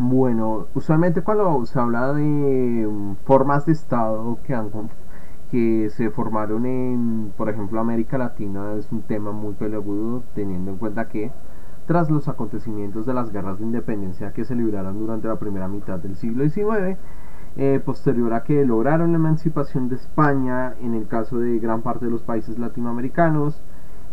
Bueno, usualmente cuando se habla de mm, formas de Estado que han que se formaron en, por ejemplo, América Latina es un tema muy peleagudo, teniendo en cuenta que tras los acontecimientos de las guerras de independencia que se libraron durante la primera mitad del siglo XIX, eh, posterior a que lograron la emancipación de España en el caso de gran parte de los países latinoamericanos,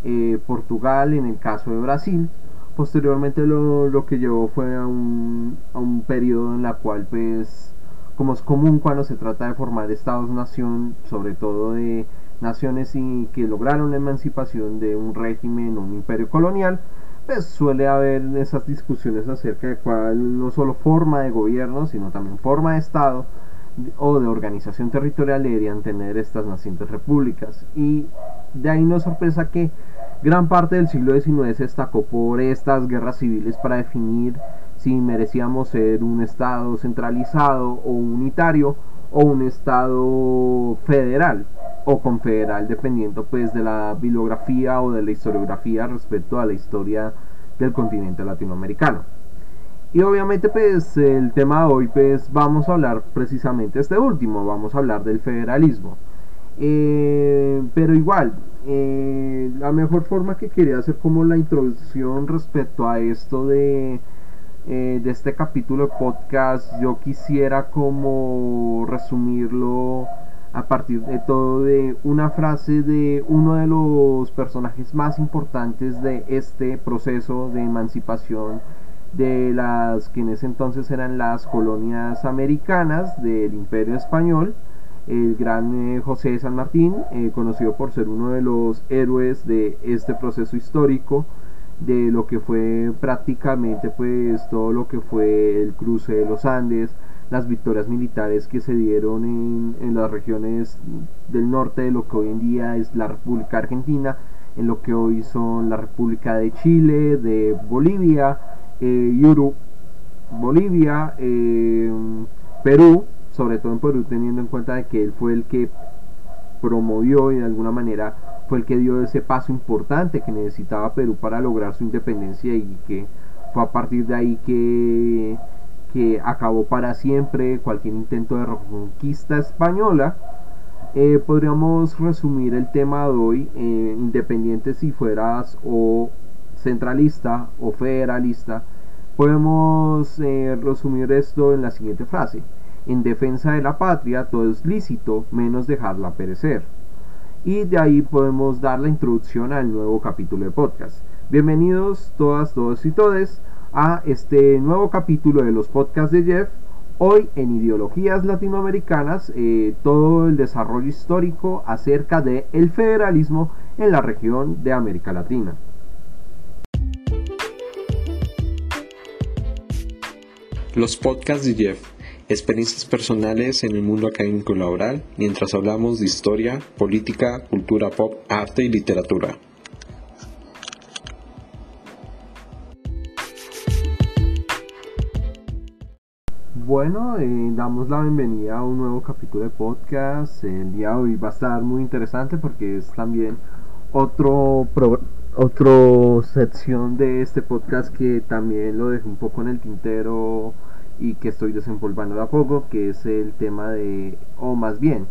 eh, Portugal en el caso de Brasil, posteriormente lo, lo que llevó fue a un, a un periodo en la cual pues como es común cuando se trata de formar estados-nación, sobre todo de naciones y que lograron la emancipación de un régimen o un imperio colonial, pues suele haber esas discusiones acerca de cuál no solo forma de gobierno, sino también forma de Estado o de organización territorial deberían tener estas nacientes repúblicas. Y de ahí no es sorpresa que gran parte del siglo XIX se destacó por estas guerras civiles para definir si merecíamos ser un Estado centralizado o unitario o un Estado federal o confederal, dependiendo pues de la bibliografía o de la historiografía respecto a la historia del continente latinoamericano. Y obviamente pues el tema de hoy pues vamos a hablar precisamente este último, vamos a hablar del federalismo. Eh, pero igual, eh, la mejor forma que quería hacer como la introducción respecto a esto de eh, de este capítulo de podcast yo quisiera como resumirlo a partir de todo de una frase de uno de los personajes más importantes de este proceso de emancipación de las que en ese entonces eran las colonias americanas del imperio español el gran eh, José de San Martín eh, conocido por ser uno de los héroes de este proceso histórico de lo que fue prácticamente pues todo lo que fue el cruce de los Andes, las victorias militares que se dieron en, en, las regiones del norte de lo que hoy en día es la República Argentina, en lo que hoy son la República de Chile, de Bolivia, eh, Bolivia, eh, Perú, sobre todo en Perú teniendo en cuenta de que él fue el que promovió y de alguna manera fue el que dio ese paso importante que necesitaba Perú para lograr su independencia y que fue a partir de ahí que, que acabó para siempre cualquier intento de reconquista española. Eh, podríamos resumir el tema de hoy, eh, independiente si fueras o centralista o federalista, podemos eh, resumir esto en la siguiente frase. En defensa de la patria todo es lícito, menos dejarla perecer y de ahí podemos dar la introducción al nuevo capítulo de podcast. Bienvenidos todas, todos y todes a este nuevo capítulo de los podcasts de Jeff. Hoy en Ideologías Latinoamericanas, eh, todo el desarrollo histórico acerca del el federalismo en la región de América Latina. Los podcasts de Jeff experiencias personales en el mundo académico laboral mientras hablamos de historia, política, cultura pop, arte y literatura. Bueno, eh, damos la bienvenida a un nuevo capítulo de podcast. El día de hoy va a estar muy interesante porque es también otro otro sección de este podcast que también lo dejé un poco en el tintero y que estoy desempolvando de a poco, que es el tema de, o más bien,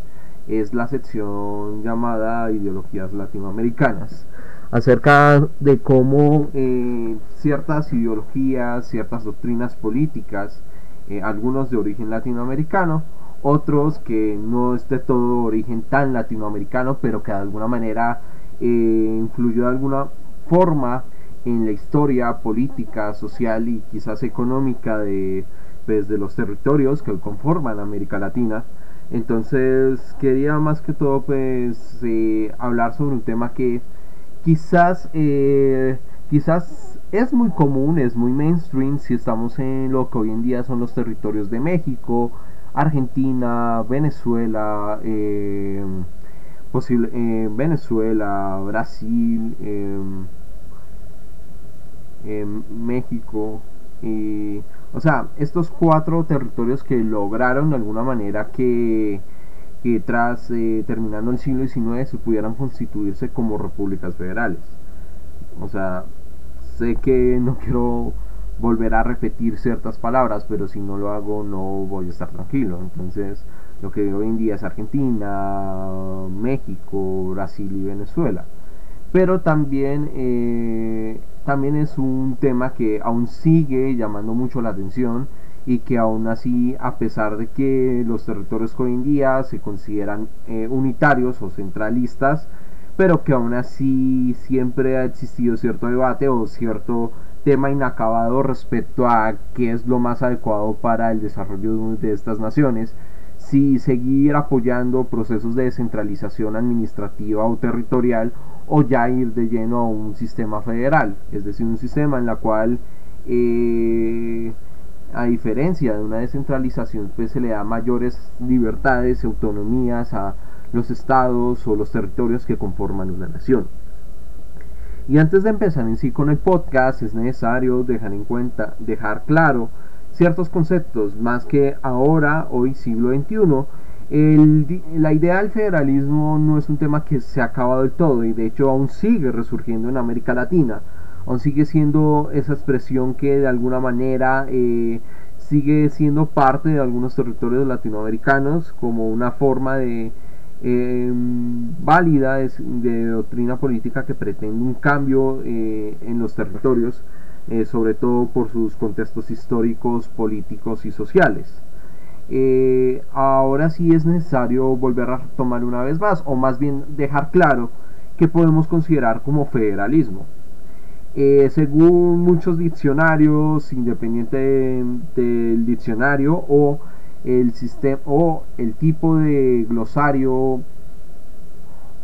es la sección llamada Ideologías Latinoamericanas, acerca de cómo eh, ciertas ideologías, ciertas doctrinas políticas, eh, algunos de origen latinoamericano, otros que no es de todo origen tan latinoamericano, pero que de alguna manera eh, influyó de alguna forma en la historia política, social y quizás económica de pues, de los territorios que conforman América Latina. Entonces quería más que todo pues eh, hablar sobre un tema que quizás eh, quizás es muy común, es muy mainstream si estamos en lo que hoy en día son los territorios de México, Argentina, Venezuela, eh, posible, Venezuela, Brasil, México y o sea, estos cuatro territorios que lograron de alguna manera que, tras eh, terminando el siglo XIX se pudieran constituirse como repúblicas federales. O sea, sé que no quiero volver a repetir ciertas palabras, pero si no lo hago no voy a estar tranquilo. Entonces, lo que hoy en día es Argentina, México, Brasil y Venezuela. Pero también, eh, también es un tema que aún sigue llamando mucho la atención y que aún así, a pesar de que los territorios hoy en día se consideran eh, unitarios o centralistas, pero que aún así siempre ha existido cierto debate o cierto tema inacabado respecto a qué es lo más adecuado para el desarrollo de estas naciones, si seguir apoyando procesos de descentralización administrativa o territorial o ya ir de lleno a un sistema federal, es decir, un sistema en la cual eh, a diferencia de una descentralización, pues se le da mayores libertades y autonomías a los estados o los territorios que conforman una nación. Y antes de empezar en sí con el podcast, es necesario dejar en cuenta, dejar claro ciertos conceptos, más que ahora, hoy siglo XXI, la idea del federalismo no es un tema que se ha acabado del todo y de hecho aún sigue resurgiendo en América Latina aún sigue siendo esa expresión que de alguna manera eh, sigue siendo parte de algunos territorios latinoamericanos como una forma de em, válida de, doctrina política que pretende un cambio eh, en los territorios, eh, sobre todo por sus contextos históricos, políticos y sociales. Ahora sí es necesario volver a tomar una vez más, o más bien dejar claro que podemos considerar como federalismo. Eh, según muchos diccionarios, independiente del diccionario o el sistema o el tipo de glosario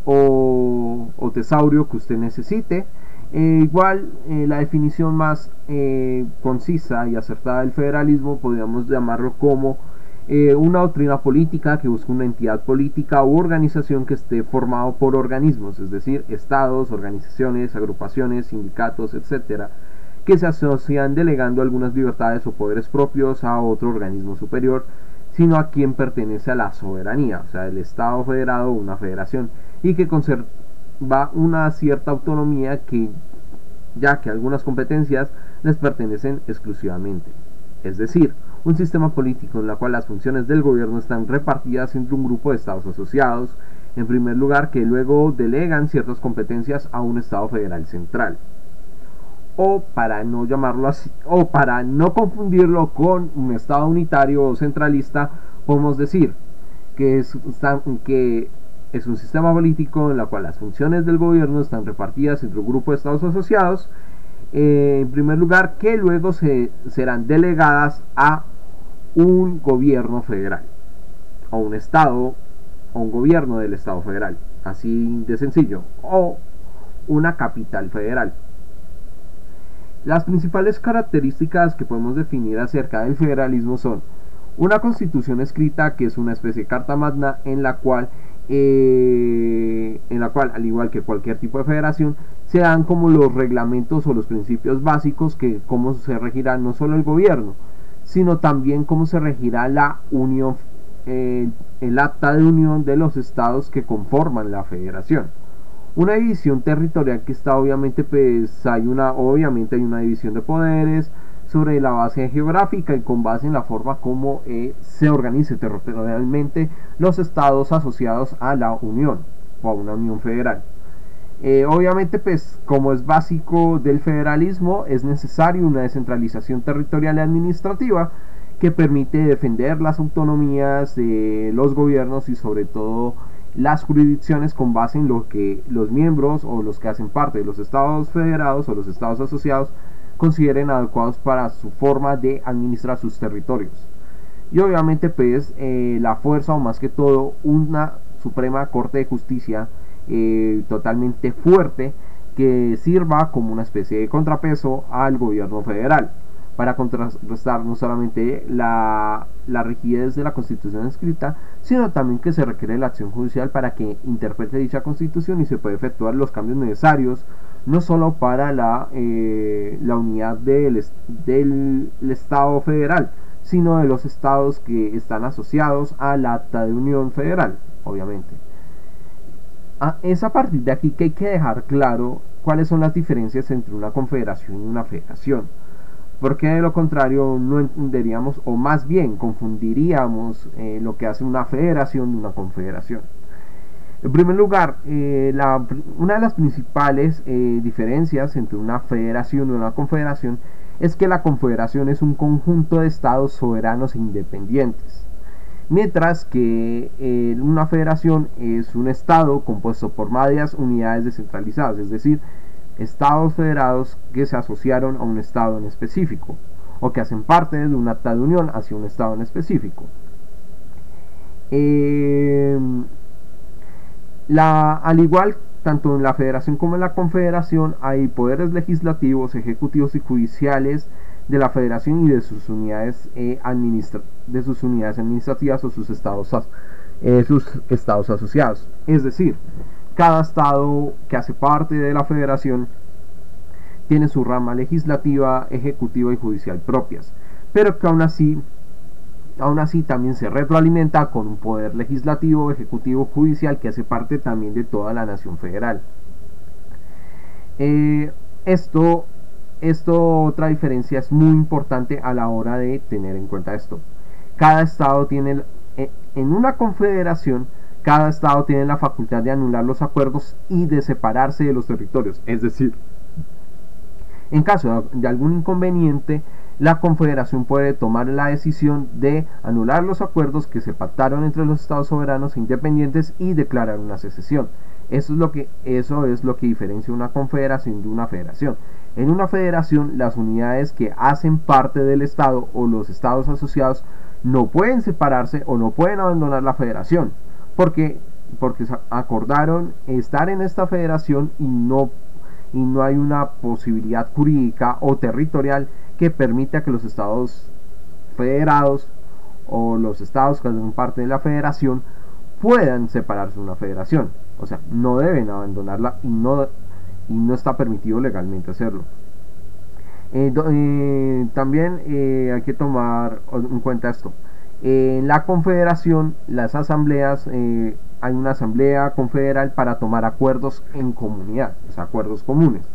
o, tesaurio que usted necesite, eh, igual eh, la definición más concisa y acertada del federalismo podríamos llamarlo como eh, una doctrina política que busca una entidad política u organización que esté formado por organismos, es decir, estados, organizaciones, agrupaciones, sindicatos, etcétera, que se asocian delegando algunas libertades o poderes propios a otro organismo superior, sino a quien pertenece a la soberanía, o sea, el Estado federado o una federación, y que conserva una cierta autonomía que, ya que algunas competencias les pertenecen exclusivamente. Es decir, un sistema político en el cual las funciones del gobierno están repartidas entre un grupo de estados asociados, en primer lugar, que luego delegan ciertas competencias a un estado federal central. O para no llamarlo así, o para no confundirlo con un estado unitario o centralista, podemos decir que es, que es un sistema político en el cual las funciones del gobierno están repartidas entre un grupo de estados asociados eh, en primer lugar, que luego se, serán delegadas a un gobierno federal, o un estado, o un gobierno del estado federal, así de sencillo, o una capital federal. Las principales características que podemos definir acerca del federalismo son una constitución escrita que es una especie de carta magna en la cual eh, en la cual al igual que cualquier tipo de federación se dan como los reglamentos o los principios básicos que cómo se regirá no solo el gobierno, sino también cómo se regirá la unión, eh, el acta de unión de los estados que conforman la federación. Una división territorial que está obviamente pues hay una obviamente hay una división de poderes sobre la base geográfica y con base en la forma como eh, se organice territorialmente los estados asociados a la unión o a una unión federal. Eh, obviamente, pues como es básico del federalismo, es necesario una descentralización territorial y administrativa que permite defender las autonomías de los gobiernos y sobre todo las jurisdicciones con base en lo que los miembros o los que hacen parte de los estados federados o los estados asociados consideren adecuados para su forma de administrar sus territorios. Y obviamente pues eh, la fuerza o más que todo una Suprema Corte de Justicia eh, totalmente fuerte que sirva como una especie de contrapeso al gobierno federal para contrarrestar no solamente la, la, rigidez de la constitución escrita, sino también que se requiere la acción judicial para que interprete dicha constitución y se puede efectuar los cambios necesarios, no solo para la, eh, la unidad del, del Estado federal, sino de los estados que están asociados al acta de unión federal, obviamente. Es a partir de aquí que hay que dejar claro cuáles son las diferencias entre una confederación y una federación. porque de lo contrario no entenderíamos o más bien confundiríamos eh, lo que hace una federación de una confederación. En primer lugar, eh, una de las principales eh, diferencias entre una federación y una confederación es que la confederación es un conjunto de estados soberanos e independientes, mientras que una federación es un estado compuesto por varias unidades descentralizadas, es decir, estados federados que se asociaron a un estado en específico o que hacen parte de un acta de unión hacia un estado en específico. Em, al igual, tanto en la federación como en la confederación hay poderes legislativos, ejecutivos y judiciales de la federación y de sus unidades, eh, de sus unidades administrativas o sus estados, eh, sus estados asociados. Es decir, cada estado que hace parte de la federación tiene su rama legislativa, ejecutiva y judicial propias, pero que aún así, aún así también se retroalimenta con un poder legislativo, ejecutivo, judicial que hace parte también de toda la nación federal. Eh, esto, esto, otra diferencia es muy importante a la hora de tener en cuenta esto. Cada estado tiene eh, en una confederación cada estado tiene la facultad de anular los acuerdos y de separarse de los territorios. Es decir, en caso de algún inconveniente, la Confederación puede tomar la decisión de anular los acuerdos que se pactaron entre los estados soberanos e independientes y declarar una secesión. Eso es lo que, eso es lo que diferencia una confederación de una federación. En una federación, las unidades que hacen parte del estado o los estados asociados no pueden separarse o no pueden abandonar la federación porque, porque acordaron estar en esta federación y no, y no hay una posibilidad jurídica o territorial que permita que los estados federados o los estados que hacen parte de la federación puedan separarse de una federación. O sea, no deben abandonarla y no, y no está permitido legalmente hacerlo. Eh, eh, también eh, hay que tomar en cuenta esto. En la confederación, las asambleas, hay una asamblea confederal para tomar acuerdos en comunidad, o sea, acuerdos comunes.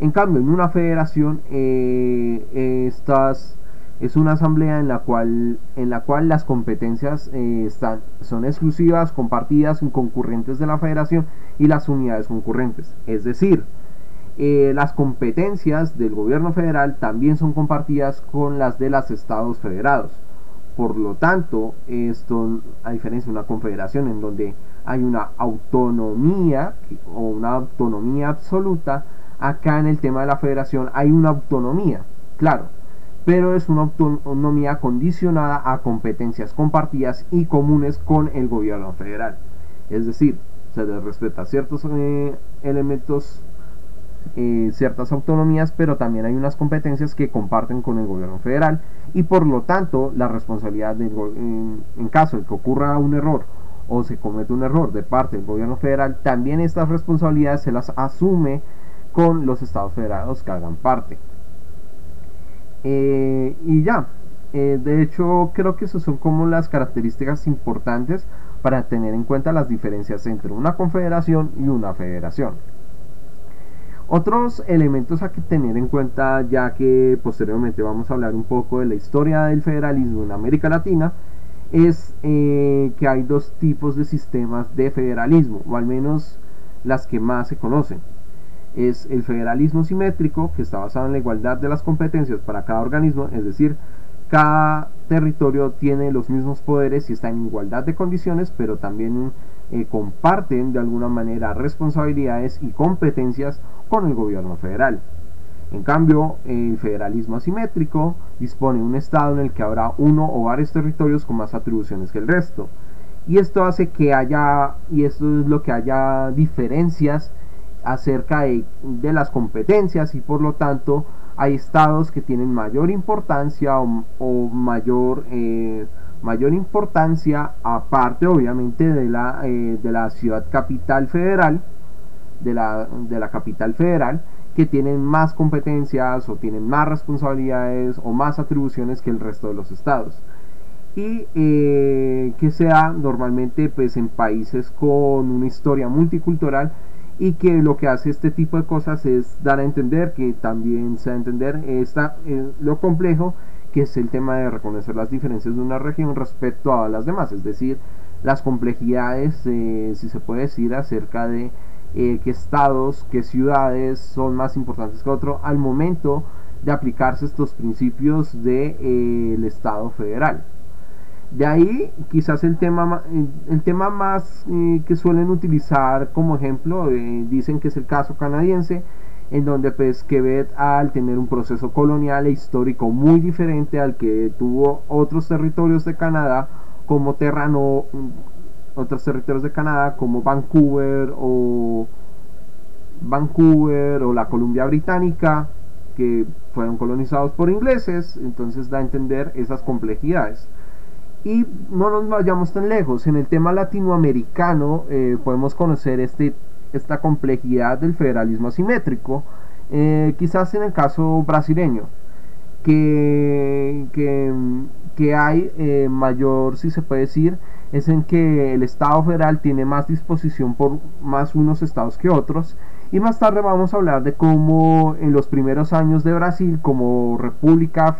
En cambio, en una federación, eh, estas es una asamblea en la cual, en la cual las competencias eh, están, son exclusivas, compartidas concurrentes de la federación y las unidades concurrentes. Es decir, las competencias del gobierno federal también son compartidas con las de los estados federados. Por lo tanto, esto, a diferencia de una confederación en donde hay una autonomía o una autonomía absoluta, acá en el tema de la federación hay una autonomía, claro, pero es una autonomía condicionada a competencias compartidas y comunes con el gobierno federal. Es decir, se les respeta ciertos eh, elementos eh, ciertas autonomías, pero también hay unas competencias que comparten con el gobierno federal y por lo tanto la responsabilidad del, en, en caso de que ocurra un error o se comete un error de parte del gobierno federal, también estas responsabilidades se las asume con los estados federados que hagan parte. Eh, y ya, eh, de hecho creo que esas son como las características importantes para tener en cuenta las diferencias entre una confederación y una federación. Otros elementos a que tener en cuenta, ya que posteriormente vamos a hablar un poco de la historia del federalismo en América Latina, es eh, que hay dos tipos de sistemas de federalismo, o al menos las que más se conocen. Es el federalismo simétrico, que está basado en la igualdad de las competencias para cada organismo, es decir, cada territorio tiene los mismos poderes y está en igualdad de condiciones, pero también eh, comparten de alguna manera responsabilidades y competencias con el gobierno federal. En cambio, el federalismo asimétrico dispone un estado en el que habrá uno o varios territorios con más atribuciones que el resto. Y esto hace que haya, y esto es lo que haya diferencias acerca de, las competencias y por lo tanto hay estados que tienen mayor importancia o, mayor eh, mayor importancia, aparte obviamente de la, eh, de la ciudad capital federal, de la, de la capital federal, que tienen más competencias o tienen más responsabilidades o más atribuciones que el resto de los estados. Y eh, que sea normalmente pues en países con una historia multicultural y que lo que hace este tipo de cosas es dar a entender que también se da a entender esta, eh, lo complejo que es el tema de reconocer las diferencias de una región respecto a las demás, es decir, las complejidades, eh, si se puede decir, acerca de eh, qué estados, qué ciudades son más importantes que otro al momento de aplicarse estos principios del de, Estado federal. De ahí quizás el tema, el tema más eh, que suelen utilizar como ejemplo, eh, dicen que es el caso canadiense, en donde pues Quebec al tener un proceso colonial e histórico muy diferente al que tuvo otros territorios de Canadá, como Terrano, otros territorios de Canadá como Vancouver o Vancouver o la Columbia Británica, que fueron colonizados por ingleses, entonces da a entender esas complejidades. Y no nos vayamos tan lejos, en el tema latinoamericano eh, podemos conocer este, esta complejidad del federalismo asimétrico, eh, quizás en el caso brasileño, que, que, hay eh, mayor, si se puede decir, es en que el Estado federal tiene más disposición por más unos estados que otros. Y más tarde vamos a hablar de cómo en los primeros años de Brasil, como república,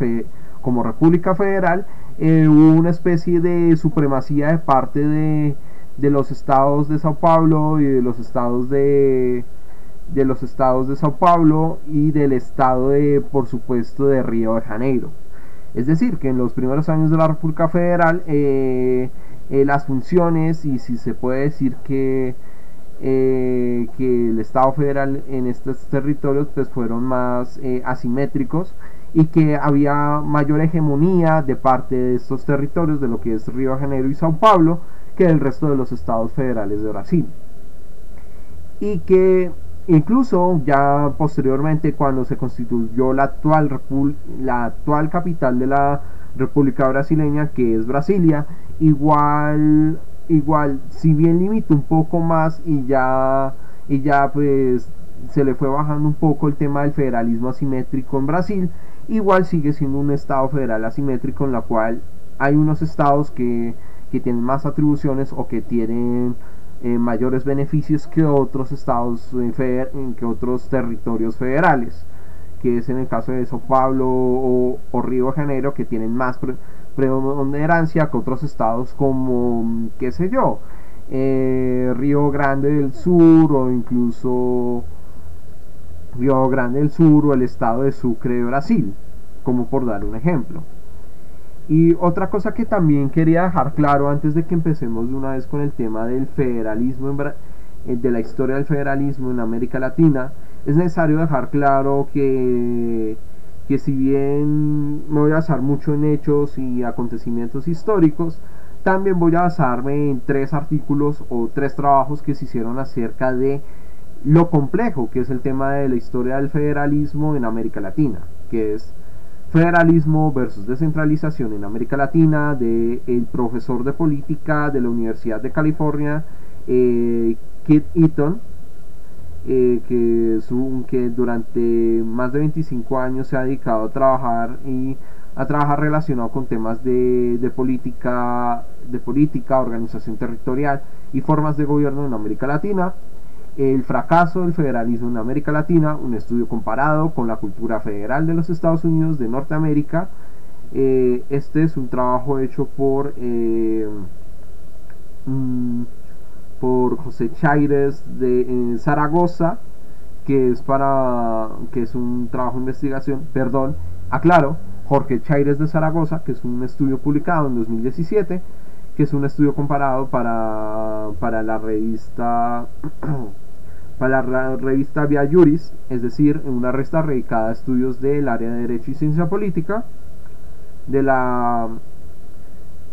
como república federal, eh, hubo una especie de supremacía de parte de, de, los estados de Sao Paulo y de los estados de, de los estados de Sao Paulo y del estado de, por supuesto, de Río de Janeiro. Es decir, que en los primeros años de la República Federal, eh, eh, las funciones y si se puede decir que que el Estado federal en estos territorios pues fueron más asimétricos y que había mayor hegemonía de parte de estos territorios, de lo que es Río de Janeiro y Sao Paulo, que del resto de los estados federales de Brasil. Y que incluso ya posteriormente cuando se constituyó la actual, la actual capital de la República Brasileña, que es Brasilia, igual, igual, si bien limita un poco más y ya, y ya pues se le fue bajando un poco el tema del federalismo asimétrico en Brasil, igual sigue siendo un estado federal asimétrico en la cual hay unos estados que, tienen más atribuciones o que tienen eh, mayores beneficios que otros estados eh, que otros territorios federales que es en el caso de Sao Paulo o, Río de Janeiro que tienen más preponderancia que otros estados como qué sé yo eh, Río Grande del Sur o incluso Río Grande del Sur o el estado de Sucre de Brasil, como por dar un ejemplo. Y otra cosa que también quería dejar claro antes de que empecemos de una vez con el tema del federalismo, eh, de la historia del federalismo en América Latina, es necesario dejar claro que, que si bien me voy a basar mucho en hechos y acontecimientos históricos, también voy a basarme en tres artículos o tres trabajos que se hicieron acerca de lo complejo que es el tema de la historia del federalismo en América Latina, que es federalismo versus descentralización en América Latina, de el profesor de política de la Universidad de California, eh, Kit Eaton, eh, que, es un, que durante más de 25 años se ha dedicado a trabajar y a trabajar relacionado con temas de, de, política, de política, organización territorial y formas de gobierno en América Latina. El fracaso del federalismo en América Latina, un estudio comparado con la cultura federal de los Estados Unidos de Norteamérica. Eh, este es un trabajo hecho por, eh, mm, por José Chaires de Zaragoza, que es para que es un trabajo de investigación, perdón, aclaro, Jorge Chaires de Zaragoza, que es un estudio publicado en 2017, que es un estudio comparado para, para la revista para la revista Via Juris, es decir, una revista dedicada a estudios del área de Derecho y Ciencia Política de la,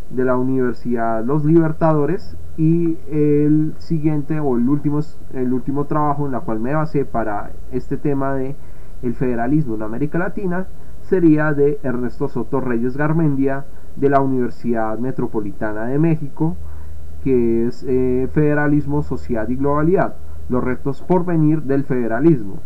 de la Universidad Los Libertadores y el siguiente o el último, el último trabajo en la cual me basé para este tema de el federalismo en América Latina sería de Ernesto Soto Reyes Garmendia de la Universidad Metropolitana de México que es eh, Federalismo, Sociedad y Globalidad los retos por venir del federalismo.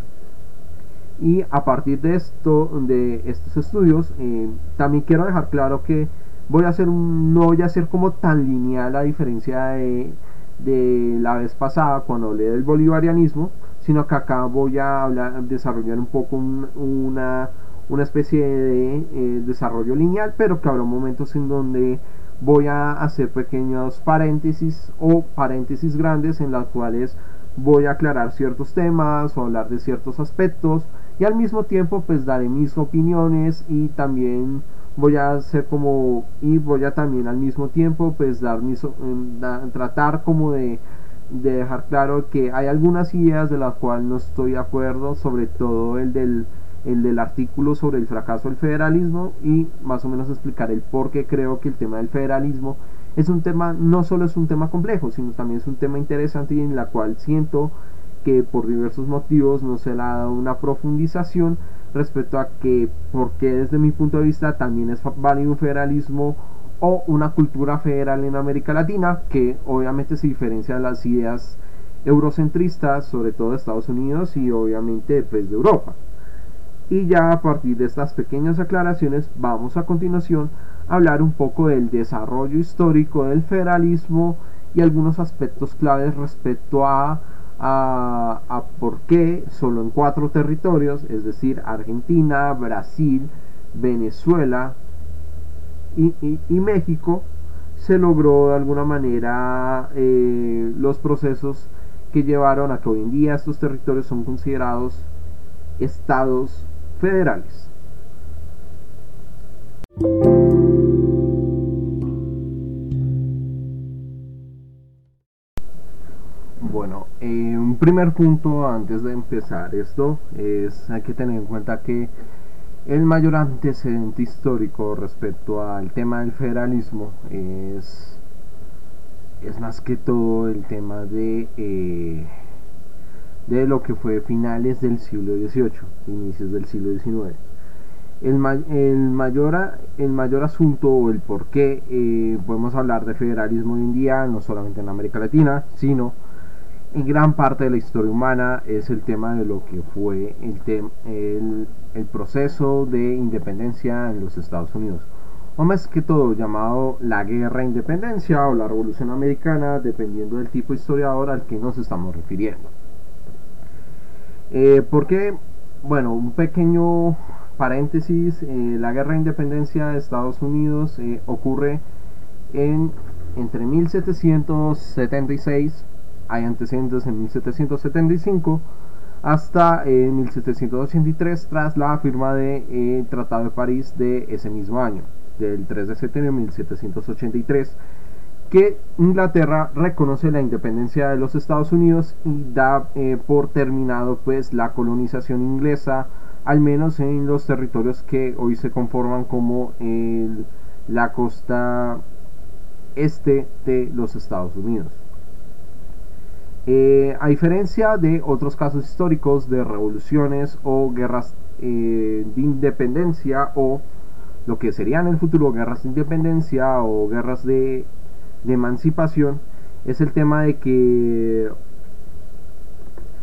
Y a partir de esto, de estos estudios, eh, también quiero dejar claro que voy a hacer no voy a hacer como tan lineal a diferencia de, de la vez pasada cuando hablé del bolivarianismo, sino que acá voy a desarrollar un poco una, una, especie de eh, desarrollo lineal, pero que habrá momentos en donde voy a hacer pequeños paréntesis o paréntesis grandes en las cuales voy a aclarar ciertos temas o hablar de ciertos aspectos y al mismo tiempo pues daré mis opiniones y también voy a hacer como y voy a también al mismo tiempo pues dar mis em, tratar como de, de dejar claro que hay algunas ideas de las cuales no estoy de acuerdo sobre todo el del el del artículo sobre el fracaso del federalismo y más o menos explicar el por qué creo que el tema del federalismo es un tema, no solo es un tema complejo, sino también es un tema interesante y en la cual siento que por diversos motivos no se le ha dado una profundización respecto a que, porque desde mi punto de vista también es válido un federalismo o una cultura federal en América Latina, que obviamente se diferencia de las ideas eurocentristas, sobre todo de Estados Unidos y obviamente pues, de Europa. Y ya a partir de estas pequeñas aclaraciones vamos a continuación hablar un poco del desarrollo histórico del federalismo y algunos aspectos claves respecto a a, por qué solo en cuatro territorios, es decir, Argentina, Brasil, Venezuela y, México, se logró de alguna manera eh, los procesos que llevaron a que hoy en día estos territorios son considerados estados federales. Bueno, eh, un primer punto antes de empezar esto es hay que tener en cuenta que el mayor antecedente histórico respecto al tema del federalismo es, es más que todo el tema de, eh, de lo que fue finales del siglo XVIII, inicios del siglo XIX. El, el, mayor, el mayor asunto o el por qué eh, podemos hablar de federalismo hoy en día, no solamente en América Latina, sino en gran parte de la historia humana es el tema de lo que fue el, el, proceso de independencia en los Estados Unidos. O más que todo llamado la guerra de independencia o la revolución americana dependiendo del tipo de historiador al que nos estamos refiriendo. Eh, porque bueno un pequeño paréntesis eh, la guerra de independencia de Estados Unidos eh, ocurre en entre 1776 hay antecedentes en 1775 hasta 1783 tras la firma del de, eh, Tratado de París de ese mismo año, del 3 de septiembre de 1783, que Inglaterra reconoce la independencia de los Estados Unidos y da eh, por terminado pues la colonización inglesa, al menos en los territorios que hoy se conforman como la costa este de los Estados Unidos. Eh, a diferencia de otros casos históricos de revoluciones o guerras eh, de independencia o lo que serían en el futuro guerras de independencia o guerras de, emancipación, es el tema de que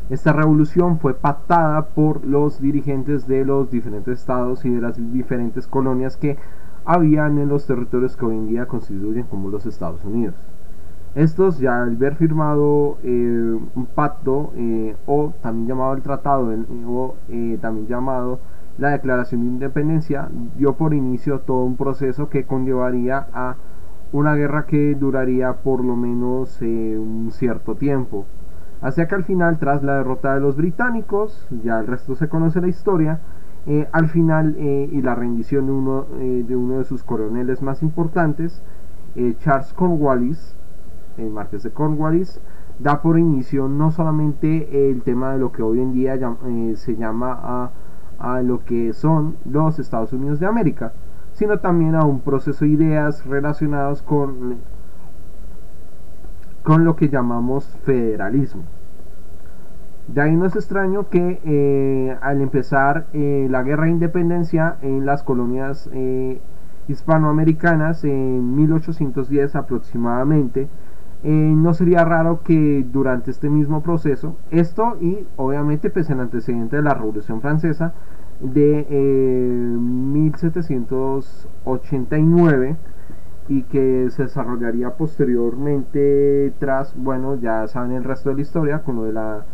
esta revolución fue pactada por los dirigentes de los diferentes estados y de las diferentes colonias que habían en los territorios que hoy en día constituyen como los Estados Unidos. Estos ya al ver firmado eh, un pacto eh, o también llamado el tratado o eh, también llamado la declaración de independencia dio por inicio todo un proceso que conllevaría a una guerra que duraría por lo menos un cierto tiempo. Hacia que al final, tras la derrota de los británicos, ya el resto se conoce la historia, al final y la rendición de uno, de uno de sus coroneles más importantes, Charles Cornwallis, el Marqués de Cornwallis, da por inicio no solamente el tema de lo que hoy en día eh, se llama a, a, lo que son los Estados Unidos de América, sino también a un proceso de ideas relacionados con, con lo que llamamos federalismo. De ahí no es extraño que eh, al empezar eh, la guerra de independencia en las colonias hispanoamericanas en 1810 aproximadamente, eh, no sería raro que durante este mismo proceso, esto y obviamente pues el antecedente de la Revolución Francesa de 1789, y que se desarrollaría posteriormente tras, bueno, ya saben el resto de la historia con lo de la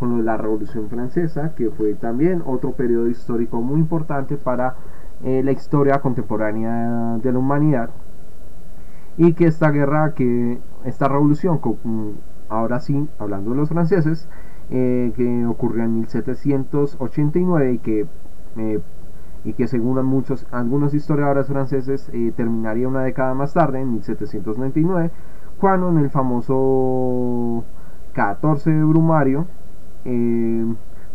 con lo de la Revolución Francesa, que fue también otro periodo histórico muy importante para eh, la historia contemporánea de la humanidad. Y que esta guerra, que esta revolución, mm, ahora sí, hablando de los franceses, eh, que ocurrió en 1789 y que eh, y que según muchos, algunos historiadores franceses eh, terminaría una década más tarde, en 1799, cuando en el famoso 14 de Brumario, eh,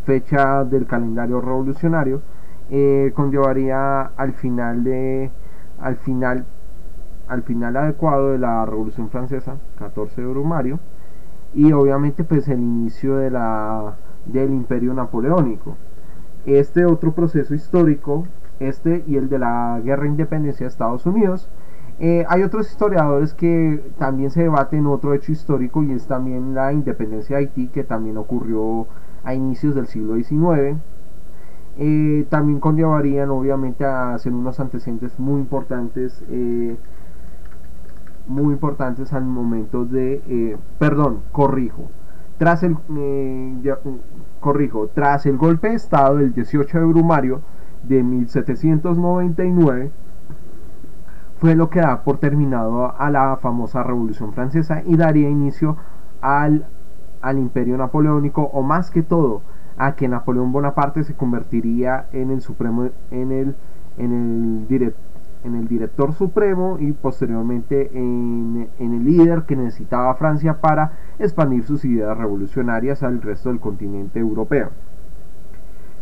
fecha del calendario revolucionario, eh, conllevaría al final de al final al final adecuado de la Revolución Francesa, 14 de Brumario, y obviamente pues el inicio de la del Imperio Napoleónico este otro proceso histórico, este y el de la guerra de independencia de Estados Unidos. Eh, hay otros historiadores que también se debaten otro hecho histórico y es también la independencia de Haití que también ocurrió a inicios del siglo XIX. Eh, también conllevarían obviamente a ser unos antecedentes muy importantes eh, muy importantes al momento de perdón corrijo tras el, corrijo, tras el golpe de Estado del 18 de Brumario de 1799, fue lo que da por terminado a la famosa Revolución Francesa y daría inicio al, al Imperio Napoleónico, o más que todo, a que Napoleón Bonaparte se convertiría en el supremo, en el, en el director en el director supremo y posteriormente en, el líder que necesitaba Francia para expandir sus ideas revolucionarias al resto del continente europeo.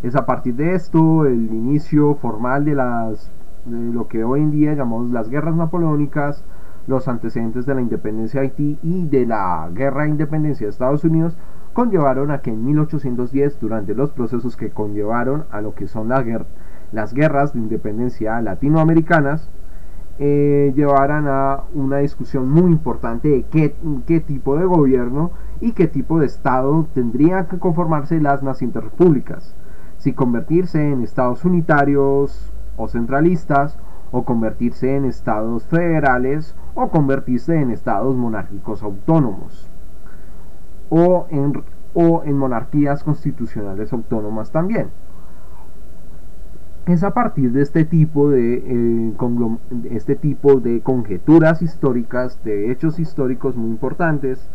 Es a partir de esto el inicio formal de, las, lo que hoy en día llamamos las guerras napoleónicas, los antecedentes de la independencia de Haití y de la guerra de independencia de Estados Unidos conllevaron a que en 1810, durante los procesos que conllevaron a lo que son las guerras de independencia latinoamericanas eh, llevaran a una discusión muy importante de qué, qué, tipo de gobierno y qué tipo de Estado tendrían que conformarse las nacientes repúblicas. Si convertirse en estados unitarios o centralistas, o convertirse en estados federales, o convertirse en estados monárquicos autónomos, o en, o en monarquías constitucionales autónomas también. Es a partir de este tipo de, eh, este tipo de conjeturas históricas, de hechos históricos muy importantes,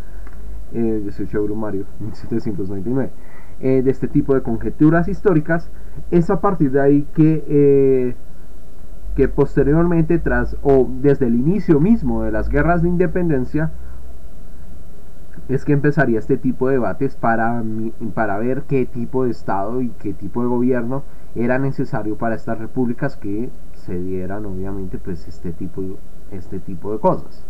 eh, 18 Brumario, 1799, eh, de este tipo de conjeturas históricas, es a partir de ahí que, eh, que posteriormente, tras o desde el inicio mismo de las guerras de independencia, es que empezaría este tipo de debates para, para ver qué tipo de Estado y qué tipo de gobierno era necesario para estas repúblicas que se dieran obviamente pues este tipo, este tipo de cosas.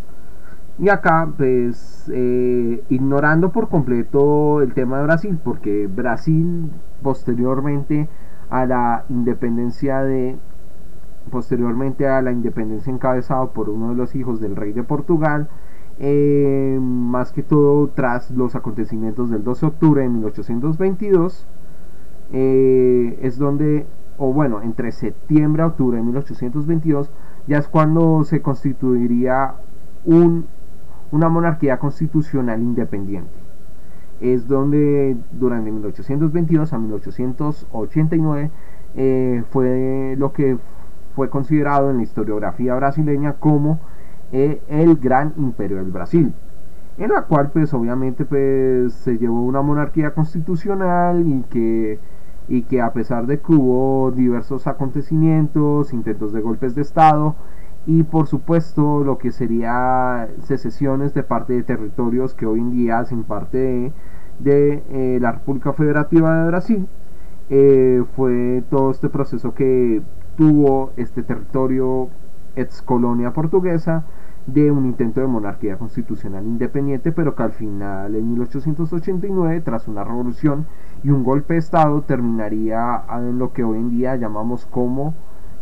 Y acá pues eh, ignorando por completo el tema de Brasil, porque Brasil posteriormente a la independencia de posteriormente a la independencia encabezado por uno de los hijos del rey de Portugal, eh, más que todo tras los acontecimientos del 12 de octubre de 1822, eh, es donde, o bueno, entre septiembre a octubre de 1822, ya es cuando se constituiría un, una monarquía constitucional independiente. Es donde durante 1822 a 1889 eh, fue lo que fue considerado en la historiografía brasileña como eh, el gran imperio del Brasil en la cual pues obviamente pues se llevó una monarquía constitucional y que y que a pesar de que hubo diversos acontecimientos, intentos de golpes de Estado y por supuesto lo que sería secesiones de parte de territorios que hoy en día hacen parte de, eh, la República Federativa de Brasil, eh, fue todo este proceso que tuvo este territorio ex colonia portuguesa de un intento de monarquía constitucional independiente, pero que al final, en 1889, tras una revolución y un golpe de Estado, terminaría en lo que hoy en día llamamos como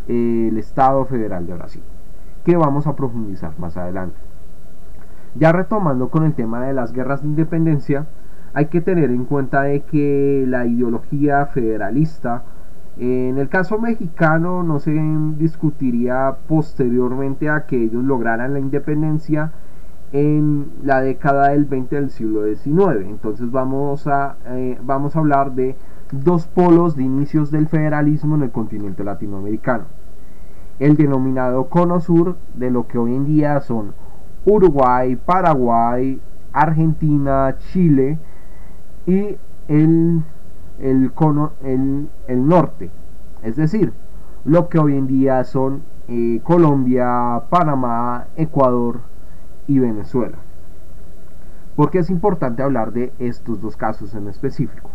eh, el Estado Federal de Brasil, que vamos a profundizar más adelante. Ya retomando con el tema de las guerras de independencia, hay que tener en cuenta de que la ideología federalista En el caso mexicano no se discutiría posteriormente a que ellos lograran la independencia en la década del 20 del siglo XIX. Entonces vamos a, eh, vamos a hablar de dos polos de inicios del federalismo en el continente latinoamericano. El denominado Cono Sur, de lo que hoy en día son Uruguay, Paraguay, Argentina, Chile y el el, cono, el, el norte, es decir, lo que hoy en día son eh, Colombia, Panamá, Ecuador y Venezuela. ¿Por es importante hablar de estos dos casos en específico?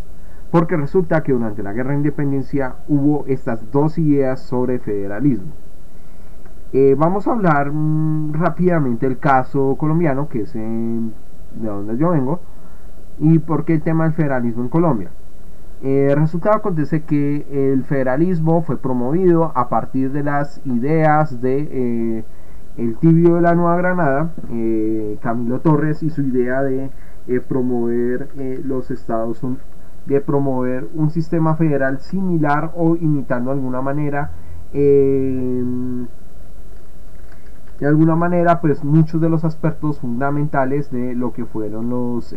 Porque resulta que durante la Guerra de Independencia hubo estas dos ideas sobre federalismo. Eh, vamos a hablar mm, rápidamente del caso colombiano, que es de donde yo vengo, y por qué el tema del federalismo en Colombia. Eh, resultado acontece que el federalismo fue promovido a partir de las ideas de eh, el tibio de la Nueva Granada, eh, Camilo Torres y su idea de promover los estados de promover un sistema federal similar o imitando de alguna manera de alguna manera pues muchos de los aspectos fundamentales de lo que fueron los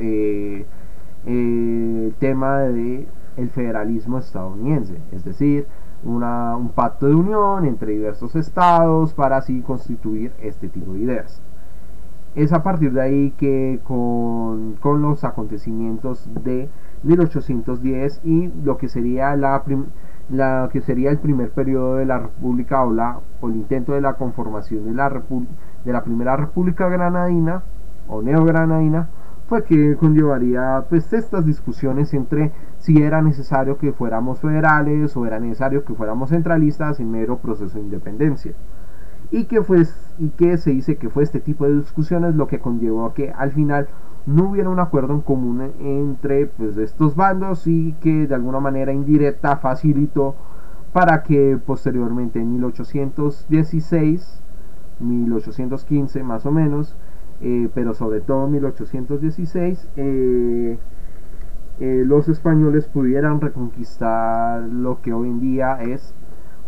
tema de el federalismo estadounidense, es decir, un pacto de unión entre diversos estados para así constituir este tipo de ideas. Es a partir de ahí que con, los acontecimientos de 1810 y lo que sería la, la que sería el primer periodo de la República o, la, o el intento de la conformación de la, de la primera República Granadina o Neogranadina fue que conllevaría pues estas discusiones entre si era necesario que fuéramos federales o era necesario que fuéramos centralistas en mero proceso de independencia. Y que, fue, y que se dice que fue este tipo de discusiones lo que conllevó que al final no hubiera un acuerdo en común entre pues, estos bandos y que de alguna manera indirecta facilitó para que posteriormente en 1816, 1815 más o menos, eh, pero sobre todo en 1816, eh, los españoles pudieran reconquistar lo que hoy en día es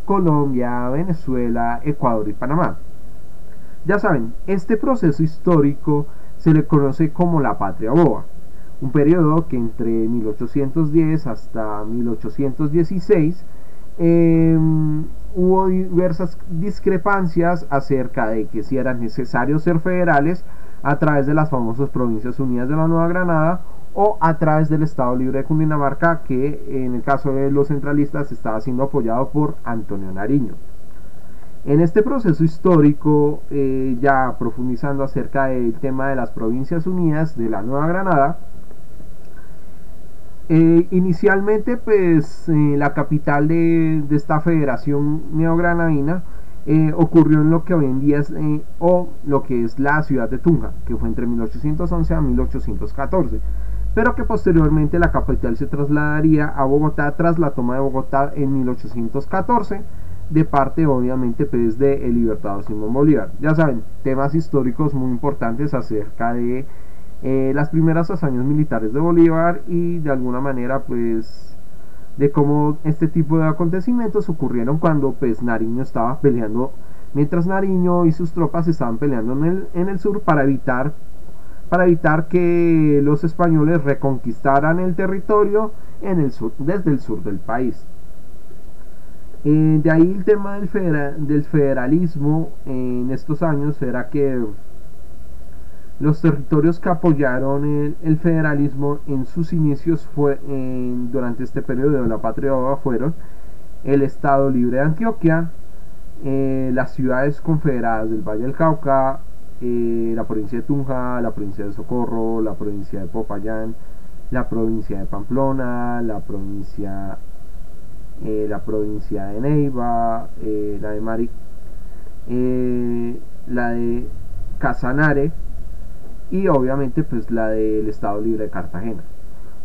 Colombia, Venezuela, Ecuador y Panamá. Ya saben, este proceso histórico se le conoce como la Patria Boba, un periodo que entre 1810 hasta 1816 em, hubo diversas discrepancias acerca de que si era necesario ser federales a través de las famosas Provincias Unidas de la Nueva Granada o a través del Estado Libre de Cundinamarca, que en el caso de los centralistas estaba siendo apoyado por Antonio Nariño. En este proceso histórico, eh, ya profundizando acerca del tema de las Provincias Unidas de la Nueva Granada, eh, inicialmente, pues eh, la capital de, de, esta federación neogranadina ocurrió en lo que hoy en día es o lo que es la ciudad de Tunja, que fue entre 1811 a 1814 pero que posteriormente la capital se trasladaría a Bogotá tras la toma de Bogotá en 1814 de parte obviamente pues de el libertador Simón Bolívar. Ya saben, temas históricos muy importantes acerca de eh, las primeras hazañas militares de Bolívar y de alguna manera pues de cómo este tipo de acontecimientos ocurrieron cuando pues Nariño estaba peleando, mientras Nariño y sus tropas estaban peleando en el, en el sur para evitar para evitar que los españoles reconquistaran el territorio en el sur, desde el sur del país. Eh, de ahí el tema del, del, federalismo en estos años era que los territorios que apoyaron el, federalismo en sus inicios fue durante este periodo de la patria fueron el Estado Libre de Antioquia, eh, las ciudades confederadas del Valle del Cauca, eh, la provincia de Tunja, la provincia de Socorro, la provincia de Popayán, la provincia de Pamplona, la provincia, eh, la provincia de Neiva, eh, la de Mari, la de Casanare y obviamente pues la del Estado Libre de Cartagena.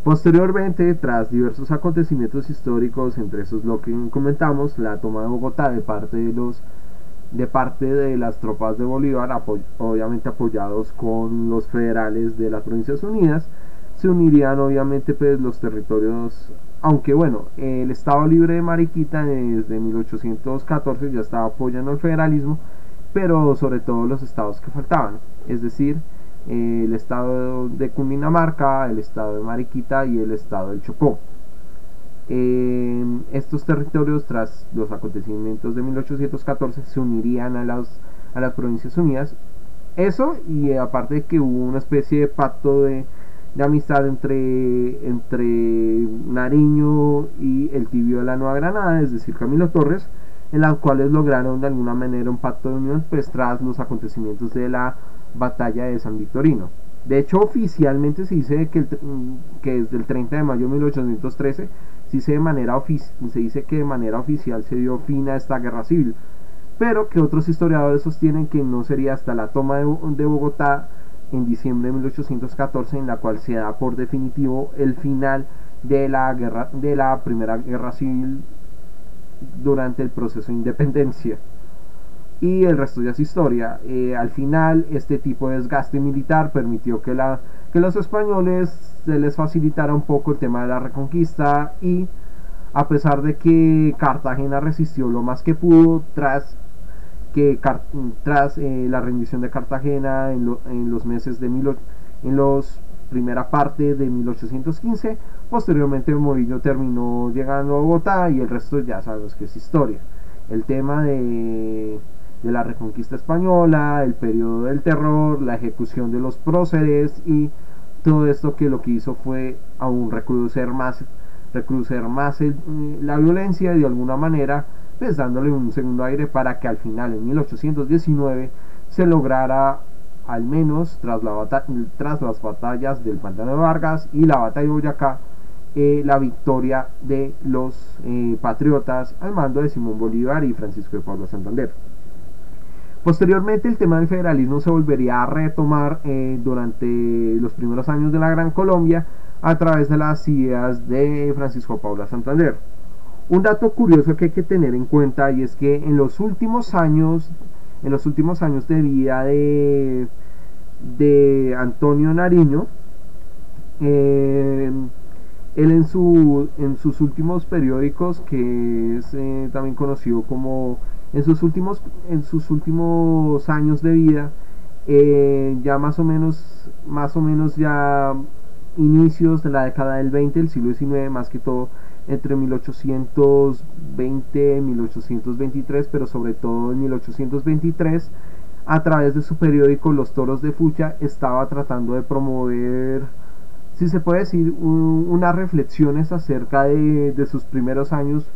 Posteriormente, tras diversos acontecimientos históricos, entre esos lo que comentamos, la toma de Bogotá de parte de los de parte de las tropas de Bolívar, obviamente apoyados con los federales de las Provincias Unidas, se unirían obviamente pues, los territorios aunque bueno, el Estado Libre de Mariquita desde 1814 ya estaba apoyando el federalismo, pero sobre todo los estados que faltaban, es decir, el estado de Cundinamarca, el estado de Mariquita y el estado del Chocó. estos territorios, tras los acontecimientos de 1814, se unirían a las, a las Provincias Unidas. Eso, y aparte de que hubo una especie de pacto de, de amistad entre, entre Nariño y el tibio de la Nueva Granada, es decir, Camilo Torres, en las cuales lograron de alguna manera un pacto de unión pues, tras los acontecimientos de la batalla de San Victorino. De hecho, oficialmente se dice que, que desde el 30 de mayo de 1813 se dice, de manera se dice que de manera oficial se dio fin a esta guerra civil, pero que otros historiadores sostienen que no sería hasta la toma de Bogotá en diciembre de 1814 en la cual se da por definitivo el final de la guerra de la primera guerra civil durante el proceso de independencia y el resto ya es historia. Eh, al final, este tipo de desgaste militar permitió que, la, que los españoles se les facilitara un poco el tema de la reconquista y a pesar de que Cartagena resistió lo más que pudo tras que tras eh, la rendición de Cartagena en, en los meses de mil, en los primera parte de 1815 posteriormente Morillo terminó llegando a Bogotá y el resto ya sabemos que es historia. El tema de de la reconquista española, el periodo del terror, la ejecución de los próceres y todo esto que lo que hizo fue aún recrudecer más, recrudecer más la violencia y de alguna manera pues dándole un segundo aire para que al final en 1819 se lograra al menos tras, la tras las batallas del Pantano de Vargas y la batalla de Boyacá eh, la victoria de los eh, patriotas al mando de Simón Bolívar y Francisco de Pablo Santander. Posteriormente el tema del federalismo se volvería a retomar eh, durante los primeros años de la Gran Colombia a través de las ideas de Francisco Paula Santander. Un dato curioso que hay que tener en cuenta y es que en los últimos años, en los últimos años de vida de, de Antonio Nariño, eh, él en, su, en sus últimos periódicos, que es eh, también conocido como en sus últimos, en sus últimos años de vida, eh, ya más o menos, más o menos ya inicios de la década del 20, el siglo XIX, más que todo entre 1820 y 1823, pero sobre todo en 1823, a través de su periódico Los Toros de Fucha, estaba tratando de promover, si se puede decir, unas reflexiones acerca de, de sus primeros años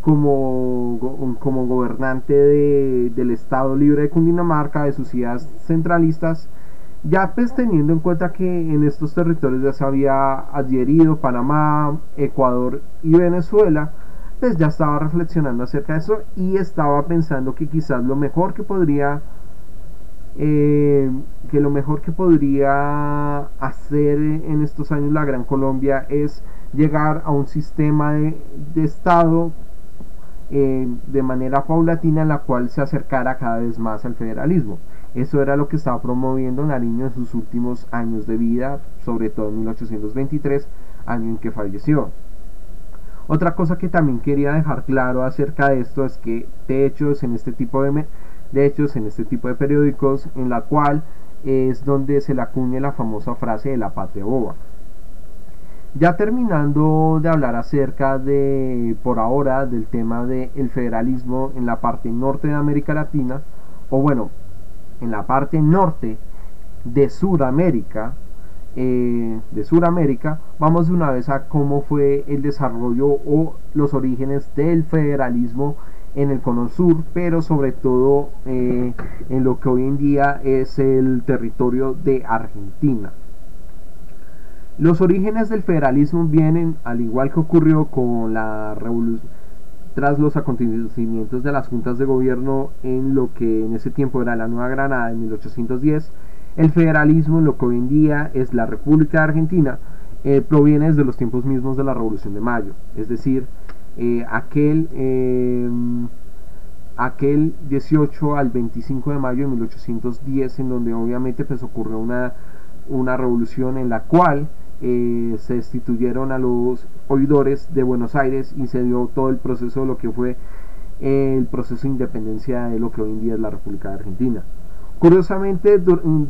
como, como gobernante del Estado Libre de Cundinamarca, de sus ideas centralistas, ya pues teniendo en cuenta que en estos territorios ya se había adherido Panamá, Ecuador y Venezuela, pues ya estaba reflexionando acerca de eso y estaba pensando que quizás lo mejor que podría eh, que lo mejor que podría hacer en estos años la Gran Colombia es llegar a un sistema de, Estado eh, de manera paulatina la cual se acercara cada vez más al federalismo. Eso era lo que estaba promoviendo Nariño en sus últimos años de vida, sobre todo en 1823, año en que falleció. Otra cosa que también quería dejar claro acerca de esto es que de hechos en este tipo de, de hechos en este tipo de periódicos en la cual es donde se le acuña la famosa frase de la patria boba. Ya terminando de hablar acerca de, por ahora, del tema del federalismo en la parte norte de América Latina, o bueno, en la parte norte de Sudamérica, eh, de Sudamérica, vamos de una vez a cómo fue el desarrollo o los orígenes del federalismo en el cono sur, pero sobre todo eh, en lo que hoy en día es el territorio de Argentina. Los orígenes del federalismo vienen, al igual que ocurrió con la revolución, tras los acontecimientos de las juntas de gobierno en lo que en ese tiempo era la Nueva Granada en 1810, el federalismo en lo que hoy en día es la República Argentina eh, proviene desde los tiempos mismos de la Revolución de Mayo, es decir, eh, aquel, eh, aquel 18 al 25 de mayo de 1810 en donde obviamente pues ocurrió una, una revolución en la cual eh, se destituyeron a los oidores de Buenos Aires y se dio todo el proceso de lo que fue el proceso de independencia de lo que hoy en día es la República de Argentina. Curiosamente, mm,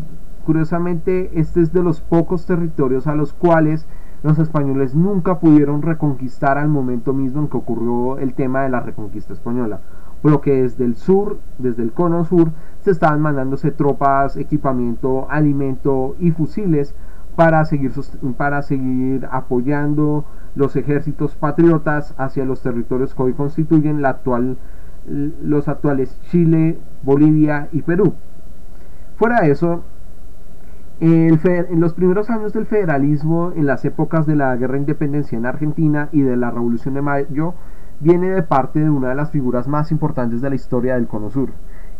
curiosamente, este es de los pocos territorios a los cuales los españoles nunca pudieron reconquistar al momento mismo en que ocurrió el tema de la reconquista española, por lo que desde el sur, desde el cono sur, se estaban mandándose tropas, equipamiento, alimento y fusiles para seguir, para seguir apoyando los ejércitos patriotas hacia los territorios que hoy constituyen la actual, los actuales Chile, Bolivia y Perú. Fuera de eso, en los primeros años del federalismo, en las épocas de la guerra de independencia en Argentina y de la Revolución de Mayo, viene de parte de una de las figuras más importantes de la historia del Cono Sur,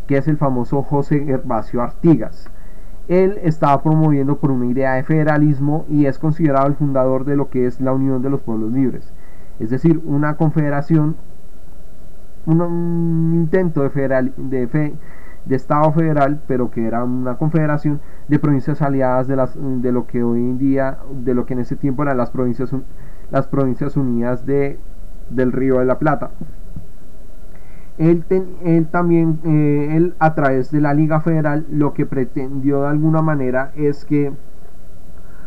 que es el famoso José Gervasio Artigas. Él estaba promoviendo por una idea de federalismo y es considerado el fundador de lo que es la Unión de los Pueblos Libres, es decir, una confederación, un, intento de, federal, de, fe, de Estado federal, pero que era una confederación de provincias aliadas de, las, de lo que hoy en día, de lo que en ese tiempo eran las provincias, las provincias unidas de, del Río de la Plata. Él, también, eh, él a través de la Liga Federal, lo que pretendió de alguna manera es que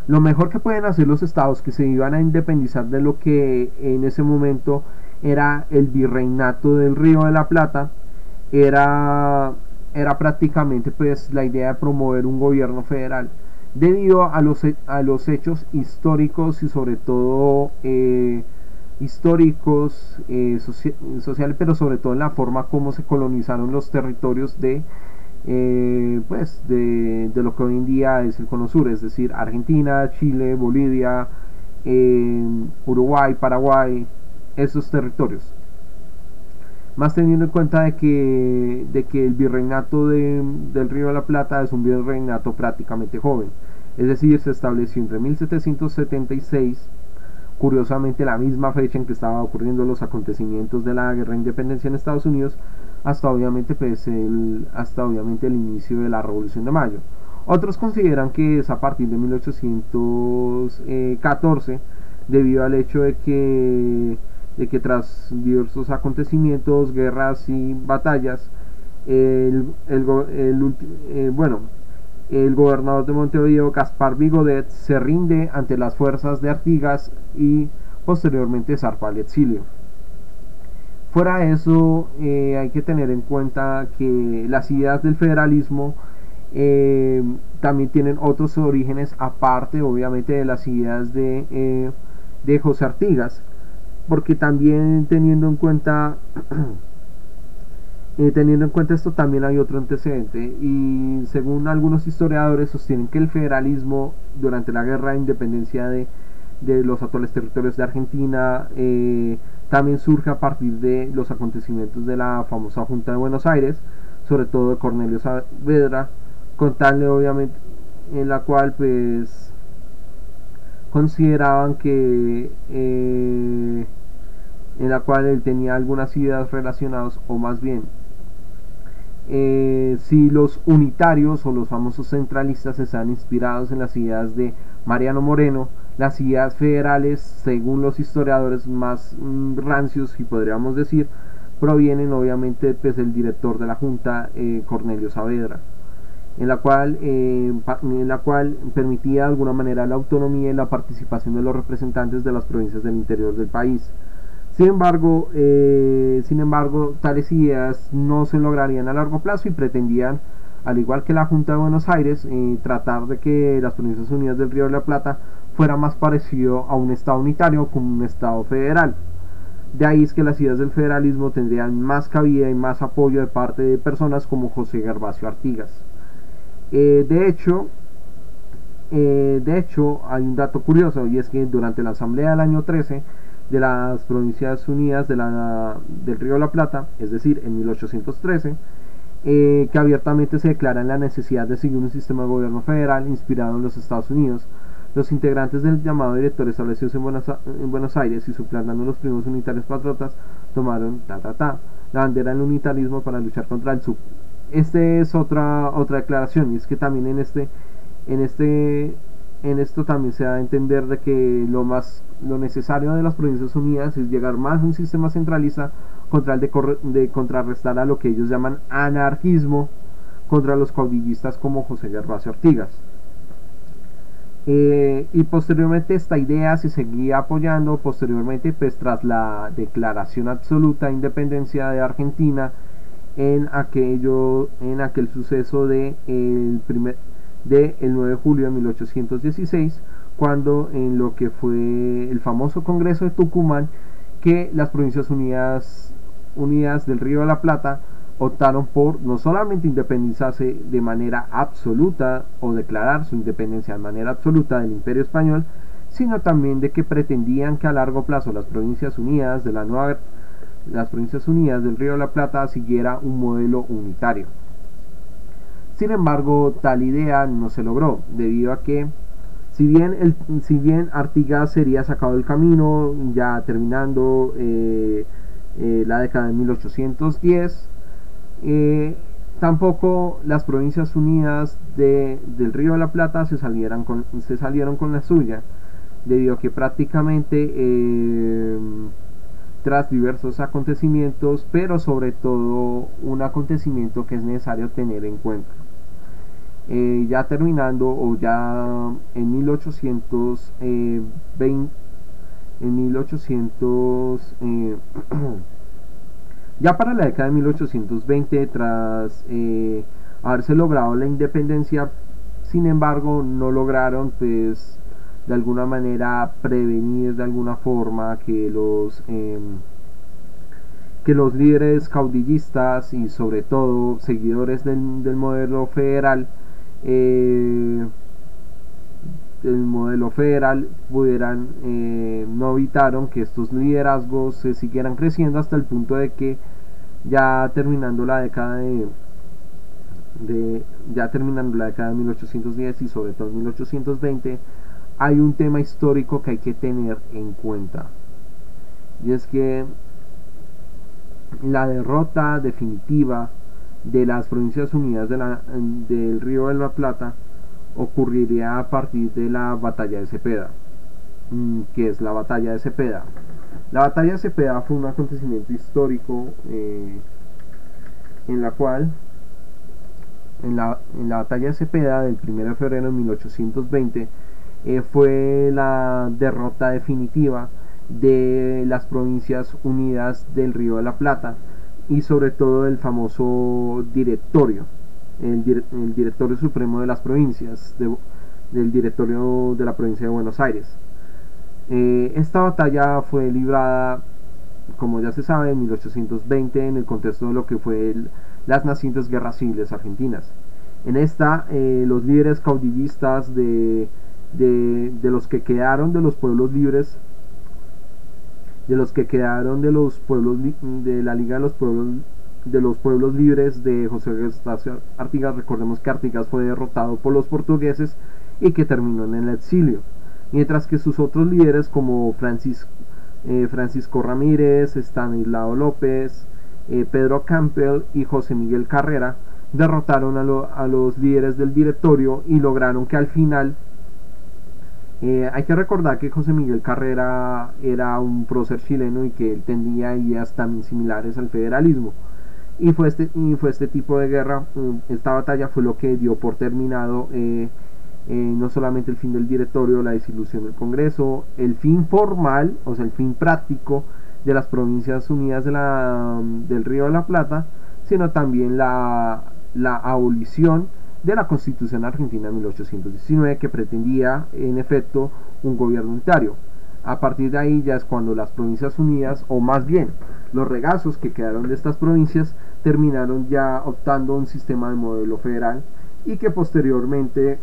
lo mejor que pueden hacer los estados que se iban a independizar de lo que en ese momento era el virreinato del Río de la Plata, era, era prácticamente pues la idea de promover un gobierno federal. Debido a los, a los hechos históricos y sobre todo eh, históricos, eh, sociales, pero sobre todo en la forma como se colonizaron los territorios de, eh, pues, de, lo que hoy en día es el Cono Sur, es decir, Argentina, Chile, Bolivia, eh, Uruguay, Paraguay, esos territorios. Más teniendo en cuenta de que, de que el virreinato del Río de la Plata es un virreinato prácticamente joven, es decir, se estableció entre 1776 curiosamente la misma fecha en que estaban ocurriendo los acontecimientos de la guerra de independencia en Estados Unidos hasta obviamente pues el, hasta obviamente el inicio de la revolución de mayo. Otros consideran que es a partir de 1814 debido al hecho de que de que tras diversos acontecimientos guerras y batallas el, el, el eh, bueno el gobernador de Montevideo, Gaspar Bigodet, se rinde ante las fuerzas de Artigas y posteriormente zarpa al exilio. Fuera de eso, eh, hay que tener en cuenta que las ideas del federalismo eh, también tienen otros orígenes aparte, obviamente, de las ideas de, eh, de José Artigas, porque también teniendo en cuenta Eh, teniendo en cuenta esto también hay otro antecedente y según algunos historiadores sostienen que el federalismo durante la guerra de independencia de, los actuales territorios de Argentina eh, también surge a partir de los acontecimientos de la famosa Junta de Buenos Aires, sobre todo de Cornelio Saavedra, con tal obviamente en la cual pues consideraban que eh, en la cual él tenía algunas ideas relacionadas o más bien eh, si los unitarios o los famosos centralistas están inspirados en las ideas de Mariano Moreno, las ideas federales, según los historiadores más mm, rancios, y podríamos decir, provienen obviamente pues, del director de la Junta, eh, Cornelio Saavedra, en la, cual, eh, en la cual permitía de alguna manera la autonomía y la participación de los representantes de las provincias del interior del país. Sin embargo, eh, sin embargo, tales ideas no se lograrían a largo plazo y pretendían, al igual que la Junta de Buenos Aires, eh, tratar de que las Provincias Unidas del Río de la Plata fuera más parecido a un Estado unitario como un Estado federal. De ahí es que las ideas del federalismo tendrían más cabida y más apoyo de parte de personas como José Gervasio Artigas. Eh, de hecho, de hecho, hay un dato curioso y es que durante la Asamblea del año 13 de las Provincias Unidas de la, del Río de la Plata, es decir, en 1813, eh, que abiertamente se declara la necesidad de seguir un sistema de gobierno federal inspirado en los Estados Unidos. Los integrantes del llamado director establecidos en Buenos, en Buenos Aires y suplantando los primos unitarios patriotas tomaron ta ta ta la bandera del unitarismo para luchar contra el sub. Esta es otra otra declaración y es que también en este en este en esto también se da a entender de que lo más lo necesario de las Provincias Unidas es llegar más a un sistema centralista contra el de, contrarrestar a lo que ellos llaman anarquismo contra los caudillistas como José Gervasio Artigas. Eh, y posteriormente esta idea se seguía apoyando posteriormente pues tras la declaración absoluta de independencia de Argentina en aquello en aquel suceso de el primer de el 9 de julio de 1816 cuando en lo que fue el famoso Congreso de Tucumán que las Provincias Unidas Unidas del Río de la Plata optaron por no solamente independizarse de manera absoluta o declarar su independencia de manera absoluta del Imperio Español, sino también de que pretendían que a largo plazo las Provincias Unidas de la nueva las Provincias Unidas del Río de la Plata siguiera un modelo unitario. Sin embargo, tal idea no se logró, debido a que si bien, el, si bien Artigas sería sacado del camino, ya terminando eh, eh, la década de 1810, eh, tampoco las Provincias Unidas de, del Río de la Plata se, con, se salieron con la suya, debido a que prácticamente tras diversos acontecimientos, pero sobre todo un acontecimiento que es necesario tener en cuenta. Eh, ya terminando o ya en 1820 eh, en 1800 eh, ya para la década de 1820 tras haberse logrado la independencia sin embargo no lograron pues de alguna manera prevenir de alguna forma que los que los líderes caudillistas y sobre todo seguidores del, modelo federal eh, del modelo federal pudieran eh, no evitaron que estos liderazgos se siguieran creciendo hasta el punto de que ya terminando la década de, de ya terminando la década de 1810 y sobre todo 1820 hay un tema histórico que hay que tener en cuenta. Y es que la derrota definitiva de las Provincias Unidas del Río de la Plata ocurriría a partir de la batalla de Cepeda, mm, que es la batalla de Cepeda. La batalla de Cepeda fue un acontecimiento histórico eh, en la cual en la, en la batalla de Cepeda del 1 de febrero de 1820 eh, fue la derrota definitiva de las provincias unidas del Río de la Plata y sobre todo el famoso directorio, el, directorio supremo de las provincias, del directorio de la provincia de Buenos Aires. Eh, esta batalla fue librada, como ya se sabe, en 1820 en el contexto de lo que fue las nacientes guerras civiles argentinas. En esta, eh, los líderes caudillistas de de, los que quedaron de los pueblos libres de los que quedaron de los pueblos de la Liga de los Pueblos de los pueblos libres de José Eustacio Artigas. Recordemos que Artigas fue derrotado por los portugueses y que terminó en el exilio. Mientras que sus otros líderes como eh, Francisco Ramírez, Stanislao López, eh, Pedro Campbell y José Miguel Carrera derrotaron a los líderes del directorio y lograron que al final eh, hay que recordar que José Miguel Carrera era un prócer chileno y que él tendía ideas también similares al federalismo. Y fue este, y fue este tipo de guerra, mm, esta batalla fue lo que dio por terminado eh, eh, no solamente el fin del directorio, la desilusión del Congreso, el fin formal, o sea, el fin práctico de las Provincias Unidas la, del Río de la Plata, sino también la abolición de la Constitución Argentina de 1819 que pretendía en efecto un gobierno unitario. A partir de ahí ya es cuando las provincias unidas, o más bien los regazos que quedaron de estas provincias, terminaron ya optando un sistema de modelo federal y que posteriormente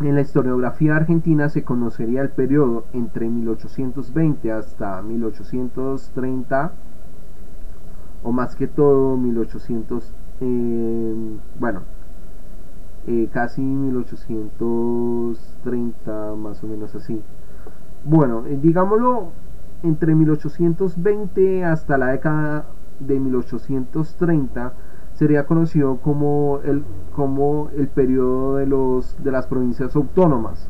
en la historiografía argentina se conocería el periodo entre 1820 hasta 1830 o más que todo 1830 eh, bueno, eh, casi 1830, más o menos así. Bueno, eh, digámoslo, entre 1820 hasta la década de 1830 sería conocido como el, como el periodo de, los, de las provincias autónomas.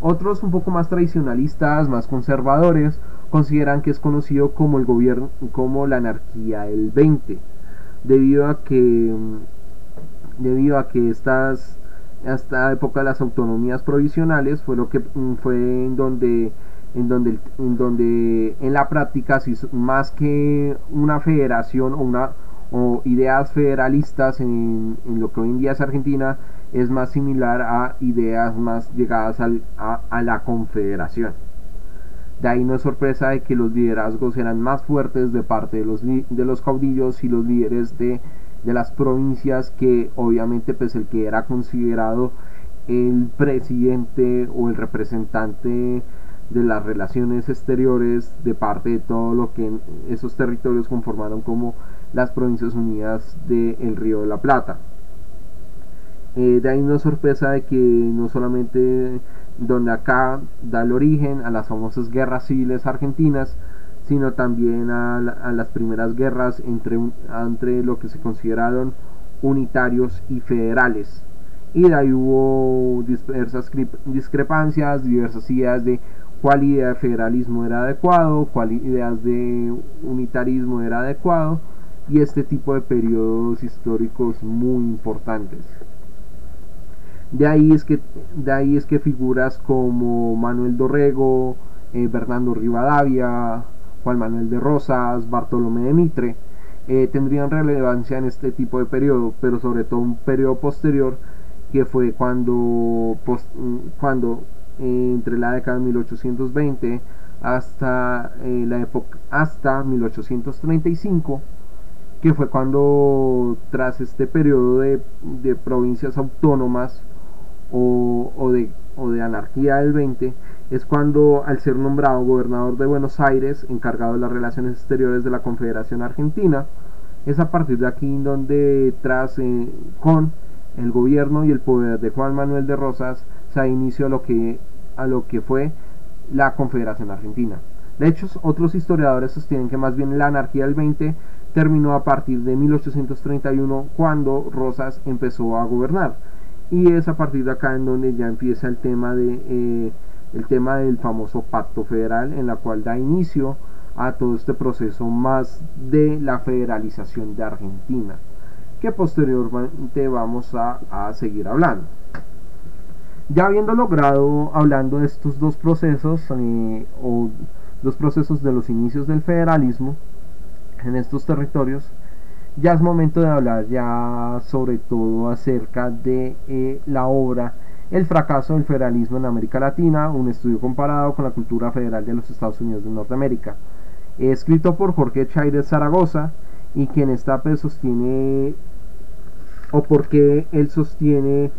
Otros un poco más tradicionalistas, más conservadores, consideran que es conocido como el gobierno, como la anarquía del 20, debido a que debido a que estas esta época de las autonomías provisionales fue lo que mm, fue en donde en donde en donde en la práctica más que una federación o una o ideas federalistas en, lo que hoy en día es Argentina es más similar a ideas más llegadas a, la confederación. De ahí no es sorpresa de que los liderazgos eran más fuertes de parte de los, de los caudillos y los líderes de, de las provincias que obviamente pues el que era considerado el presidente o el representante de las relaciones exteriores de parte de todo lo que esos territorios conformaron como las Provincias Unidas del Río de la Plata. Eh, de ahí no es sorpresa de que no solamente donde acá da el origen a las famosas guerras civiles argentinas, sino también a, las primeras guerras entre, entre lo que se consideraron unitarios y federales. Y de ahí hubo diversas discrepancias, diversas ideas de cuál idea de federalismo era adecuado, cuál ideas de unitarismo era adecuado y este tipo de periodos históricos muy importantes. De ahí es que, de ahí es que figuras como Manuel Dorrego, eh, Bernardo Rivadavia, Juan Manuel de Rosas, Bartolomé de Mitre, eh, tendrían relevancia en este tipo de periodo, pero sobre todo un periodo posterior que fue cuando, cuando eh, entre la década de 1820 hasta la época hasta 1835 que fue cuando tras este periodo de, provincias autónomas o, de, anarquía del 20, es cuando al ser nombrado gobernador de Buenos Aires, encargado de las relaciones exteriores de la Confederación Argentina, es a partir de aquí donde tras eh, con el gobierno y el poder de Juan Manuel de Rosas se da inicio a lo que, a lo que fue la Confederación Argentina. De hecho, otros historiadores sostienen que más bien la anarquía del 20 terminó a partir de 1831 cuando Rosas empezó a gobernar y es a partir de acá en donde ya empieza el tema de eh, el tema del famoso pacto federal en la cual da inicio a todo este proceso más de la federalización de Argentina que posteriormente vamos a, a seguir hablando. Ya habiendo logrado hablando de estos dos procesos eh, o dos procesos de los inicios del federalismo en estos territorios, ya es momento de hablar ya sobre todo acerca de eh, la obra El fracaso del federalismo en América Latina, un estudio comparado con la cultura federal de los Estados Unidos de Norteamérica, escrito por Jorge Chaires Zaragoza y quien está pues sostiene o porque él sostiene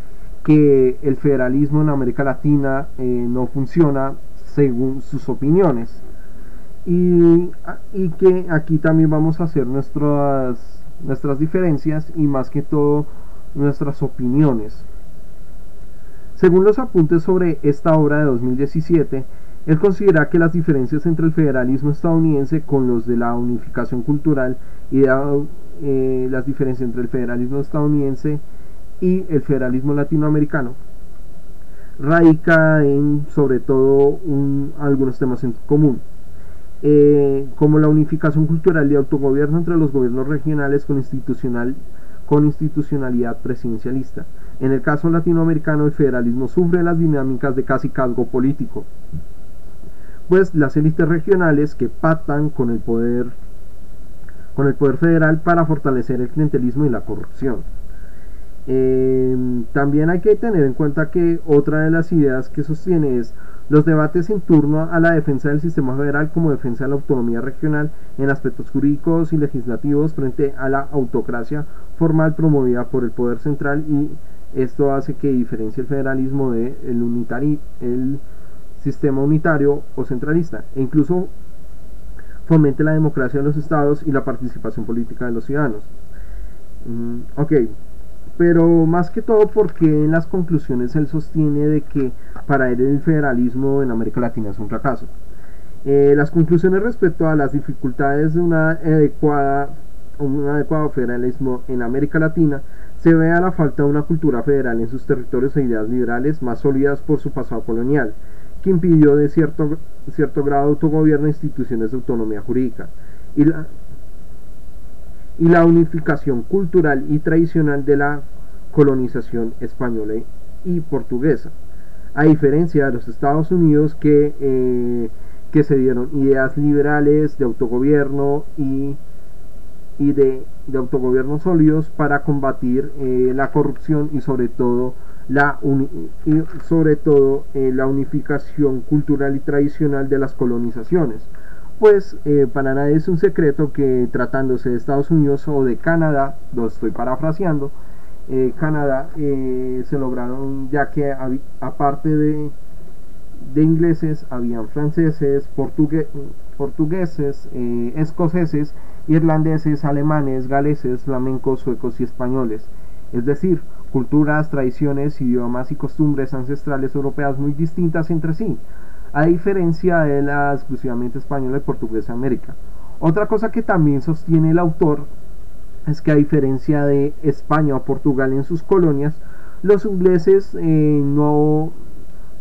que el federalismo en América Latina eh, no funciona según sus opiniones. Y, y, que aquí también vamos a hacer nuestras, nuestras diferencias y más que todo nuestras opiniones. Según los apuntes sobre esta obra de 2017, él considera que las diferencias entre el federalismo estadounidense con los de la unificación cultural y eh, las diferencias entre el federalismo estadounidense y el federalismo latinoamericano radica en sobre todo algunos temas en común eh, como la unificación cultural y autogobierno entre los gobiernos regionales con, institucional, con institucionalidad presidencialista. En el caso latinoamericano, el federalismo sufre las dinámicas de casi cargo político, pues las élites regionales que pactan con el poder con el poder federal para fortalecer el clientelismo y la corrupción. Eh, también hay que tener en cuenta que otra de las ideas que sostiene es los debates en torno a la defensa del sistema federal como defensa de la autonomía regional en aspectos jurídicos y legislativos frente a la autocracia formal promovida por el poder central y esto hace que diferencie el federalismo del de el sistema unitario o centralista e incluso fomente la democracia de los estados y la participación política de los ciudadanos. Mm, ok, pero más que todo porque en las conclusiones él sostiene de que para él el federalismo en América Latina es un fracaso. Eh, las conclusiones respecto a las dificultades de una adecuada un adecuado federalismo en América Latina se ve a la falta de una cultura federal en sus territorios e ideas liberales más sólidas por su pasado colonial, que impidió de cierto, cierto grado autogobierno e instituciones de autonomía jurídica, y la, y la unificación cultural y tradicional de la colonización española y portuguesa. A diferencia de los Estados Unidos que, eh, que se dieron ideas liberales de autogobierno y, y de, de, autogobierno sólidos para combatir eh, la corrupción y sobre todo la, sobre todo, eh, la unificación cultural y tradicional de las colonizaciones. Pues eh, para nadie es un secreto que tratándose de Estados Unidos o de Canadá, lo estoy parafraseando, eh, Canadá se lograron ya que aparte de ingleses habían franceses, portugueses, escoceses, irlandeses, alemanes, galeses, flamencos, suecos y españoles. Es decir, culturas, tradiciones, idiomas y costumbres ancestrales europeas muy distintas entre sí, a diferencia de la exclusivamente española y portuguesa América. Otra cosa que también sostiene el autor es que a diferencia de España o Portugal en sus colonias, los ingleses eh, no,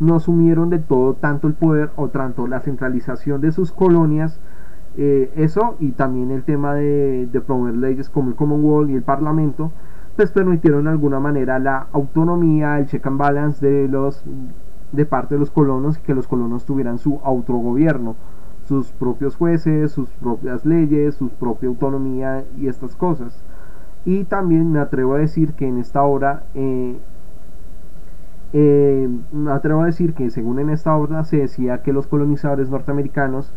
no asumieron de todo tanto el poder o tanto la centralización de sus colonias, eh, eso y también el tema de, de promover leyes como el Commonwealth y el Parlamento, pues permitieron de alguna manera la autonomía, el check and balance de los de parte de los colonos y que los colonos tuvieran su autogobierno, sus propios jueces, sus propias leyes, su propia autonomía y estas cosas. Y también me atrevo a decir que en esta obra, eh, eh, me atrevo a decir que según en esta obra se decía que los colonizadores norteamericanos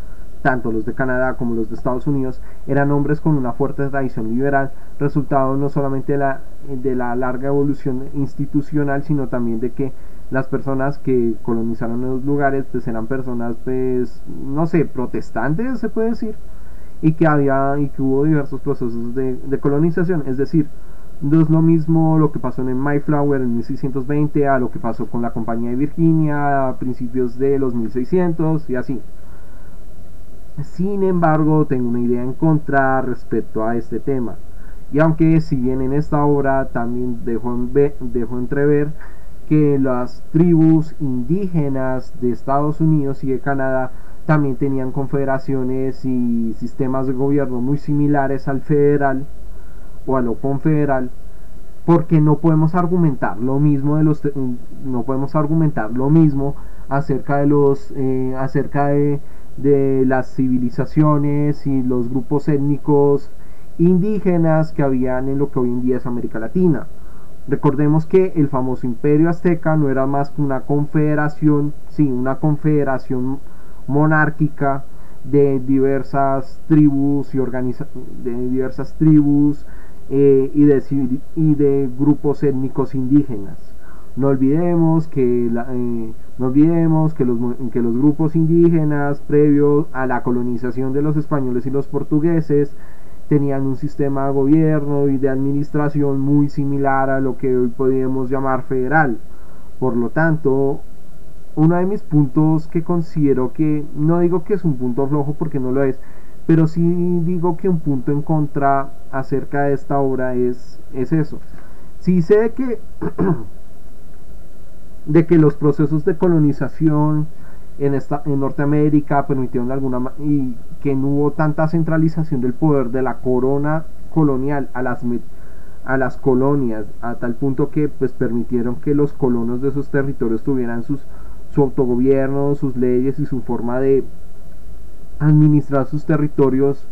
tanto los de Canadá como los de Estados Unidos, eran hombres con una fuerte tradición liberal, resultado no solamente de la, de la larga evolución institucional, sino también de que las personas que colonizaron los lugares pues eran personas pues no sé protestantes se puede decir y que había y que hubo diversos procesos de, colonización es decir no es lo mismo lo que pasó en Mayflower en 1620 a lo que pasó con la compañía de Virginia a principios de los 1600 y así sin embargo, tengo una idea en contra respecto a este tema. Y aunque si bien en esta obra también dejo, entrever que las tribus indígenas de Estados Unidos y de Canadá también tenían confederaciones y sistemas de gobierno muy similares al federal o a lo confederal, porque no podemos argumentar lo mismo de los no podemos argumentar lo mismo acerca de los eh, acerca de de las civilizaciones y los grupos étnicos indígenas que habían en lo que hoy en día es América Latina. Recordemos que el famoso imperio azteca no era más que una confederación, sí, una confederación monárquica de diversas tribus y de diversas tribus eh, y, de, y de grupos étnicos indígenas. No olvidemos que eh, no olvidemos que los, que los grupos indígenas, previos a la colonización de los españoles y los portugueses, tenían un sistema de gobierno y de administración muy similar a lo que hoy podríamos llamar federal. Por lo tanto, uno de mis puntos que considero que, no digo que es un punto flojo porque no lo es, pero sí digo que un punto en contra acerca de esta obra es, es eso. Sí sé que de que los procesos de colonización en, esta, en Norteamérica permitieron alguna y que no hubo tanta centralización del poder de la corona colonial a las a las colonias a tal punto que pues permitieron que los colonos de esos territorios tuvieran sus su autogobierno, sus leyes y su forma de administrar sus territorios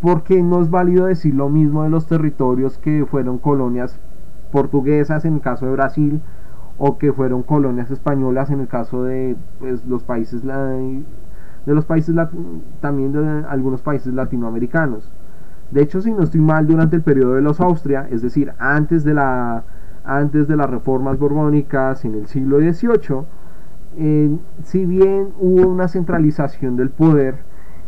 porque no es válido decir lo mismo de los territorios que fueron colonias portuguesas en el caso de Brasil o que fueron colonias españolas en el caso de pues, los países de los países también de algunos países latinoamericanos. De hecho, si no estoy mal, durante el periodo de los Austria, es decir, antes de la antes de las reformas borbónicas en el siglo XVIII, eh, si bien hubo una centralización del poder,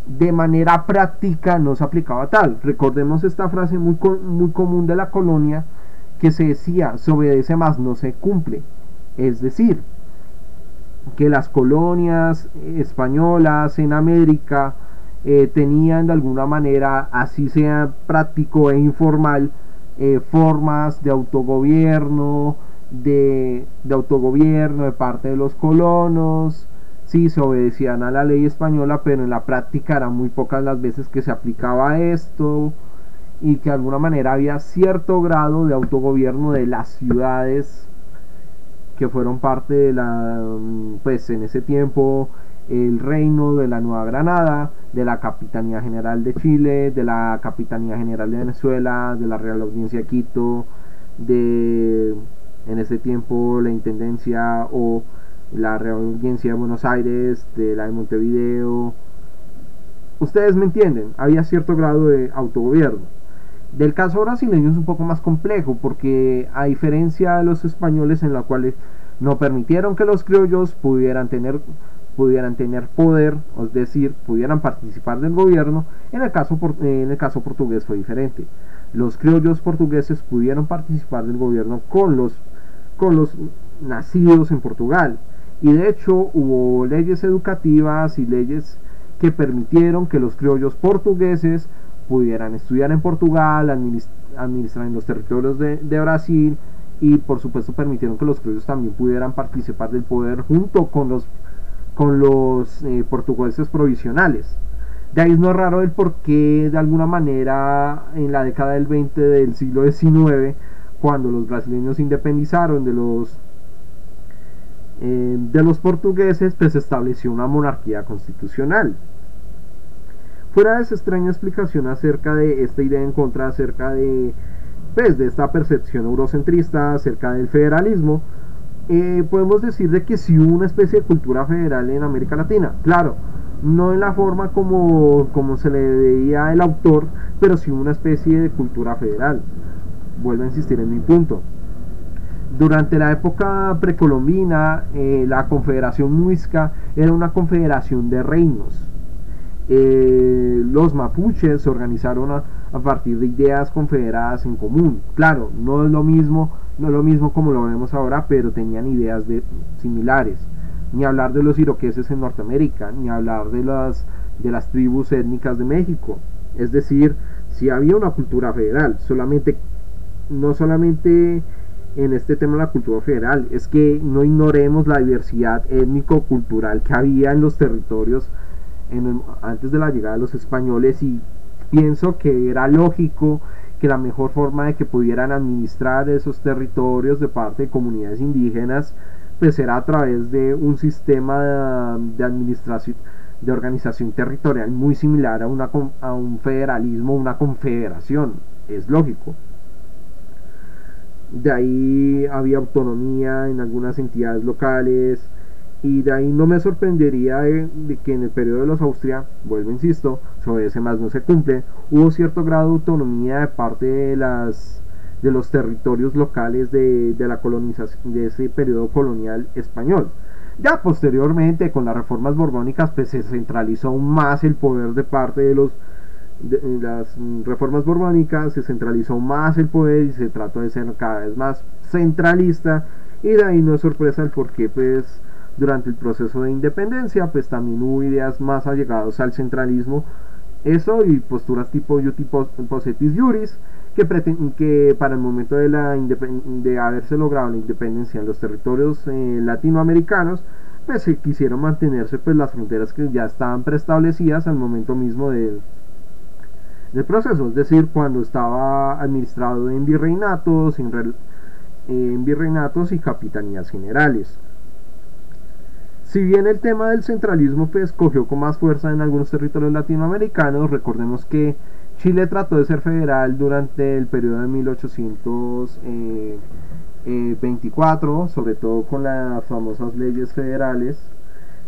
de manera práctica no se aplicaba tal. Recordemos esta frase muy, muy común de la colonia que se decía, se obedece más, no se cumple. Es decir, que las colonias españolas en América eh, tenían de alguna manera, así sea práctico e informal, eh, formas de autogobierno, de, de, autogobierno de parte de los colonos, sí se obedecían a la ley española, pero en la práctica eran muy pocas las veces que se aplicaba esto y que de alguna manera había cierto grado de autogobierno de las ciudades que fueron parte de la, pues en ese tiempo, el reino de la Nueva Granada, de la Capitanía General de Chile, de la Capitanía General de Venezuela, de la Real Audiencia de Quito, de en ese tiempo la Intendencia o la Real Audiencia de Buenos Aires, de la de Montevideo. Ustedes me entienden, había cierto grado de autogobierno. Del caso brasileño es un poco más complejo porque a diferencia de los españoles en la cual no permitieron que los criollos pudieran tener pudieran tener poder, es decir, pudieran participar del gobierno, en el caso, en el caso portugués fue diferente. Los criollos portugueses pudieron participar del gobierno con los, con los nacidos en Portugal. Y de hecho hubo leyes educativas y leyes que permitieron que los criollos portugueses pudieran estudiar en Portugal, administrar en los territorios de, Brasil y por supuesto permitieron que los criollos también pudieran participar del poder junto con los, con los eh, portugueses provisionales. De ahí no es raro el por qué de alguna manera en la década del 20 del siglo XIX, cuando los brasileños independizaron de los eh, de los portugueses, pues se estableció una monarquía constitucional. Fuera de esa extraña explicación acerca de esta idea en contra, acerca de, pues, de esta percepción eurocentrista, acerca del federalismo, eh, podemos decir de que sí hubo una especie de cultura federal en América Latina. Claro, no en la forma como, como se le veía el autor, pero sí una especie de cultura federal. Vuelvo a insistir en mi punto. Durante la época precolombina, eh, la Confederación Muisca era una confederación de reinos eh, los mapuches se organizaron a, partir de ideas confederadas en común. Claro, no es lo mismo, no es lo mismo como lo vemos ahora, pero tenían ideas de, similares. Ni hablar de los iroqueses en Norteamérica, ni hablar de las, de las tribus étnicas de México. Es decir, si había una cultura federal, solamente, no solamente en este tema de la cultura federal, es que no ignoremos la diversidad étnico-cultural que había en los territorios antes de la llegada de los españoles y pienso que era lógico que la mejor forma de que pudieran administrar esos territorios de parte de comunidades indígenas pues era a través de un sistema de, administración de organización territorial muy similar a, una, a un federalismo, una confederación, es lógico. De ahí había autonomía en algunas entidades locales, y de ahí no me sorprendería de, que en el periodo de los Austria, vuelvo insisto, sobre ese más no se cumple, hubo cierto grado de autonomía de parte de las de los territorios locales de, la colonización de ese periodo colonial español. Ya posteriormente, con las reformas borbónicas, pues se centralizó aún más el poder de parte de los de, las reformas borbónicas, se centralizó más el poder y se trató de ser cada vez más centralista. Y de ahí no es sorpresa el por qué, pues durante el proceso de independencia, pues también hubo ideas más allegadas al centralismo, eso y posturas tipo yo tipo posetis juris, que, que para el momento de, la de haberse logrado la independencia en los territorios eh, latinoamericanos, pues se quisieron mantenerse pues las fronteras que ya estaban preestablecidas al momento mismo del, del proceso, es decir, cuando estaba administrado en virreinatos, en virreinatos y capitanías generales. Si bien el tema del centralismo pues cogió con más fuerza en algunos territorios latinoamericanos, recordemos que Chile trató de ser federal durante el periodo de 1824, sobre todo con las famosas leyes federales,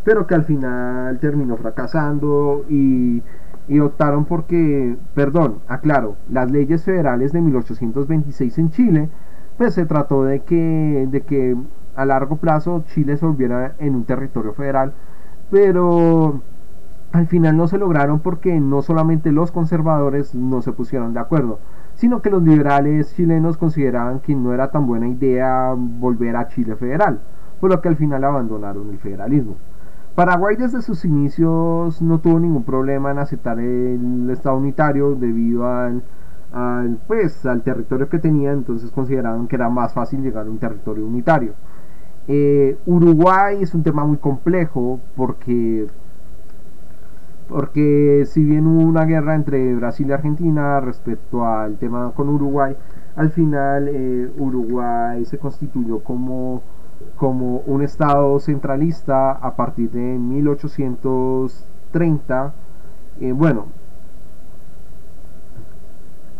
pero que al final terminó fracasando y, y optaron porque, perdón, aclaro, las leyes federales de 1826 en Chile, pues se trató de que, de que a largo plazo Chile se volviera en un territorio federal, pero al final no se lograron porque no solamente los conservadores no se pusieron de acuerdo, sino que los liberales chilenos consideraban que no era tan buena idea volver a Chile federal, por lo que al final abandonaron el federalismo. Paraguay desde sus inicios no tuvo ningún problema en aceptar el Estado unitario debido al, pues, al territorio que tenía, entonces consideraron que era más fácil llegar a un territorio unitario. Eh, Uruguay es un tema muy complejo porque porque si bien hubo una guerra entre Brasil y Argentina respecto al tema con Uruguay, al final eh, Uruguay se constituyó como, como un estado centralista a partir de 1830. Eh, bueno,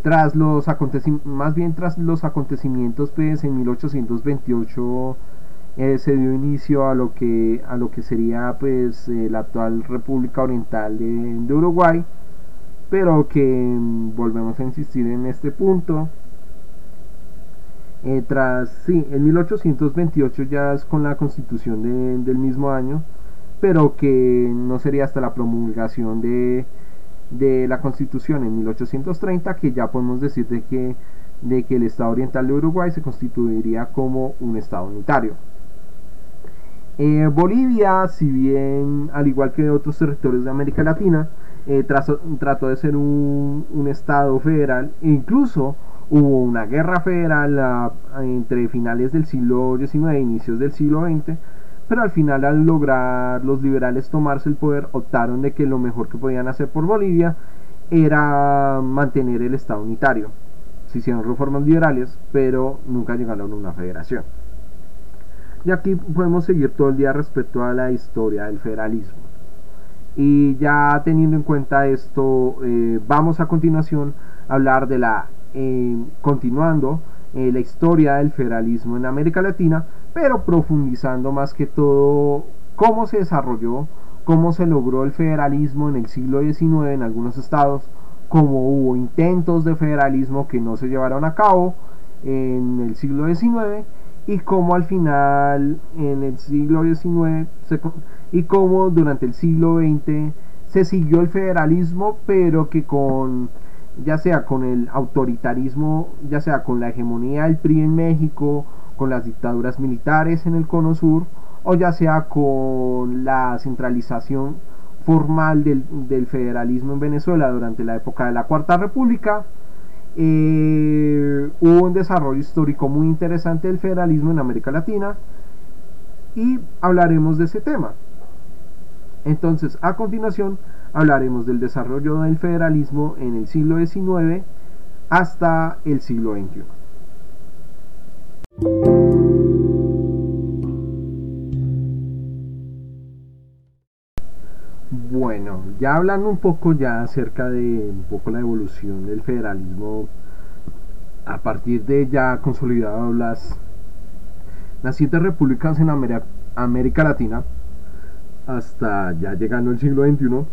tras los acontecimientos, más bien tras los acontecimientos, pues en 1828 eh, se dio inicio a lo que a lo que sería pues eh, la actual República Oriental de, Uruguay pero que mm, volvemos a insistir en este punto eh, tras sí en 1828 ya es con la constitución del mismo año pero que no sería hasta la promulgación de, de la constitución en 1830 que ya podemos decir de que de que el Estado Oriental de Uruguay se constituiría como un Estado unitario. Eh, Bolivia, si bien al igual que otros territorios de América Latina, eh, trató de ser un, estado federal, e incluso hubo una guerra federal entre finales del siglo XIX e inicios del siglo XX, pero al final al lograr los liberales tomarse el poder, optaron de que lo mejor que podían hacer por Bolivia era mantener el estado unitario. Se hicieron reformas liberales, pero nunca llegaron a una federación. Y aquí podemos seguir todo el día respecto a la historia del federalismo. Y ya teniendo en cuenta esto, eh, vamos a continuación a hablar de la, eh, continuando eh, la historia del federalismo en América Latina, pero profundizando más que todo cómo se desarrolló, cómo se logró el federalismo en el siglo XIX en algunos estados, cómo hubo intentos de federalismo que no se llevaron a cabo en el siglo XIX y cómo al final en el siglo XIX y cómo durante el siglo XX se siguió el federalismo pero que con ya sea con el autoritarismo ya sea con la hegemonía del PRI en México con las dictaduras militares en el cono sur o ya sea con la centralización formal del, del federalismo en Venezuela durante la época de la Cuarta República hubo un desarrollo histórico muy interesante del federalismo en América Latina y hablaremos de ese tema. Entonces, a continuación, hablaremos del desarrollo del federalismo en el siglo XIX hasta el siglo XXI. Bueno, ya hablando un poco ya acerca de un poco la evolución del federalismo a partir de ya consolidado las las siete repúblicas en América, Latina hasta ya llegando el siglo XXI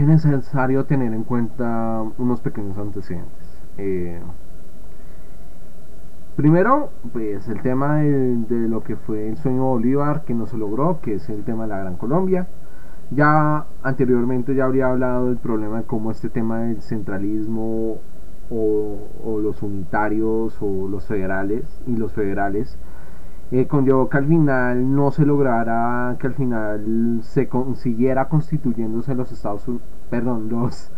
es necesario tener en cuenta unos pequeños antecedentes. Eh, primero, pues el tema de, de, lo que fue el sueño Bolívar que no se logró, que es el tema de la Gran Colombia. Ya anteriormente ya habría hablado del problema de cómo este tema del centralismo o, los unitarios o los federales y los federales eh, conllevó que al final no se lograra que al final se consiguiera constituyéndose los Estados Unidos, perdón, los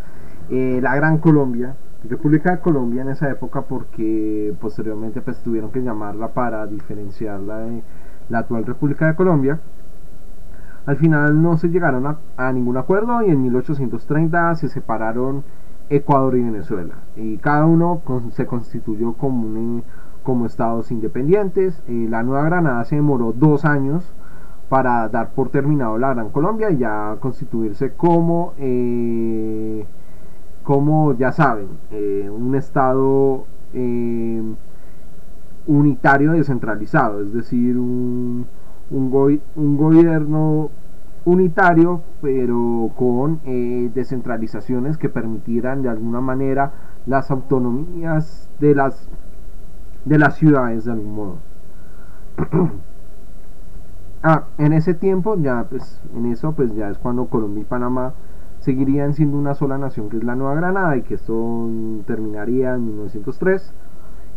eh, la Gran Colombia, República de Colombia en esa época porque posteriormente pues tuvieron que llamarla para diferenciarla de la actual República de Colombia al final no se llegaron a, ningún acuerdo y en 1830 se separaron Ecuador y Venezuela. Y cada uno se constituyó como, como estados independientes. Eh, la Nueva Granada se demoró dos años para dar por terminado la Gran Colombia y ya constituirse como, eh, como ya saben, eh, un estado unitario descentralizado, es decir, un un, un gobierno unitario, pero con eh, descentralizaciones que permitieran de alguna manera las autonomías de las, de las ciudades de algún modo. ah, en ese tiempo, ya pues, en eso, pues ya es cuando Colombia y Panamá seguirían siendo una sola nación, que es la Nueva Granada, y que esto terminaría en 1903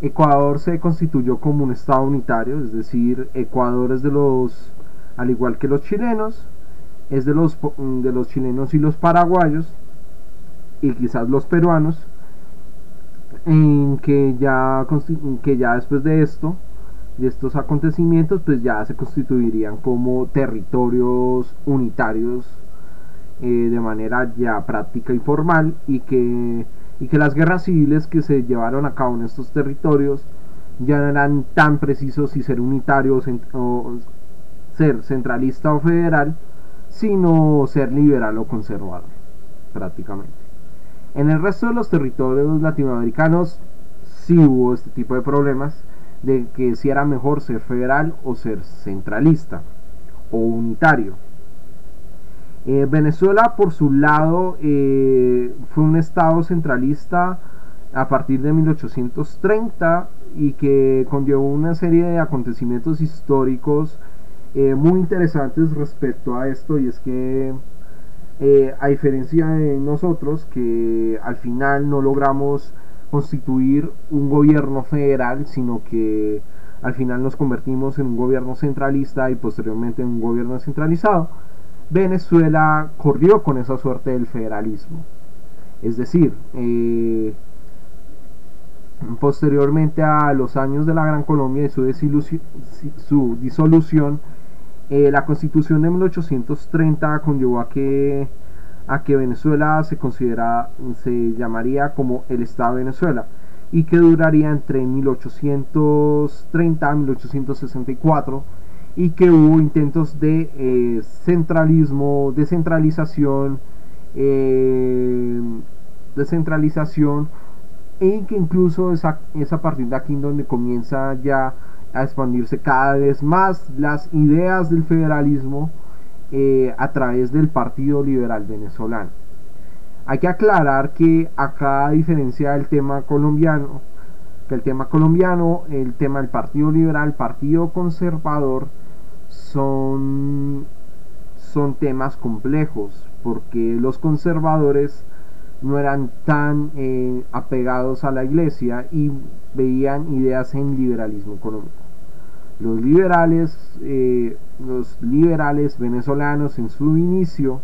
Ecuador se constituyó como un estado unitario, es decir, Ecuador es de los, al igual que los chilenos, es de los, de los chilenos y los paraguayos y quizás los peruanos en que ya, que ya después de esto de estos acontecimientos pues ya se constituirían como territorios unitarios eh, de manera ya práctica y formal y que, y que las guerras civiles que se llevaron a cabo en estos territorios ya no eran tan precisos si ser unitario o ser centralista o federal sino ser liberal o conservador prácticamente en el resto de los territorios latinoamericanos sí hubo este tipo de problemas de que si era mejor ser federal o ser centralista o unitario. Eh, Venezuela, por su lado, eh, fue un estado centralista a partir de 1830 y que conllevó una serie de acontecimientos históricos eh, muy interesantes respecto a esto. Y es que a diferencia de nosotros que al final no logramos constituir un gobierno federal, sino que al final nos convertimos en un gobierno centralista y posteriormente en un gobierno centralizado, Venezuela corrió con esa suerte del federalismo. Es decir, eh, posteriormente a los años de la Gran Colombia y su, disolución, eh, la constitución de 1830 conllevó a que a que Venezuela se considera, se llamaría como el Estado de Venezuela y que duraría entre 1830 y 1864 y que hubo intentos de eh, centralismo, descentralización, eh, descentralización y que incluso es a, partir de aquí donde comienza ya a expandirse cada vez más las ideas del federalismo eh, a través del Partido Liberal Venezolano. Hay que aclarar que acá a diferencia del tema colombiano, que el tema colombiano, el tema del Partido Liberal, Partido Conservador, son, son temas complejos, porque los conservadores no eran tan eh, apegados a la iglesia y veían ideas en liberalismo económico. Los liberales, eh, los liberales venezolanos en su inicio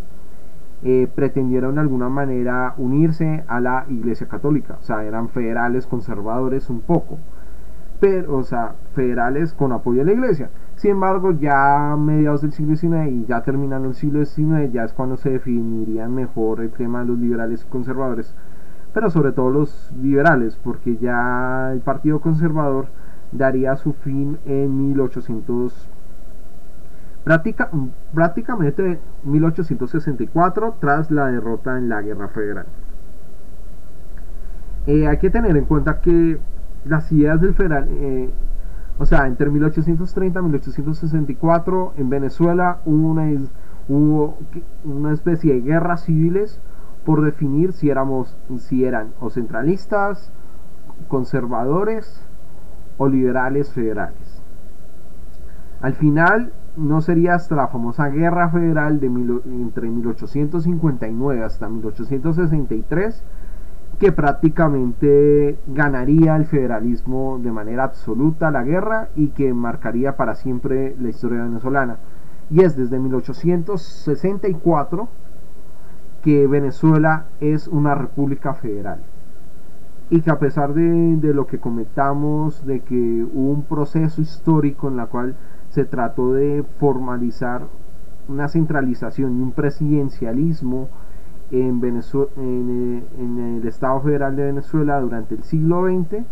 eh, pretendieron de alguna manera unirse a la Iglesia Católica, o sea, eran federales conservadores un poco, pero, o sea, federales con apoyo de la Iglesia. Sin embargo, ya a mediados del siglo XIX y ya terminando el siglo XIX, ya es cuando se definirían mejor el tema de los liberales y conservadores, pero sobre todo los liberales, porque ya el Partido Conservador daría su fin en 1800 prácticamente 1864 tras la derrota en la guerra federal. Eh, hay que tener en cuenta que las ideas del federal eh, o sea entre 1830 y 1864 en Venezuela hubo una, especie de guerras civiles por definir si éramos si eran o centralistas conservadores o liberales federales. Al final no sería hasta la famosa guerra federal de entre 1859 hasta 1863 que prácticamente ganaría el federalismo de manera absoluta la guerra y que marcaría para siempre la historia venezolana. Y es desde 1864 que Venezuela es una república federal y que a pesar de, lo que comentamos, de que hubo un proceso histórico en la cual se trató de formalizar una centralización y un presidencialismo en, Venezuela, en, en, el Estado Federal de Venezuela durante el siglo XX,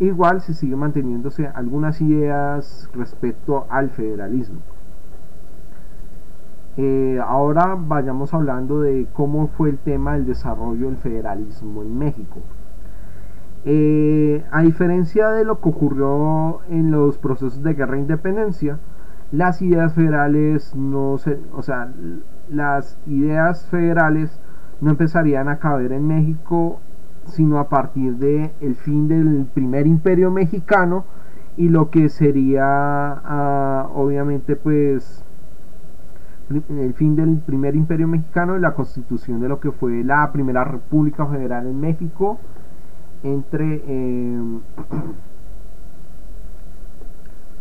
igual se sigue manteniéndose algunas ideas respecto al federalismo. Eh, ahora vayamos hablando de cómo fue el tema del desarrollo del federalismo en México. Eh, a diferencia de lo que ocurrió en los procesos de guerra e independencia, las ideas federales no se, o sea, las ideas federales no empezarían a caber en México sino a partir de el fin del primer imperio mexicano y lo que sería ah, obviamente pues el fin del primer imperio mexicano y la constitución de lo que fue la primera república federal en México entre em,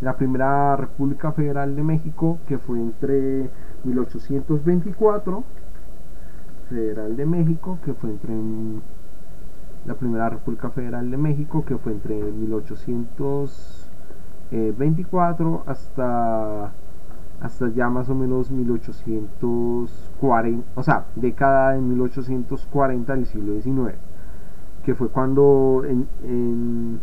la primera República Federal de México, que fue entre 1824, Federal de México, que fue entre la primera República Federal de México, que fue entre 1824 hasta hasta ya más o menos 1840, o sea, década de 1840 del siglo XIX, que fue cuando en, en,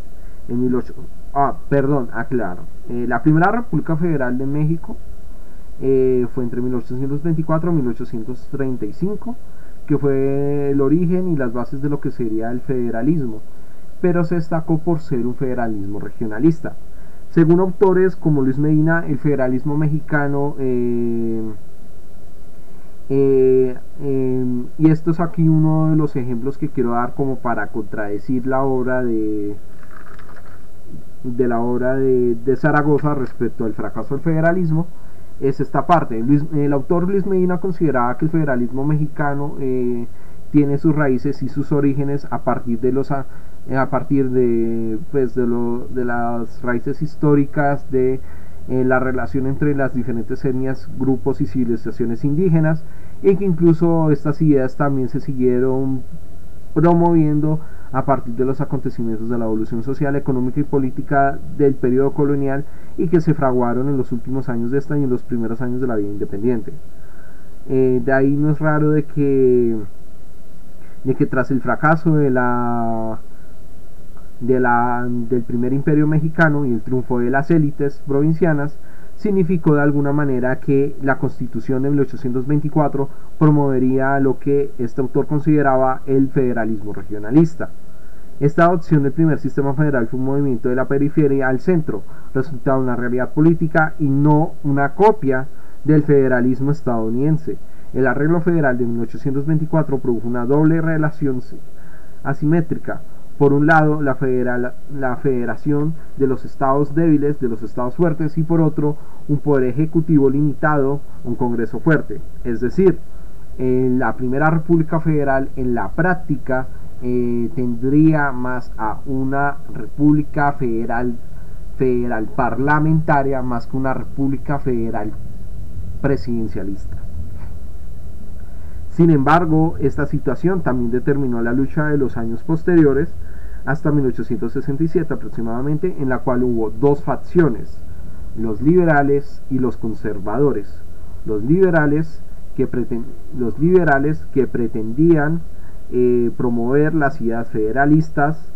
en 18, ah, perdón, aclaro, eh, la primera República Federal de México eh, fue entre 1824 y 1835, que fue el origen y las bases de lo que sería el federalismo, pero se destacó por ser un federalismo regionalista. Según autores como Luis Medina, el federalismo mexicano, eh, eh, y esto es aquí uno de los ejemplos que quiero dar como para contradecir la obra de, de la obra de Zaragoza respecto al fracaso del federalismo, es esta parte. el autor Luis Medina consideraba que el federalismo mexicano eh, tiene sus raíces y sus orígenes a partir de los a, partir de pues de, lo, de las raíces históricas de eh, la relación entre las diferentes etnias, grupos y civilizaciones indígenas y que incluso estas ideas también se siguieron promoviendo a partir de los acontecimientos de la evolución social, económica y política del periodo colonial y que se fraguaron en los últimos años de esta y en los primeros años de la vida independiente. Eh, de ahí no es raro de que, de que tras el fracaso de la, de la, del primer imperio mexicano y el triunfo de las élites provincianas, significó de alguna manera que la constitución de 1824 promovería lo que este autor consideraba el federalismo regionalista. Esta adopción del primer sistema federal fue un movimiento de la periferia al centro, resultado de una realidad política y no una copia del federalismo estadounidense. El arreglo federal de 1824 produjo una doble relación asimétrica. Por un lado, la, la federación de los estados débiles de los estados fuertes y por otro, un poder ejecutivo limitado, un Congreso fuerte. Es decir, en la primera República Federal en la práctica eh, tendría más a una república federal federal parlamentaria más que una república federal presidencialista. Sin embargo, esta situación también determinó la lucha de los años posteriores hasta 1867 aproximadamente, en la cual hubo dos facciones, los liberales y los conservadores. Los liberales que, los liberales que pretendían eh, promover las ideas federalistas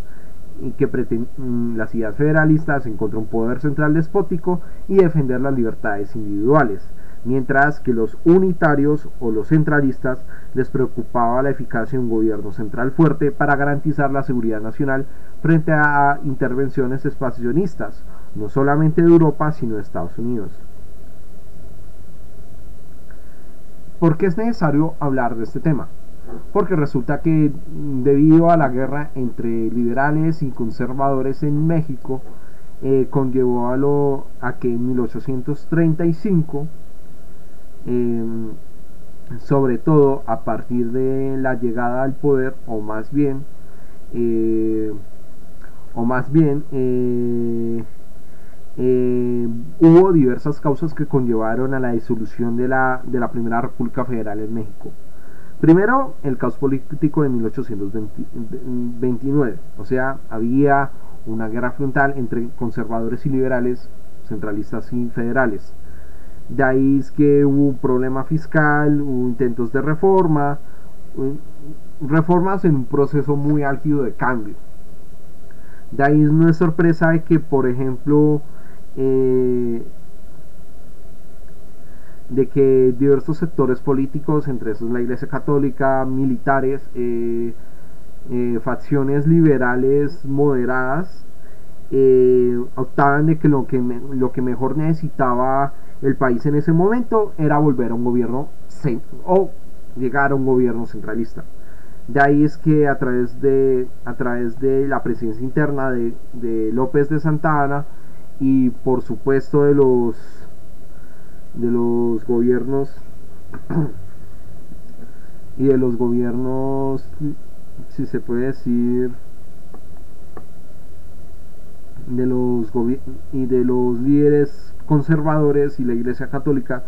que mm, las ideas federalistas en contra un poder central despótico y defender las libertades individuales, mientras que los unitarios o los centralistas les preocupaba la eficacia de un gobierno central fuerte para garantizar la seguridad nacional frente a intervenciones expansionistas, no solamente de Europa, sino de Estados Unidos. ¿Por qué es necesario hablar de este tema? Porque resulta que debido a la guerra entre liberales y conservadores en México, eh, conllevó a, lo, a que en 1835, em, sobre todo a partir de la llegada al poder, o más bien, eh, o más bien, eh, hubo diversas causas que conllevaron a la disolución de la, de la Primera República Federal en México. Primero, el caos político de 1829, o sea, había una guerra frontal entre conservadores y liberales, centralistas y federales. De ahí es que hubo un problema fiscal, hubo intentos de reforma, reformas en un proceso muy álgido de cambio. De ahí no es sorpresa que, por ejemplo, eh, de que diversos sectores políticos, entre esos la Iglesia Católica, militares, eh, eh, facciones liberales moderadas, eh, optaban de que lo, que lo que mejor necesitaba el país en ese momento era volver a un gobierno o llegar a un gobierno centralista. De ahí es que a través de, a través de la presidencia interna de, de López de Santa Ana y por supuesto de los de los gobiernos y de los gobiernos, si se puede decir, de los y de los líderes conservadores y la Iglesia Católica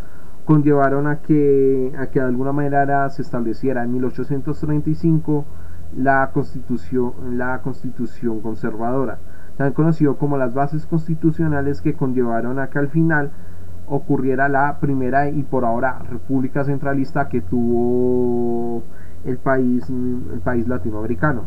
conllevaron a que, a que de alguna manera se estableciera en 1835 la constitución, la constitución conservadora, también conocido como las bases constitucionales que conllevaron a que al final ocurriera la primera y por ahora república centralista que tuvo el país, el país latinoamericano.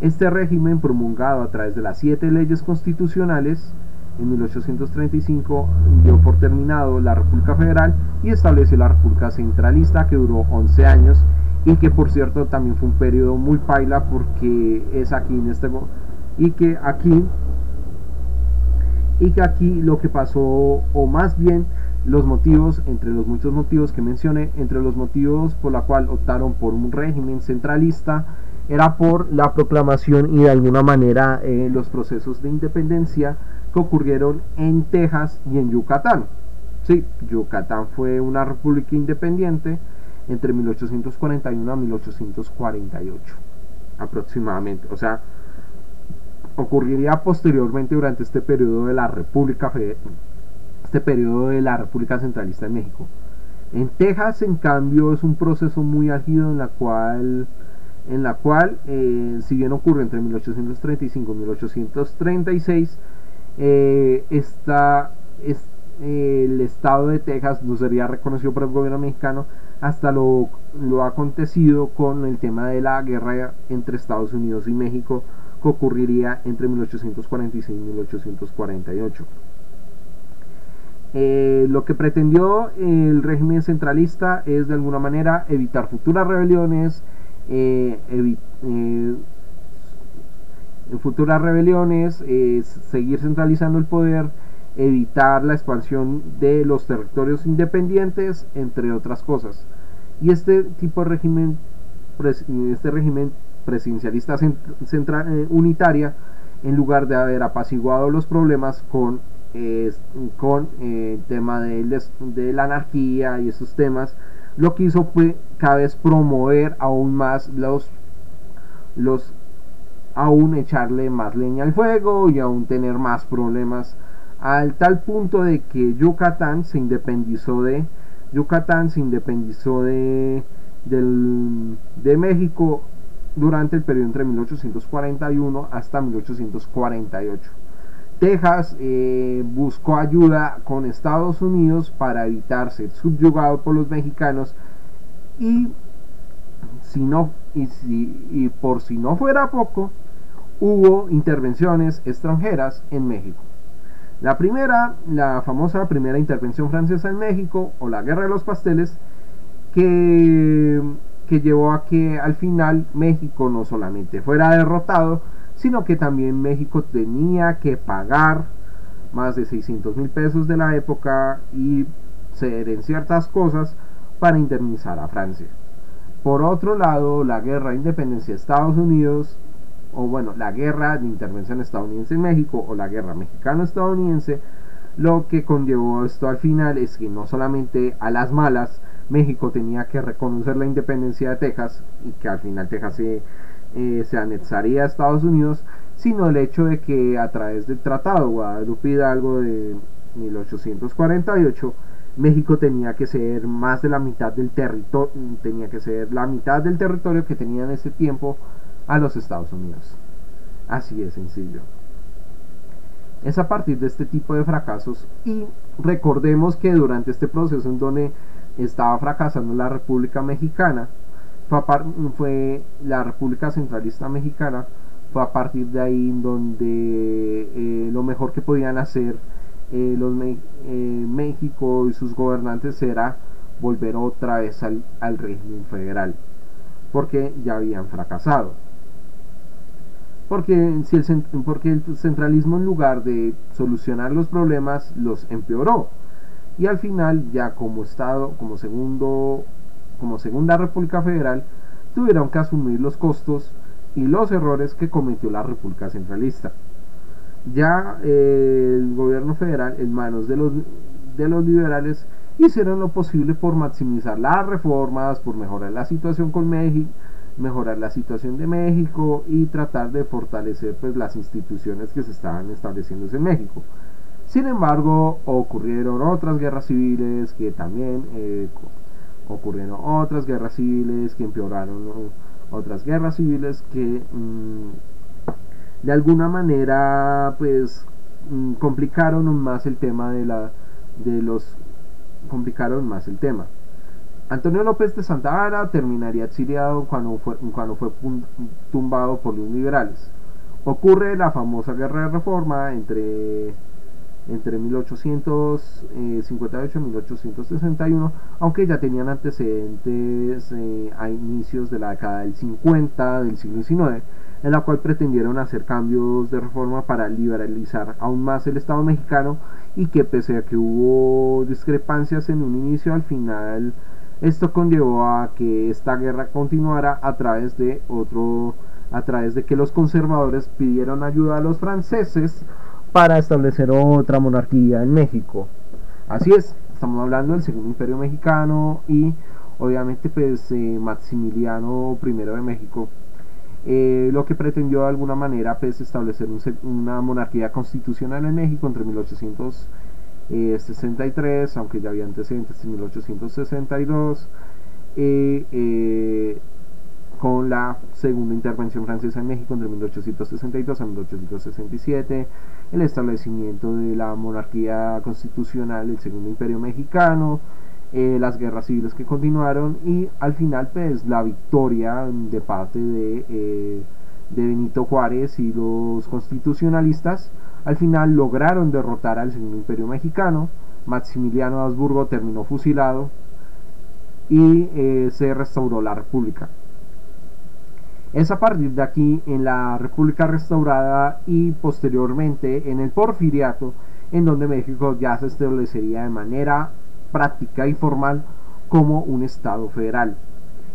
Este régimen promulgado a través de las siete leyes constitucionales en 1835 dio por terminado la República Federal y estableció la República Centralista que duró 11 años y que por cierto también fue un periodo muy paila porque es aquí en este y que aquí y que aquí lo que pasó o más bien los motivos entre los muchos motivos que mencioné entre los motivos por la cual optaron por un régimen centralista era por la proclamación y de alguna manera eh, los procesos de independencia que ocurrieron en Texas y en Yucatán. Sí, Yucatán fue una república independiente entre 1841 a 1848 aproximadamente. O sea, ocurriría posteriormente durante este periodo de la República este periodo de la República Centralista de México. En Texas, en cambio, es un proceso muy ágido en la cual en la cual, eh, si bien ocurre entre 1835 y 1836, eh, está, es, el estado de Texas no sería reconocido por el gobierno mexicano hasta lo, lo acontecido con el tema de la guerra entre Estados Unidos y México que ocurriría entre 1846 y 1848. Eh, lo que pretendió el régimen centralista es de alguna manera evitar futuras rebeliones, eh, eh, futuras rebeliones, seguir centralizando el poder, evitar la expansión de los territorios independientes, entre otras cosas. Y este tipo de régimen, este régimen presidencialista central, unitaria, en lugar de haber apaciguado los problemas con, con el tema de, la anarquía y esos temas, lo que hizo fue cada vez promover aún más los, los aún echarle más leña al fuego y aún tener más problemas al tal punto de que Yucatán se independizó de Yucatán se independizó de, de México durante el periodo entre 1841 hasta 1848. Texas eh, buscó ayuda con Estados Unidos para evitar ser subyugado por los mexicanos y, si no, y, si, y por si no fuera poco, hubo intervenciones extranjeras en México. La primera, la famosa primera intervención francesa en México o la Guerra de los Pasteles, que, que llevó a que al final México no solamente fuera derrotado, sino que también México tenía que pagar más de 600 mil pesos de la época y ceder en ciertas cosas para indemnizar a Francia. Por otro lado, la guerra de independencia de Estados Unidos, o bueno, la guerra de intervención estadounidense en México, o la guerra mexicano-estadounidense, lo que conllevó esto al final es que no solamente a las malas México tenía que reconocer la independencia de Texas y que al final Texas se eh, anexaría a Estados Unidos, sino el hecho de que a través del Tratado Guadalupe Hidalgo de 1848, México tenía que ser más de la mitad del territorio, tenía que ser la mitad del territorio que tenía en ese tiempo a los Estados Unidos. Así de sencillo. Es a partir de este tipo de fracasos y recordemos que durante este proceso en donde estaba fracasando la República Mexicana, fue, la República Centralista Mexicana, fue a partir de ahí donde eh, lo mejor que podían hacer eh, los eh, México y sus gobernantes era volver otra vez al, régimen federal, porque ya habían fracasado. Porque, si el, porque el centralismo en lugar de solucionar los problemas los empeoró. Y al final, ya como Estado, como segundo como Segunda República Federal tuvieron que asumir los costos y los errores que cometió la República Centralista. Ya eh, el gobierno federal, en manos de los, de los liberales, hicieron lo posible por maximizar las reformas, por mejorar la situación con México, mejorar la situación de México y tratar de fortalecer pues, las instituciones que se estaban estableciendo en México. Sin embargo, ocurrieron otras guerras civiles que también eh, ocurrieron otras guerras civiles que empeoraron otras guerras civiles que mm, de alguna manera pues mm, complicaron más el tema de la de los complicaron más el tema. Antonio López de Santa Ana terminaría exiliado cuando fue, cuando fue tumbado por los liberales. Ocurre la famosa guerra de reforma entre entre 1858 y 1861, aunque ya tenían antecedentes eh, a inicios de la década del 50 del siglo XIX, en la cual pretendieron hacer cambios de reforma para liberalizar aún más el Estado mexicano y que pese a que hubo discrepancias en un inicio, al final esto conllevó a que esta guerra continuara a través de otro a través de que los conservadores pidieron ayuda a los franceses para establecer otra monarquía en México. Así es, estamos hablando del Segundo Imperio Mexicano y obviamente pues eh, Maximiliano I de México, eh, lo que pretendió de alguna manera pues establecer una monarquía constitucional en México entre 1863, aunque ya había antecedentes en 1862. Eh, con la segunda intervención francesa en México entre 1862 a 1867, el establecimiento de la monarquía constitucional del Segundo Imperio Mexicano, eh, las guerras civiles que continuaron y al final pues la victoria de parte de, eh, de Benito Juárez y los constitucionalistas al final lograron derrotar al Segundo Imperio Mexicano, Maximiliano Habsburgo terminó fusilado y eh, se restauró la República. Es a partir de aquí, en la República Restaurada y posteriormente en el Porfiriato, en donde México ya se establecería de manera práctica y formal como un Estado federal,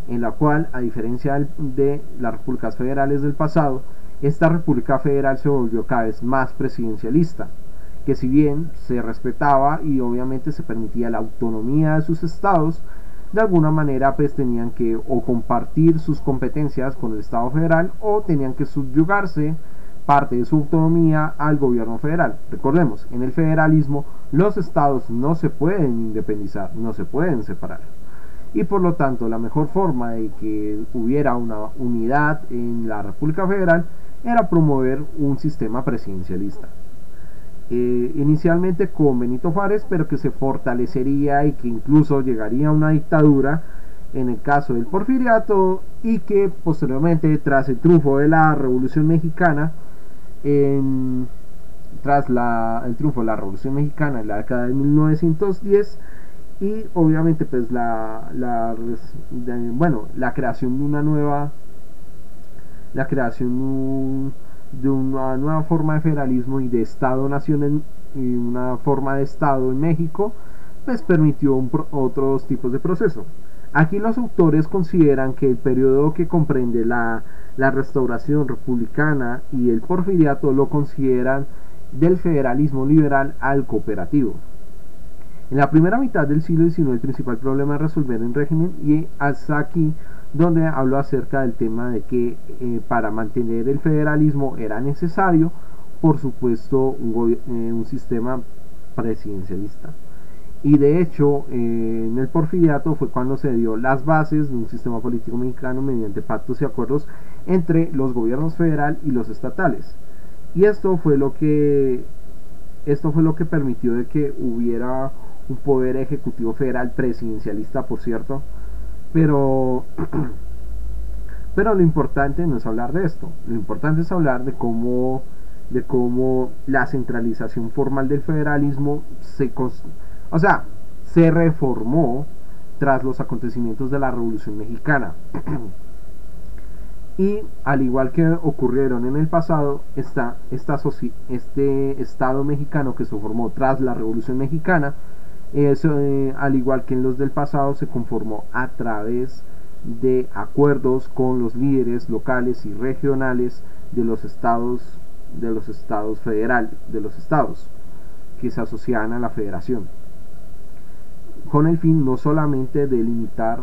en la cual, a diferencia de las repúblicas federales del pasado, esta República Federal se volvió cada vez más presidencialista, que si bien se respetaba y obviamente se permitía la autonomía de sus estados, de alguna manera pues tenían que o compartir sus competencias con el Estado federal o tenían que subyugarse parte de su autonomía al gobierno federal. Recordemos, en el federalismo los estados no se pueden independizar, no se pueden separar. Y por lo tanto, la mejor forma de que hubiera una unidad en la República Federal era promover un sistema presidencialista. Eh, inicialmente con Benito Juárez, pero que se fortalecería y que incluso llegaría a una dictadura en el caso del porfiriato y que posteriormente tras el triunfo de la Revolución Mexicana, tras el triunfo de la Revolución Mexicana en la década de 1910 y obviamente pues la, la bueno la creación de una nueva la creación de una nueva forma de federalismo y de Estado-nación y una forma de Estado en México, pues permitió otros tipos de proceso. Aquí los autores consideran que el periodo que comprende la, la restauración republicana y el porfiriato lo consideran del federalismo liberal al cooperativo. En la primera mitad del siglo XIX el principal problema es resolver el régimen y hasta aquí donde habló acerca del tema de que eh, para mantener el federalismo era necesario, por supuesto, un, eh, sistema presidencialista. Y de hecho, eh, en el porfiriato fue cuando se dio las bases de un sistema político mexicano mediante pactos y acuerdos entre los gobiernos federal y los estatales. Y esto fue lo que esto fue lo que permitió de que hubiera un poder ejecutivo federal presidencialista, por cierto, pero, pero lo importante no es hablar de esto, lo importante es hablar de cómo, de cómo la centralización formal del federalismo se, o sea, se reformó tras los acontecimientos de la Revolución Mexicana. y al igual que ocurrieron en el pasado, esta, este Estado mexicano que se formó tras la Revolución Mexicana eso, eh, al igual que en los del pasado, se conformó a través de acuerdos con los líderes locales y regionales de los estados de los estados federales de los estados que se asociaban a la federación con el fin no solamente de limitar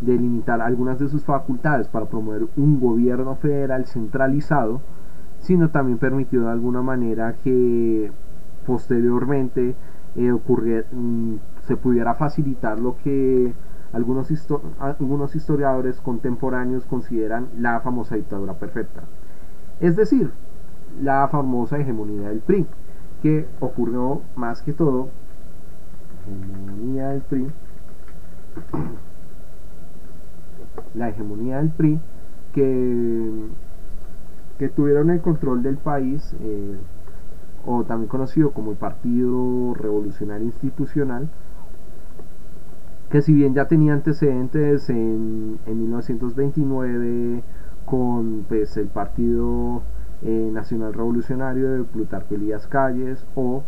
de limitar algunas de sus facultades para promover un gobierno federal centralizado sino también permitió de alguna manera que posteriormente eh, mm, se pudiera facilitar lo que algunos, algunos historiadores contemporáneos consideran la famosa dictadura perfecta. Es decir, la famosa hegemonía del PRI, que ocurrió más que todo, hegemonía del PRI, la hegemonía del PRI, que, que tuvieron el control del país, eh, o también conocido como el Partido Revolucionario Institucional, que si bien ya tenía antecedentes en, en 1929 con pues, el Partido eh, Nacional Revolucionario de Plutarco Elías Calles o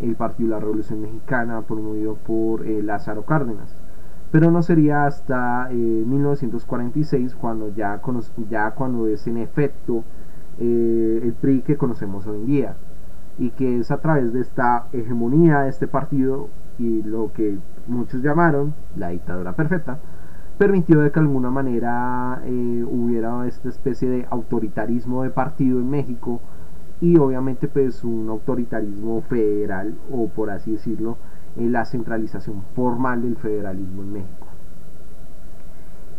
el Partido de la Revolución Mexicana promovido por eh, Lázaro Cárdenas. Pero no sería hasta 1946 eh, cuando ya, ya cuando es en efecto el PRI que conocemos hoy en día y que es a través de esta hegemonía de este partido y lo que muchos llamaron la dictadura perfecta, permitió de que alguna manera eh, hubiera esta especie de autoritarismo de partido en México y obviamente pues un autoritarismo federal o por así decirlo eh, la centralización formal del federalismo en México.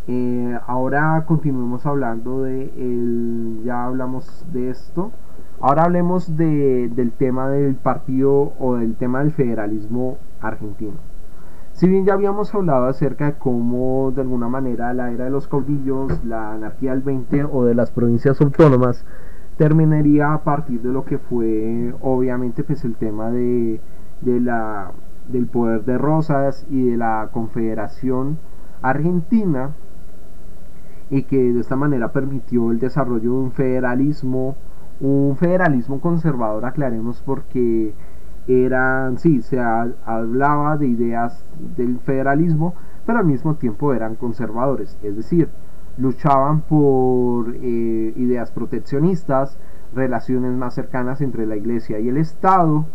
Eh, ahora continuemos hablando de el, ya hablamos de esto ahora hablemos de, del tema del partido o del tema del federalismo argentino. Si bien ya habíamos hablado acerca de cómo de alguna manera la era de los caudillos, la anarquía del 20 o de las provincias autónomas terminaría a partir de lo que fue obviamente pues el tema de, la, del poder de Rosas y de la Confederación Argentina y que de esta manera permitió el desarrollo de un federalismo, un federalismo conservador, aclaremos porque eran, sí, se hablaba de ideas del federalismo, pero al mismo tiempo eran conservadores, es decir, luchaban por eh, ideas proteccionistas, relaciones más cercanas entre la iglesia y el Estado,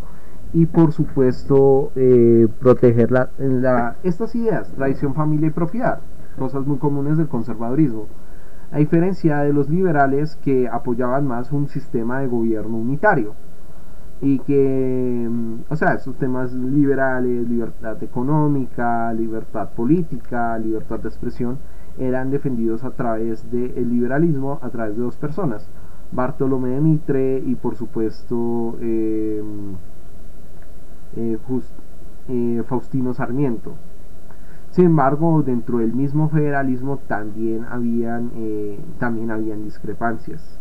y por supuesto eh, proteger la, estas ideas, tradición, familia y propiedad, cosas muy comunes del conservadurismo, a diferencia de los liberales que apoyaban más un sistema de gobierno unitario y que, mm, o sea, esos temas liberales, libertad económica, libertad política, libertad de expresión, eran defendidos a través del liberalismo, a través de dos personas, Bartolomé de Mitre y por supuesto em, eh, eh, Faustino Sarmiento. Sin embargo, dentro del mismo federalismo también habían, eh, también habían discrepancias.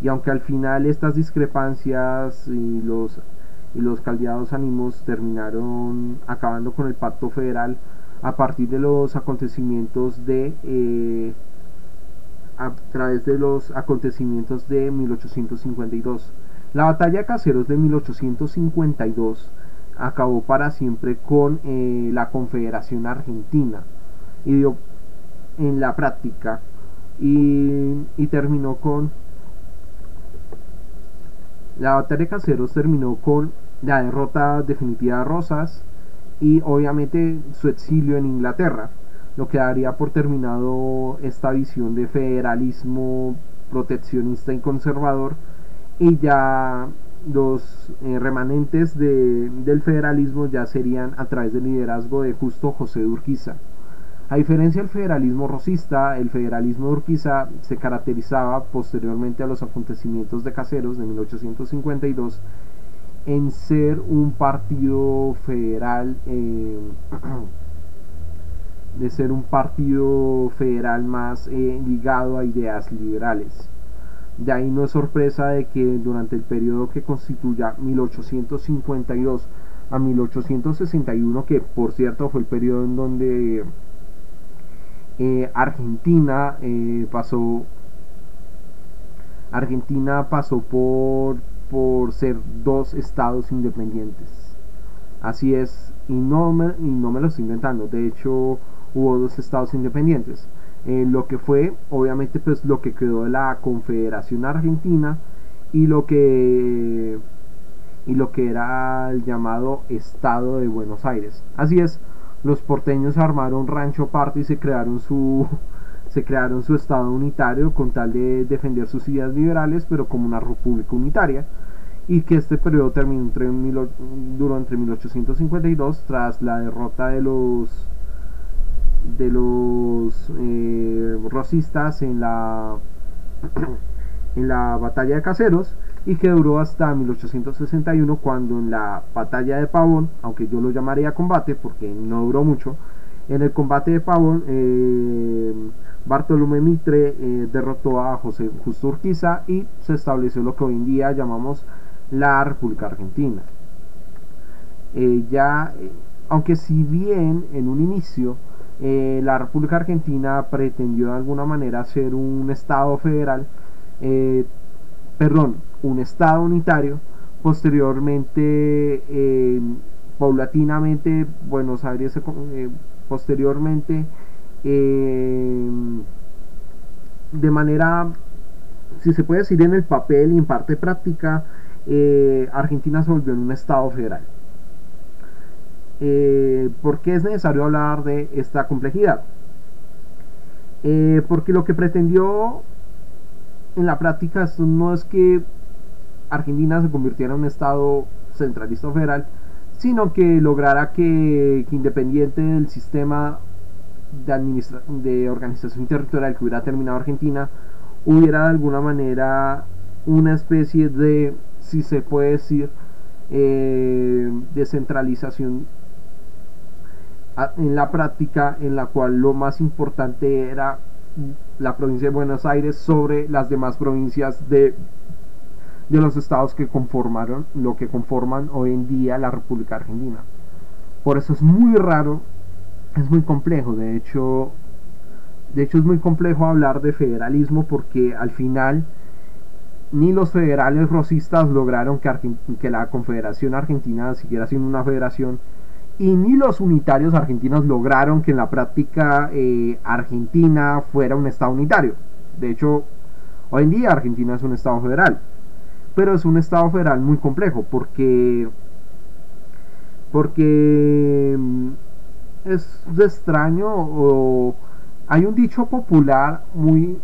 Y aunque al final estas discrepancias y los, y los caldeados ánimos terminaron acabando con el pacto federal a partir de los acontecimientos de eh, a través de los acontecimientos de 1852 la batalla de Caseros de 1852 acabó para siempre con eh, la Confederación Argentina. Y dio en la práctica y, y terminó con la batalla de Caseros terminó con la derrota definitiva de Rosas y obviamente su exilio en Inglaterra, lo que daría por terminado esta visión de federalismo proteccionista y conservador. Y ya los eh, remanentes del federalismo ya serían a través del liderazgo de justo José de Urquiza. A diferencia del federalismo rosista, el federalismo de Urquiza se caracterizaba posteriormente a los acontecimientos de Caseros de 1852 en ser un partido federal, eh, de ser un partido federal más eh, ligado a ideas liberales. De ahí no es sorpresa de que durante el periodo que constituya 1852 a 1861, que por cierto fue el periodo en donde eh, Argentina eh, pasó Argentina pasó por, por ser dos estados independientes. Así es, y no, me, y no me lo estoy inventando. De hecho, hubo dos estados independientes. Eh, lo que fue, obviamente, pues lo que quedó de la Confederación Argentina y lo que y lo que era el llamado Estado de Buenos Aires. Así es, los porteños armaron rancho aparte y se crearon su se crearon su estado unitario con tal de defender sus ideas liberales pero como una república unitaria y que este periodo terminó entre duró entre 1852 tras la derrota de los de los eh, rosistas en la en la batalla de Caseros y que duró hasta 1861 cuando en la batalla de Pavón, aunque yo lo llamaría combate porque no duró mucho, en el combate de Pavón eh, Bartolomé Mitre eh, derrotó a José Justo Urquiza y se estableció lo que hoy en día llamamos la República Argentina. Eh, ya, aunque si bien en un inicio la República Argentina pretendió de alguna manera ser un Estado federal, perdón, un Estado unitario. Posteriormente, eh, paulatinamente, Buenos Aires, eh, posteriormente, eh, de manera, si se puede decir en el papel y en parte práctica, Argentina se volvió en un Estado federal. ¿Por qué es necesario hablar de esta complejidad? porque lo que pretendió en la práctica no es que Argentina se convirtiera en un Estado centralista federal, sino que lograra que, independiente del sistema de, de organización territorial que hubiera terminado Argentina, hubiera de alguna manera una especie de, si se puede decir, eh, descentralización en la práctica en la cual lo más importante era la provincia de Buenos Aires sobre las demás provincias de de los estados que conformaron lo que conforman hoy en día la República Argentina. Por eso es muy raro, es muy complejo, de hecho, de hecho es muy complejo hablar de federalismo porque al final ni los federales rosistas lograron que, que la Confederación Argentina siguiera siendo una federación y ni los unitarios argentinos lograron que en la práctica eh, Argentina fuera un estado unitario. De hecho, hoy en día Argentina es un estado federal pero es un estado federal muy complejo porque porque mm, es extraño o hay un dicho popular muy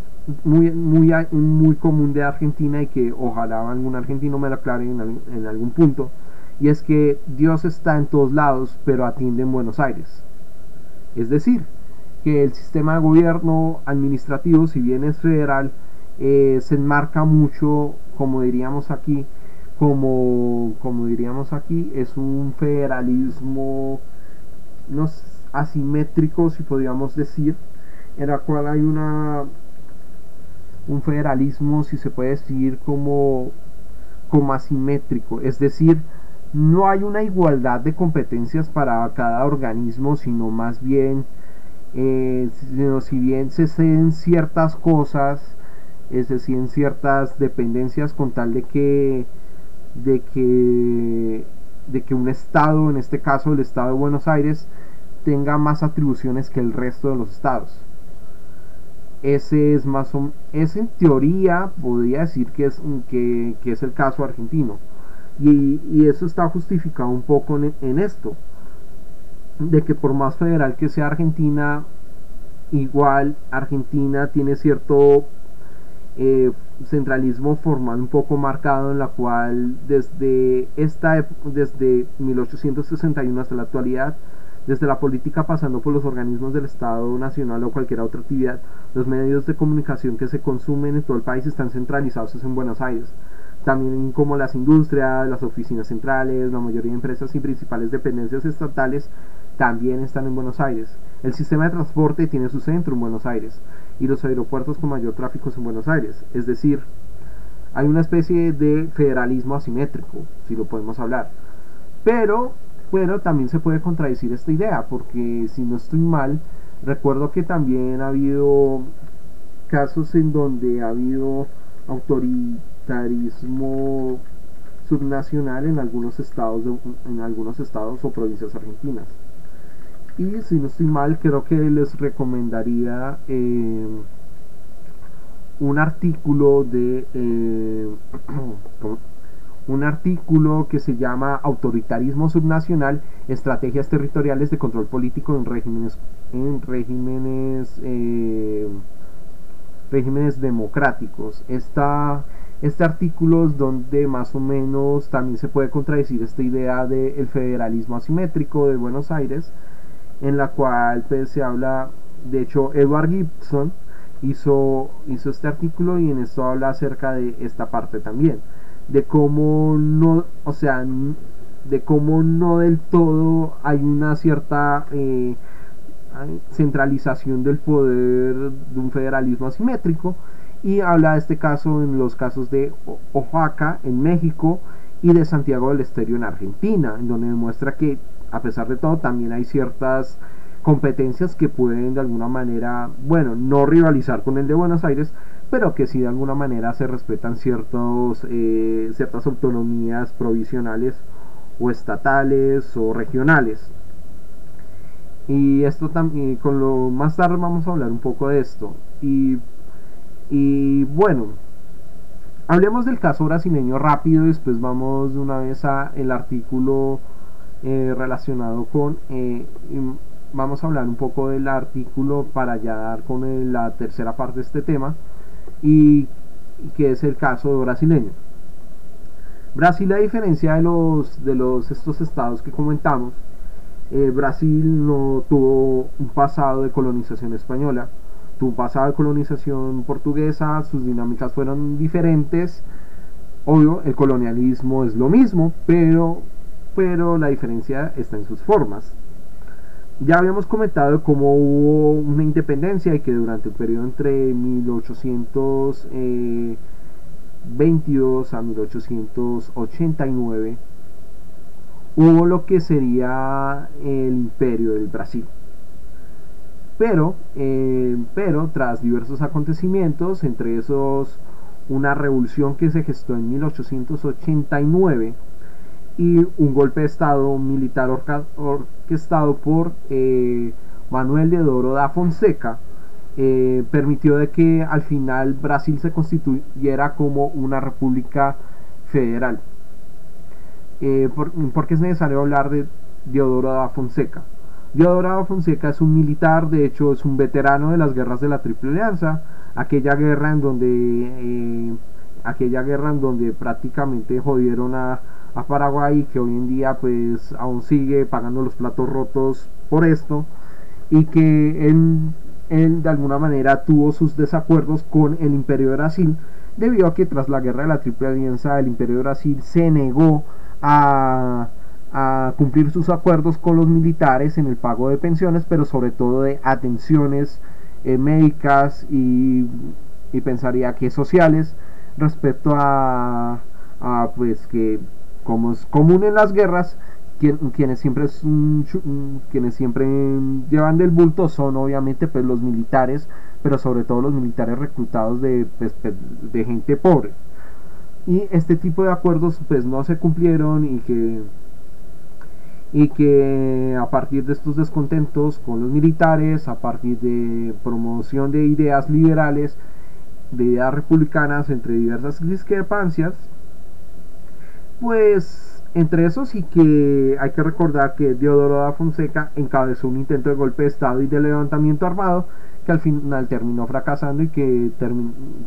muy muy común de Argentina y que ojalá algún argentino me lo aclare en algún punto y es que Dios está en todos lados pero atiende en Buenos Aires. Es decir que el sistema de gobierno administrativo si bien es federal eh, se enmarca mucho, como diríamos aquí, como, como diríamos aquí, es un federalismo no asimétrico, si podríamos decir, en la cual hay una un federalismo, si se puede decir, como, como asimétrico, es decir, no hay una igualdad de competencias para cada organismo, sino más bien, eh, si bien se ceden ciertas cosas, es decir, en ciertas dependencias con tal de que, de que, de que un estado, en este caso el estado de Buenos Aires, tenga más atribuciones que el resto de los estados. Ese es más o, ese en teoría podría decir que es, que, es el caso argentino. Y, eso está justificado un poco en, esto. De que por más federal que sea Argentina, igual Argentina tiene cierto eh, centralismo formal un poco marcado en la cual desde esta desde 1861 hasta la actualidad desde la política pasando por los organismos del Estado Nacional o cualquier otra actividad, los medios de comunicación que se consumen en todo el país están centralizados en Buenos Aires. También como las industrias, las oficinas centrales, la mayoría de empresas y principales dependencias estatales también están en Buenos Aires. El sistema de transporte tiene su centro en Buenos Aires y los aeropuertos con mayor tráfico son Buenos Aires. Es decir, hay una especie de federalismo asimétrico, si lo podemos hablar. Pero, pero también se puede contradecir esta idea, porque si no estoy mal, recuerdo que también ha habido casos en donde ha habido autoritarismo subnacional en algunos estados en algunos estados o provincias argentinas y si no estoy mal creo que les recomendaría eh, un artículo de eh, un artículo que se llama Autoritarismo subnacional, estrategias territoriales de control político en regímenes en regímenes eh, regímenes democráticos. Esta, este artículo es donde más o menos también se puede contradecir esta idea del federalismo asimétrico de Buenos Aires, en la cual pues, se habla, de hecho, Edward Gibson hizo, hizo este artículo y en esto habla acerca de esta parte también, de cómo no, o sea, de cómo no del todo hay una cierta eh, centralización del poder de un federalismo asimétrico y habla de este caso en los casos de Oaxaca en México y de Santiago del Estero en Argentina, en donde demuestra que a pesar de todo también hay ciertas competencias que pueden de alguna manera, bueno, no rivalizar con el de Buenos Aires, pero que sí de alguna manera se respetan ciertos, eh, ciertas autonomías provisionales o estatales o regionales. Y esto también, con lo más tarde vamos a hablar un poco de esto. Y, y bueno, hablemos del caso brasileño rápido y después vamos de una vez a el artículo eh, relacionado con eh, vamos a hablar un poco del artículo para ya dar con la tercera parte de este tema y, que es el caso de brasileño. Brasil a diferencia de los de los estos estados que comentamos eh, Brasil no tuvo un pasado de colonización española un pasado de colonización portuguesa sus dinámicas fueron diferentes obvio el colonialismo es lo mismo pero pero la diferencia está en sus formas. Ya habíamos comentado cómo hubo una independencia y que durante el periodo entre 1822 a 1889 hubo lo que sería el imperio del Brasil. Pero, eh, pero tras diversos acontecimientos, entre esos una revolución que se gestó en 1889, y un golpe de estado militar orquestado por eh, Manuel de Oro da Fonseca eh, permitió de que al final Brasil se constituyera como una república federal. Eh, por, qué es necesario hablar de Diodoro da Fonseca? Diodoro da Fonseca es un militar, de hecho es un veterano de las guerras de la Triple Alianza, aquella guerra en donde aquella guerra en donde prácticamente jodieron a, Paraguay que hoy en día pues aún sigue pagando los platos rotos por esto y que él, de alguna manera tuvo sus desacuerdos con el imperio de Brasil debido a que tras la guerra de la Triple Alianza el imperio de Brasil se negó a, a cumplir sus acuerdos con los militares en el pago de pensiones pero sobre todo de atenciones eh, médicas y, y pensaría que sociales respecto a, a pues que como es común en las guerras, quienes siempre quienes siempre llevan del bulto son obviamente pues los militares pero sobre todo los militares reclutados de, pues, de gente pobre. Y este tipo de acuerdos pues no se cumplieron y que y que a partir de estos descontentos con los militares a partir de promoción de ideas liberales de ideas republicanas entre diversas discrepancias pues entre esos y que hay que recordar que Diodoro da Fonseca encabezó un intento de golpe de Estado y de levantamiento armado que al final terminó fracasando y que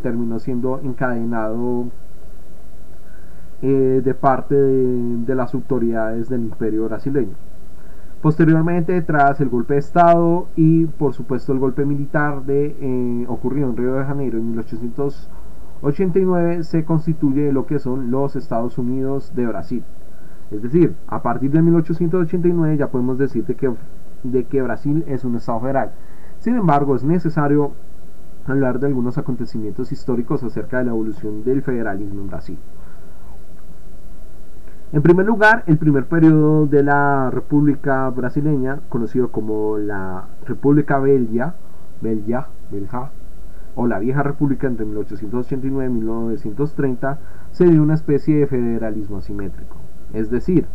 terminó siendo encadenado eh, de parte de, las autoridades del imperio brasileño. Posteriormente, tras el golpe de Estado y por supuesto el golpe militar de, eh, ocurrido en Río de Janeiro en 1800 89 se constituye lo que son los Estados Unidos de Brasil. Es decir, a partir de 1889 ya podemos decir de que, de que Brasil es un Estado federal. Sin embargo, es necesario hablar de algunos acontecimientos históricos acerca de la evolución del federalismo en Brasil. En primer lugar, el primer periodo de la República Brasileña, conocido como la República Belga, Belga, Belga, o la vieja república entre 1889 y 1930 se dio una especie de federalismo asimétrico. Es decir,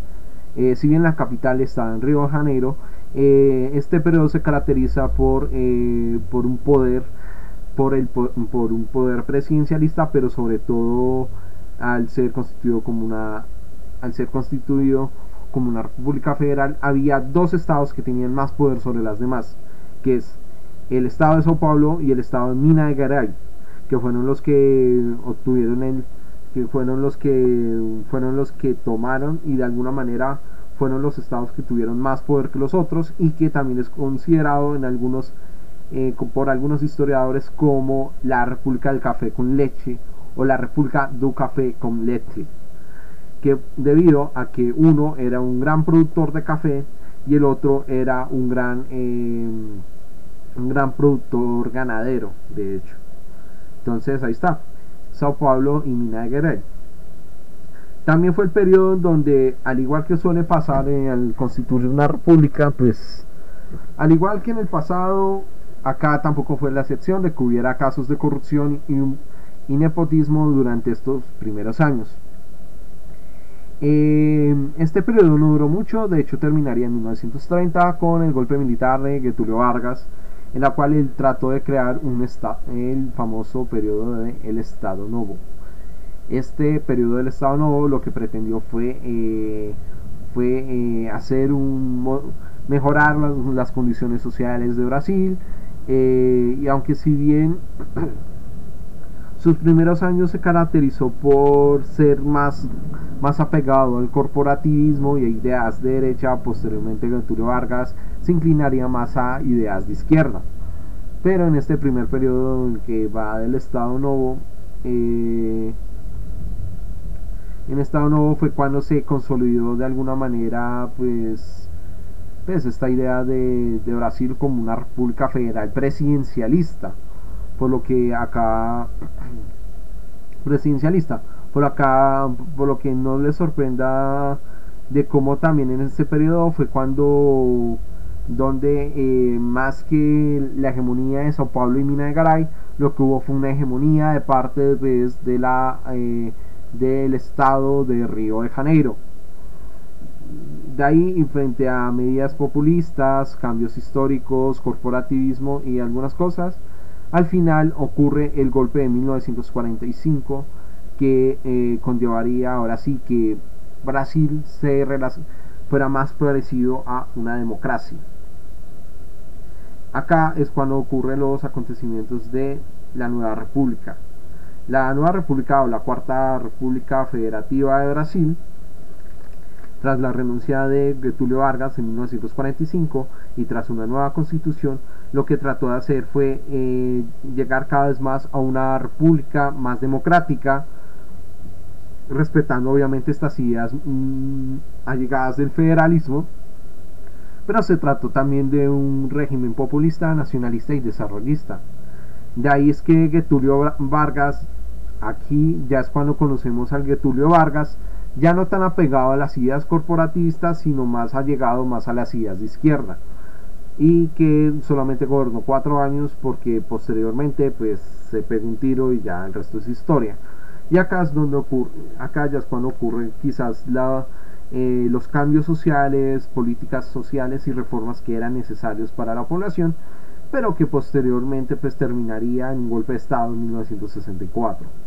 eh, si bien la capital estaba en Río de Janeiro, eh, este periodo se caracteriza por, eh, por un poder por, el, por, un poder presidencialista, pero sobre todo al ser constituido como una al ser constituido como una república federal, había dos estados que tenían más poder sobre las demás, que es el estado de Sao Paulo y el estado de Minas Gerais, que fueron los que obtuvieron el que fueron los que fueron los que tomaron y de alguna manera fueron los estados que tuvieron más poder que los otros y que también es considerado en algunos eh, por algunos historiadores como la República del Café con leche o la República du Café con leche debido a que uno era un gran productor de café y el otro era un gran eh, un gran productor ganadero de hecho entonces ahí está Sao Paulo y Minas Gerais también fue el periodo donde, al igual que suele pasar en al constituir una república, pues, al igual que en el pasado, acá tampoco fue la excepción de que hubiera casos de corrupción y, nepotismo durante estos primeros años. Eh, este periodo no duró mucho, de hecho terminaría en 1930 con el golpe militar de Getulio Vargas, en la cual él trató de crear un el famoso periodo del el Estado Novo. Este periodo del Estado Nuevo lo que pretendió fue, eh, fue eh, hacer un mejorar las, condiciones sociales de Brasil y aunque si bien sus primeros años se caracterizó por ser más, más apegado al corporativismo y a ideas de derecha, posteriormente Getúlio Vargas se inclinaría más a ideas de izquierda. Pero en este primer periodo en que va del Estado Nuevo, en Estado Nuevo fue cuando se consolidó de alguna manera pues, pues esta idea de, Brasil como una república federal presidencialista por lo que acá presidencialista por acá por lo que no les sorprenda de cómo también en ese periodo fue cuando donde eh, más que la hegemonía de Sao Paulo y Minas Gerais lo que hubo fue una hegemonía de parte pues, de la eh, del estado de Río de Janeiro. De ahí, frente a medidas populistas, cambios históricos, corporativismo y algunas cosas, al final ocurre el golpe de 1945 que eh, conllevaría ahora sí que Brasil se fuera más parecido a una democracia. Acá es cuando ocurren los acontecimientos de la nueva república. La nueva república o la cuarta república federativa de Brasil, tras la renuncia de Getulio Vargas en 1945 y tras una nueva constitución, lo que trató de hacer fue eh, llegar cada vez más a una república más democrática, respetando obviamente estas ideas mm, allegadas del federalismo, pero se trató también de un régimen populista, nacionalista y desarrollista. De ahí es que Getulio Vargas Aquí ya es cuando conocemos al Getulio Vargas, ya no tan apegado a las ideas corporatistas, sino más allegado más a las ideas de izquierda. Y que solamente gobernó cuatro años porque posteriormente pues se pegó un tiro y ya el resto es historia. Y acá es donde ocurre, acá ya es cuando ocurren quizás la, eh, los cambios sociales, políticas sociales y reformas que eran necesarios para la población, pero que posteriormente pues terminaría en un golpe de Estado en 1964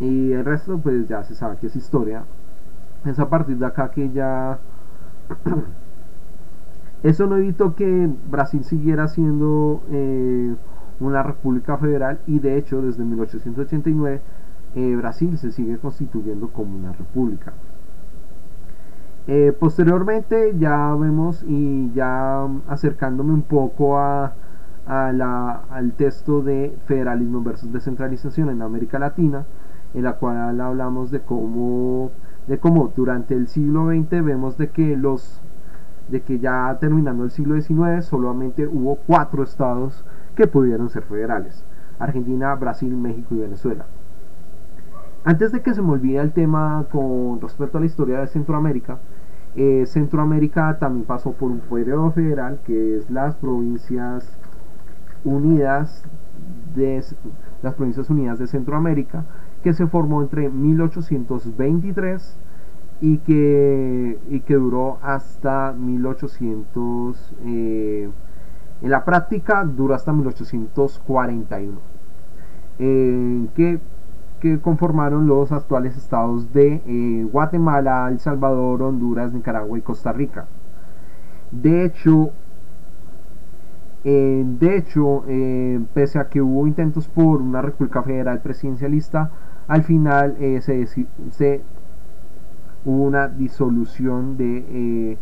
y el resto pues ya se sabe que es historia. Es a partir de acá que ya eso no evitó que Brasil siguiera siendo eh, una república federal. Y de hecho desde 1889 eh, Brasil se sigue constituyendo como una república. Eh, posteriormente ya vemos y ya acercándome un poco a, a la, al texto de federalismo versus descentralización en América Latina en la cual hablamos de cómo, de cómo durante el siglo XX vemos de que los de que ya terminando el siglo XIX solamente hubo cuatro estados que pudieron ser federales Argentina, Brasil, México y Venezuela. Antes de que se me olvide el tema con respecto a la historia de Centroamérica eh, Centroamérica también pasó por un periodo federal que es las provincias unidas de las provincias unidas de Centroamérica que se formó entre 1823 y que, y que duró hasta 1800, eh, en la práctica duró hasta 1841, eh, que, que, conformaron los actuales estados de eh, Guatemala, El Salvador, Honduras, Nicaragua y Costa Rica. De hecho, de hecho, pese a que hubo intentos por una república federal presidencialista, al final eh, se, se, hubo una disolución de... Eh,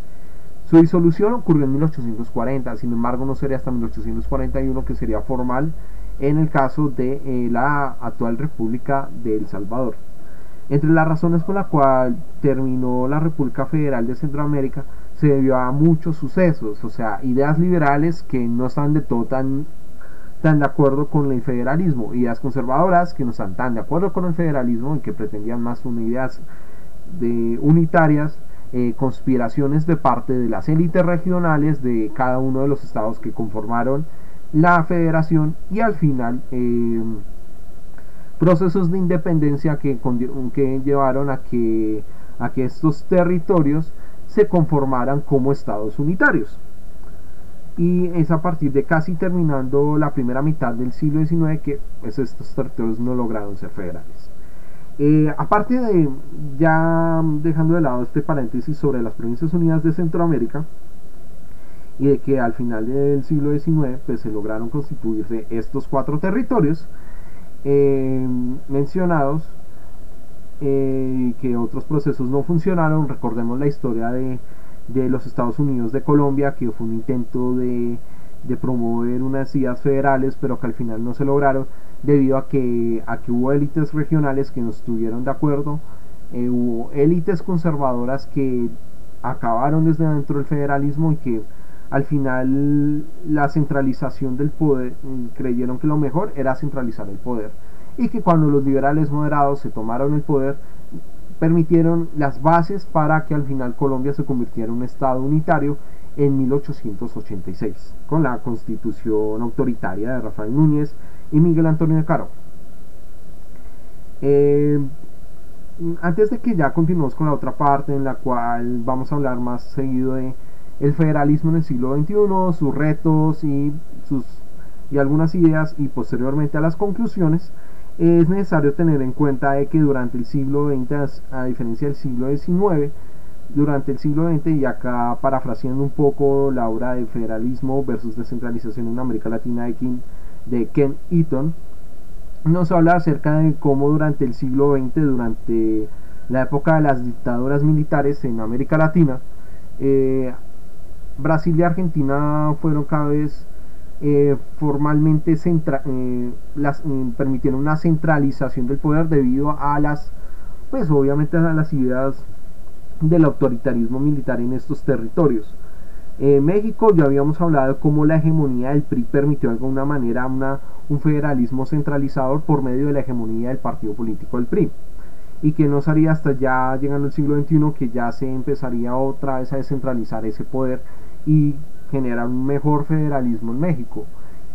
su disolución ocurrió en 1840, sin embargo no sería hasta 1841 que sería formal en el caso de eh, la actual República de El Salvador. Entre las razones por las cuales terminó la República Federal de Centroamérica se debió a muchos sucesos, o sea, ideas liberales que no están de todo tan, tan de acuerdo con el federalismo, ideas conservadoras que no están tan de acuerdo con el federalismo y que pretendían más de unitarias, eh, conspiraciones de parte de las élites regionales de cada uno de los estados que conformaron la federación y al final eh, procesos de independencia que, que llevaron a que, a que estos territorios se conformaran como estados unitarios. Y es a partir de casi terminando la primera mitad del siglo XIX que pues, estos territorios no lograron ser federales. Eh, aparte de, ya dejando de lado este paréntesis sobre las Provincias Unidas de Centroamérica, y de que al final del siglo XIX pues, se lograron constituirse estos cuatro territorios, eh, mencionados eh, que otros procesos no funcionaron. Recordemos la historia de, los Estados Unidos de Colombia, que fue un intento de, promover unas ideas federales, pero que al final no se lograron debido a que, a que hubo élites regionales que no estuvieron de acuerdo, eh, hubo élites conservadoras que acabaron desde dentro del federalismo y que al final la centralización del poder, mm, creyeron que lo mejor era centralizar el poder. Y que cuando los liberales moderados se tomaron el poder permitieron las bases para que al final Colombia se convirtiera en un estado unitario en 1886 con la constitución autoritaria de Rafael Núñez y Miguel Antonio de Caro. Eh, antes de que ya continuemos con la otra parte en la cual vamos a hablar más seguido de el federalismo en el siglo XXI, sus retos y, sus, y algunas ideas y posteriormente a las conclusiones, es necesario tener en cuenta que durante el siglo XX, a diferencia del siglo XIX, durante el siglo XX, y acá parafraseando un poco la obra de federalismo versus descentralización en América Latina de, Ken, de Ken Eaton, nos habla acerca de cómo durante el siglo XX, durante la época de las dictaduras militares en América Latina, eh, Brasil y Argentina fueron cada vez eh, formalmente eh, eh, permitieron una centralización del poder debido a las, pues obviamente a las ideas del autoritarismo militar en estos territorios. México ya habíamos hablado cómo la hegemonía del PRI permitió de alguna manera una, un federalismo centralizador por medio de la hegemonía del partido político del PRI y que no sería hasta ya llegando el siglo XXI que ya se empezaría otra vez a descentralizar ese poder y generar un mejor federalismo en México.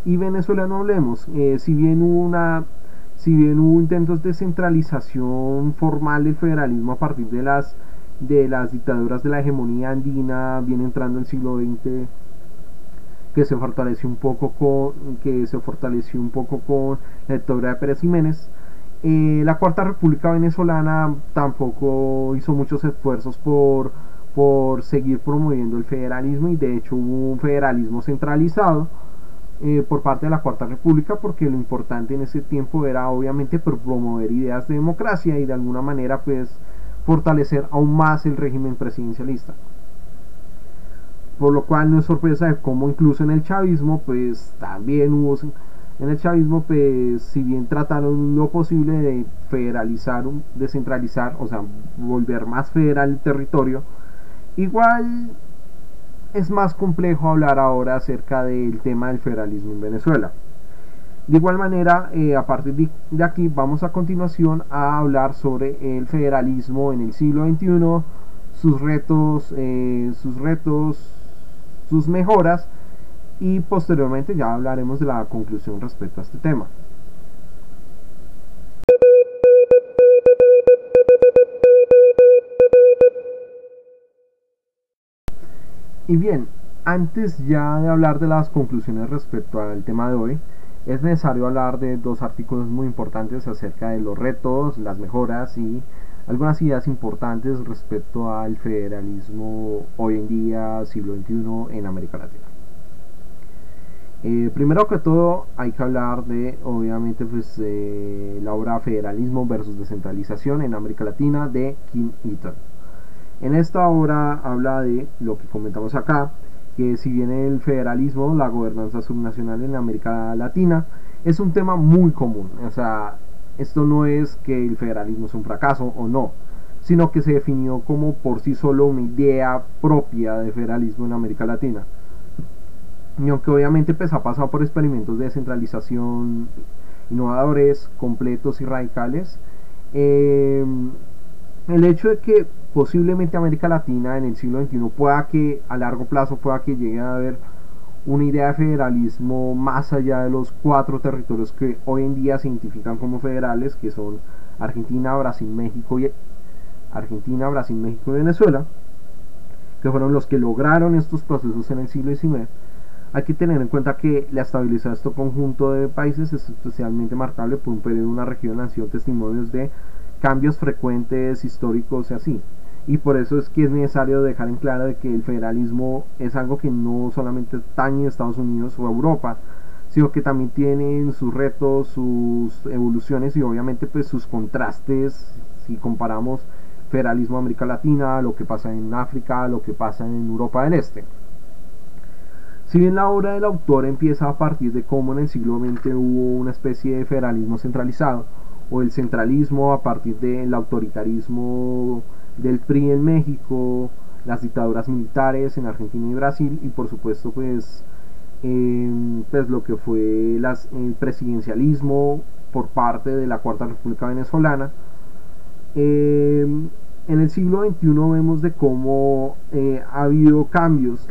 Y Venezuela no hablemos, eh, si bien hubo una si bien hubo intentos de centralización formal del federalismo a partir de las de las dictaduras de la hegemonía andina, viene entrando el siglo XX, que se fortaleció un poco con que se fortaleció un poco con la dictadura de Pérez Jiménez. Eh, la Cuarta República Venezolana tampoco hizo muchos esfuerzos por por seguir promoviendo el federalismo y de hecho hubo un federalismo centralizado eh, por parte de la Cuarta República porque lo importante en ese tiempo era obviamente promover ideas de democracia y de alguna manera pues fortalecer aún más el régimen presidencialista. Por lo cual no es sorpresa de cómo incluso en el chavismo pues también hubo en el chavismo pues si bien trataron lo posible de federalizar descentralizar o sea volver más federal el territorio Igual es más complejo hablar ahora acerca del tema del federalismo en Venezuela. De igual manera, eh, a partir de aquí vamos a continuación a hablar sobre el federalismo en el siglo XXI, sus retos, eh, sus retos, sus mejoras y posteriormente ya hablaremos de la conclusión respecto a este tema. Y bien, antes ya de hablar de las conclusiones respecto al tema de hoy, es necesario hablar de dos artículos muy importantes acerca de los retos, las mejoras y algunas ideas importantes respecto al federalismo hoy en día, siglo XXI, en América Latina. Eh, primero que todo hay que hablar de, obviamente, pues, la obra Federalismo versus Descentralización en América Latina de Kim Eaton. En esta obra habla de lo que comentamos acá, que si bien el federalismo, la gobernanza subnacional en América Latina, es un tema muy común. O sea, esto no es que el federalismo es un fracaso o no, sino que se definió como por sí solo una idea propia de federalismo en América Latina. Y aunque obviamente pues, ha pasado por experimentos de descentralización innovadores, completos y radicales, eh, el hecho de que posiblemente América Latina en el siglo XXI pueda que a largo plazo pueda que llegue a haber una idea de federalismo más allá de los cuatro territorios que hoy en día se identifican como federales, que son Argentina, Brasil, México y Argentina, Brasil, México y Venezuela, que fueron los que lograron estos procesos en el siglo XIX. Hay que tener en cuenta que la estabilidad de este conjunto de países es especialmente marcable por un periodo de una región sido testimonios de cambios frecuentes históricos y así. Y por eso es que es necesario dejar en claro de que el federalismo es algo que no solamente está en Estados Unidos o Europa, sino que también tiene sus retos, sus evoluciones y obviamente pues sus contrastes si comparamos federalismo América Latina, lo que pasa en África, lo que pasa en Europa del Este. Si bien la obra del autor empieza a partir de cómo en el siglo XX hubo una especie de federalismo centralizado, o el centralismo a partir del autoritarismo del PRI en México, las dictaduras militares en Argentina y Brasil y por supuesto pues, em, pues lo que fue el presidencialismo por parte de la Cuarta República Venezolana. Em, en el siglo XXI vemos de cómo eh, ha habido cambios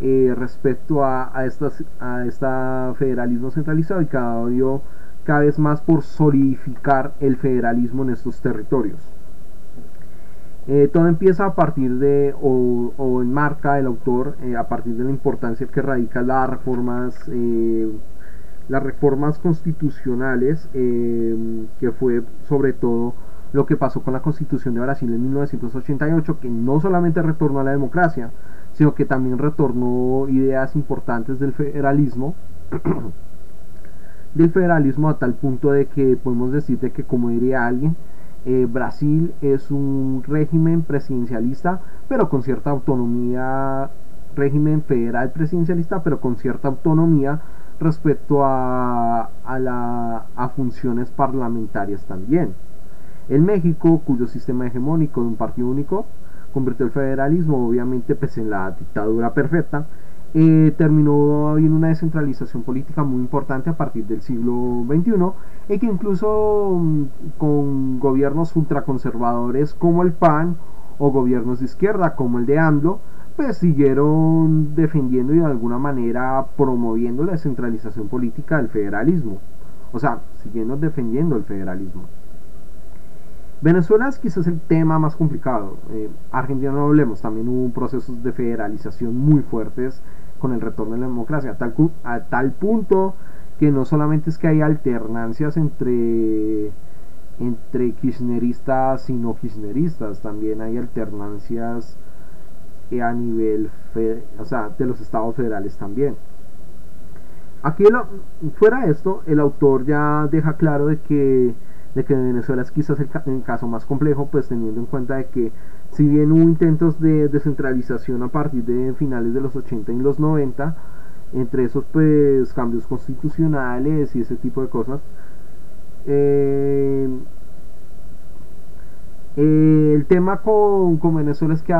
eh, respecto a, a, este federalismo centralizado y cada vez más por solidificar el federalismo en estos territorios. Eh, todo empieza a partir de, o, enmarca el autor, eh, a partir de la importancia que radica las reformas, eh, las reformas constitucionales, que fue sobre todo lo que pasó con la constitución de Brasil en 1988, que no solamente retornó a la democracia, sino que también retornó ideas importantes del federalismo. del federalismo a tal punto de que podemos decirte que como diría alguien, eh, Brasil es un régimen presidencialista, pero con cierta autonomía, régimen federal presidencialista, pero con cierta autonomía respecto a, a, funciones parlamentarias también. En México, cuyo sistema hegemónico de un partido único convirtió el federalismo, obviamente, pues en la dictadura perfecta, eh, terminó habiendo una descentralización política muy importante a partir del siglo XXI y que incluso mm, con gobiernos ultraconservadores como el PAN o gobiernos de izquierda como el de AMLO pues siguieron defendiendo y de alguna manera promoviendo la descentralización política del federalismo o sea, siguiendo defendiendo el federalismo Venezuela es quizás el tema más complicado. Eh, Argentina no hablemos, también hubo procesos de federalización muy fuertes con el retorno de la democracia, a tal, a tal punto que no solamente es que hay alternancias entre, entre kirchneristas y no kirchneristas, también hay alternancias eh, a nivel o sea, de los estados federales también. Aquí, fuera de esto, el autor ya deja claro de que, de que Venezuela es quizás el, el caso más complejo, pues teniendo en cuenta de que si bien hubo intentos de descentralización a partir de finales de los 80 y los 90, entre esos pues cambios constitucionales y ese tipo de cosas, eh, el tema con, Venezuela es que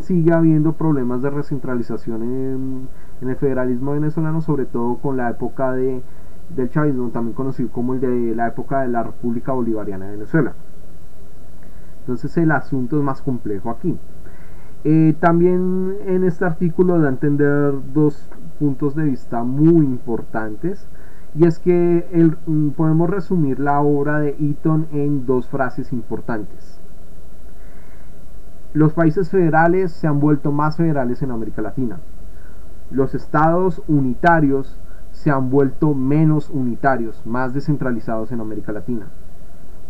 sigue habiendo problemas de recentralización en, el federalismo venezolano, sobre todo con la época de, del chavismo, también conocido como el de la época de la República Bolivariana de Venezuela. Entonces el asunto es más complejo aquí. Eh, también en este artículo da a entender dos puntos de vista muy importantes y es que mm, podemos resumir la obra de Eaton en dos frases importantes. Los países federales se han vuelto más federales en América Latina. Los estados unitarios se han vuelto menos unitarios, más descentralizados en América Latina.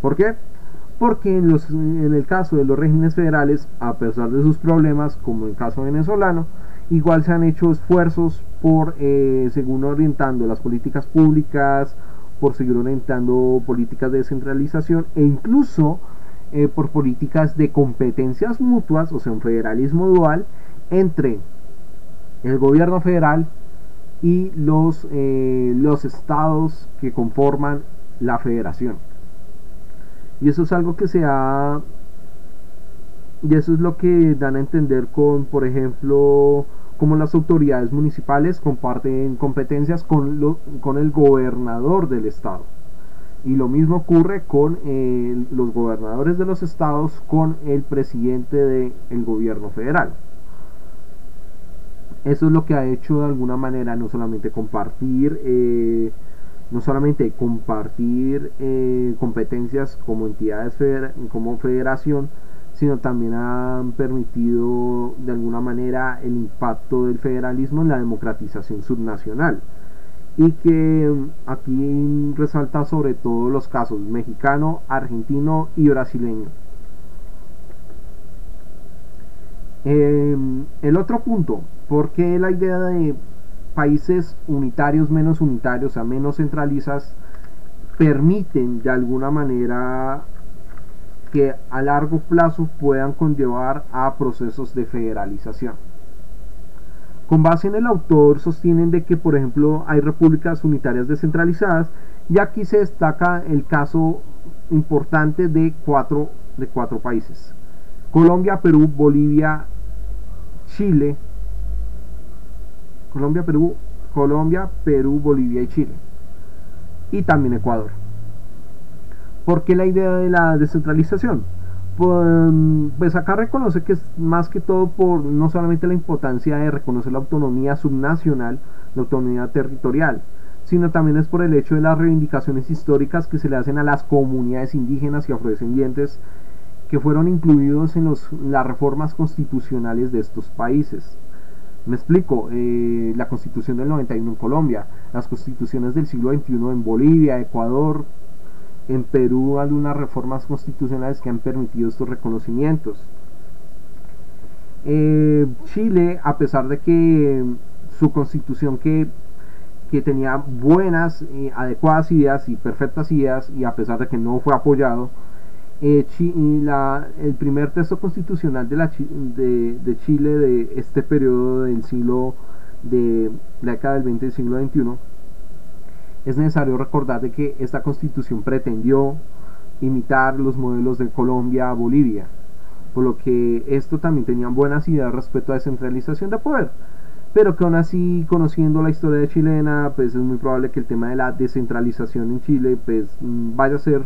¿Por qué? Porque en, los, en el caso de los regímenes federales, a pesar de sus problemas, como en el caso venezolano, Igual se han hecho esfuerzos por eh, seguir orientando las políticas públicas, por seguir orientando políticas de descentralización e incluso eh, por políticas de competencias mutuas, o sea, un federalismo dual entre el gobierno federal y los, eh, los estados que conforman la federación. Y eso es algo que se ha... Y eso es lo que dan a entender con, por ejemplo, como las autoridades municipales comparten competencias con, lo, con el gobernador del estado. Y lo mismo ocurre con eh, los gobernadores de los estados con el presidente del gobierno federal. Eso es lo que ha hecho de alguna manera no solamente compartir, eh, no solamente compartir eh, competencias como entidades como federación, sino también han permitido de alguna manera el impacto del federalismo en la democratización subnacional. Y que mm, aquí resalta sobre todo los casos mexicano, argentino y brasileño. Em, el otro punto, ¿por qué la idea de países unitarios menos unitarios, o sea, menos centralizas, permiten de alguna manera que a largo plazo puedan conllevar a procesos de federalización? Con base en el autor sostienen de que, por ejemplo, hay repúblicas unitarias descentralizadas y aquí se destaca el caso importante de cuatro, de cuatro países. Colombia, Perú, Bolivia Chile, Colombia, Perú, Colombia, Perú, Bolivia y Chile. Y también Ecuador. ¿Por qué la idea de la descentralización? Pues, pues, acá reconoce que es más que todo por no solamente la importancia de reconocer la autonomía subnacional, la autonomía territorial, sino también es por el hecho de las reivindicaciones históricas que se le hacen a las comunidades indígenas y afrodescendientes que fueron incluidos en los, las reformas constitucionales de estos países. Me explico, eh, la constitución del 91 en Colombia, las constituciones del siglo XXI en Bolivia, Ecuador, en Perú algunas reformas constitucionales que han permitido estos reconocimientos. Eh, Chile, a pesar de que su constitución que, que tenía buenas, y adecuadas ideas y perfectas ideas, y a pesar de que no fue apoyado, eh, el primer texto constitucional de, la, de, de, Chile de este periodo del siglo de la década del 20 del siglo XXI, es necesario recordar de que esta constitución pretendió imitar los modelos de Colombia a Bolivia, por lo que esto también tenía buenas ideas respecto a descentralización de poder, pero que aún así conociendo la historia chilena, pues es muy probable que el tema de la descentralización en Chile pues mm, vaya a ser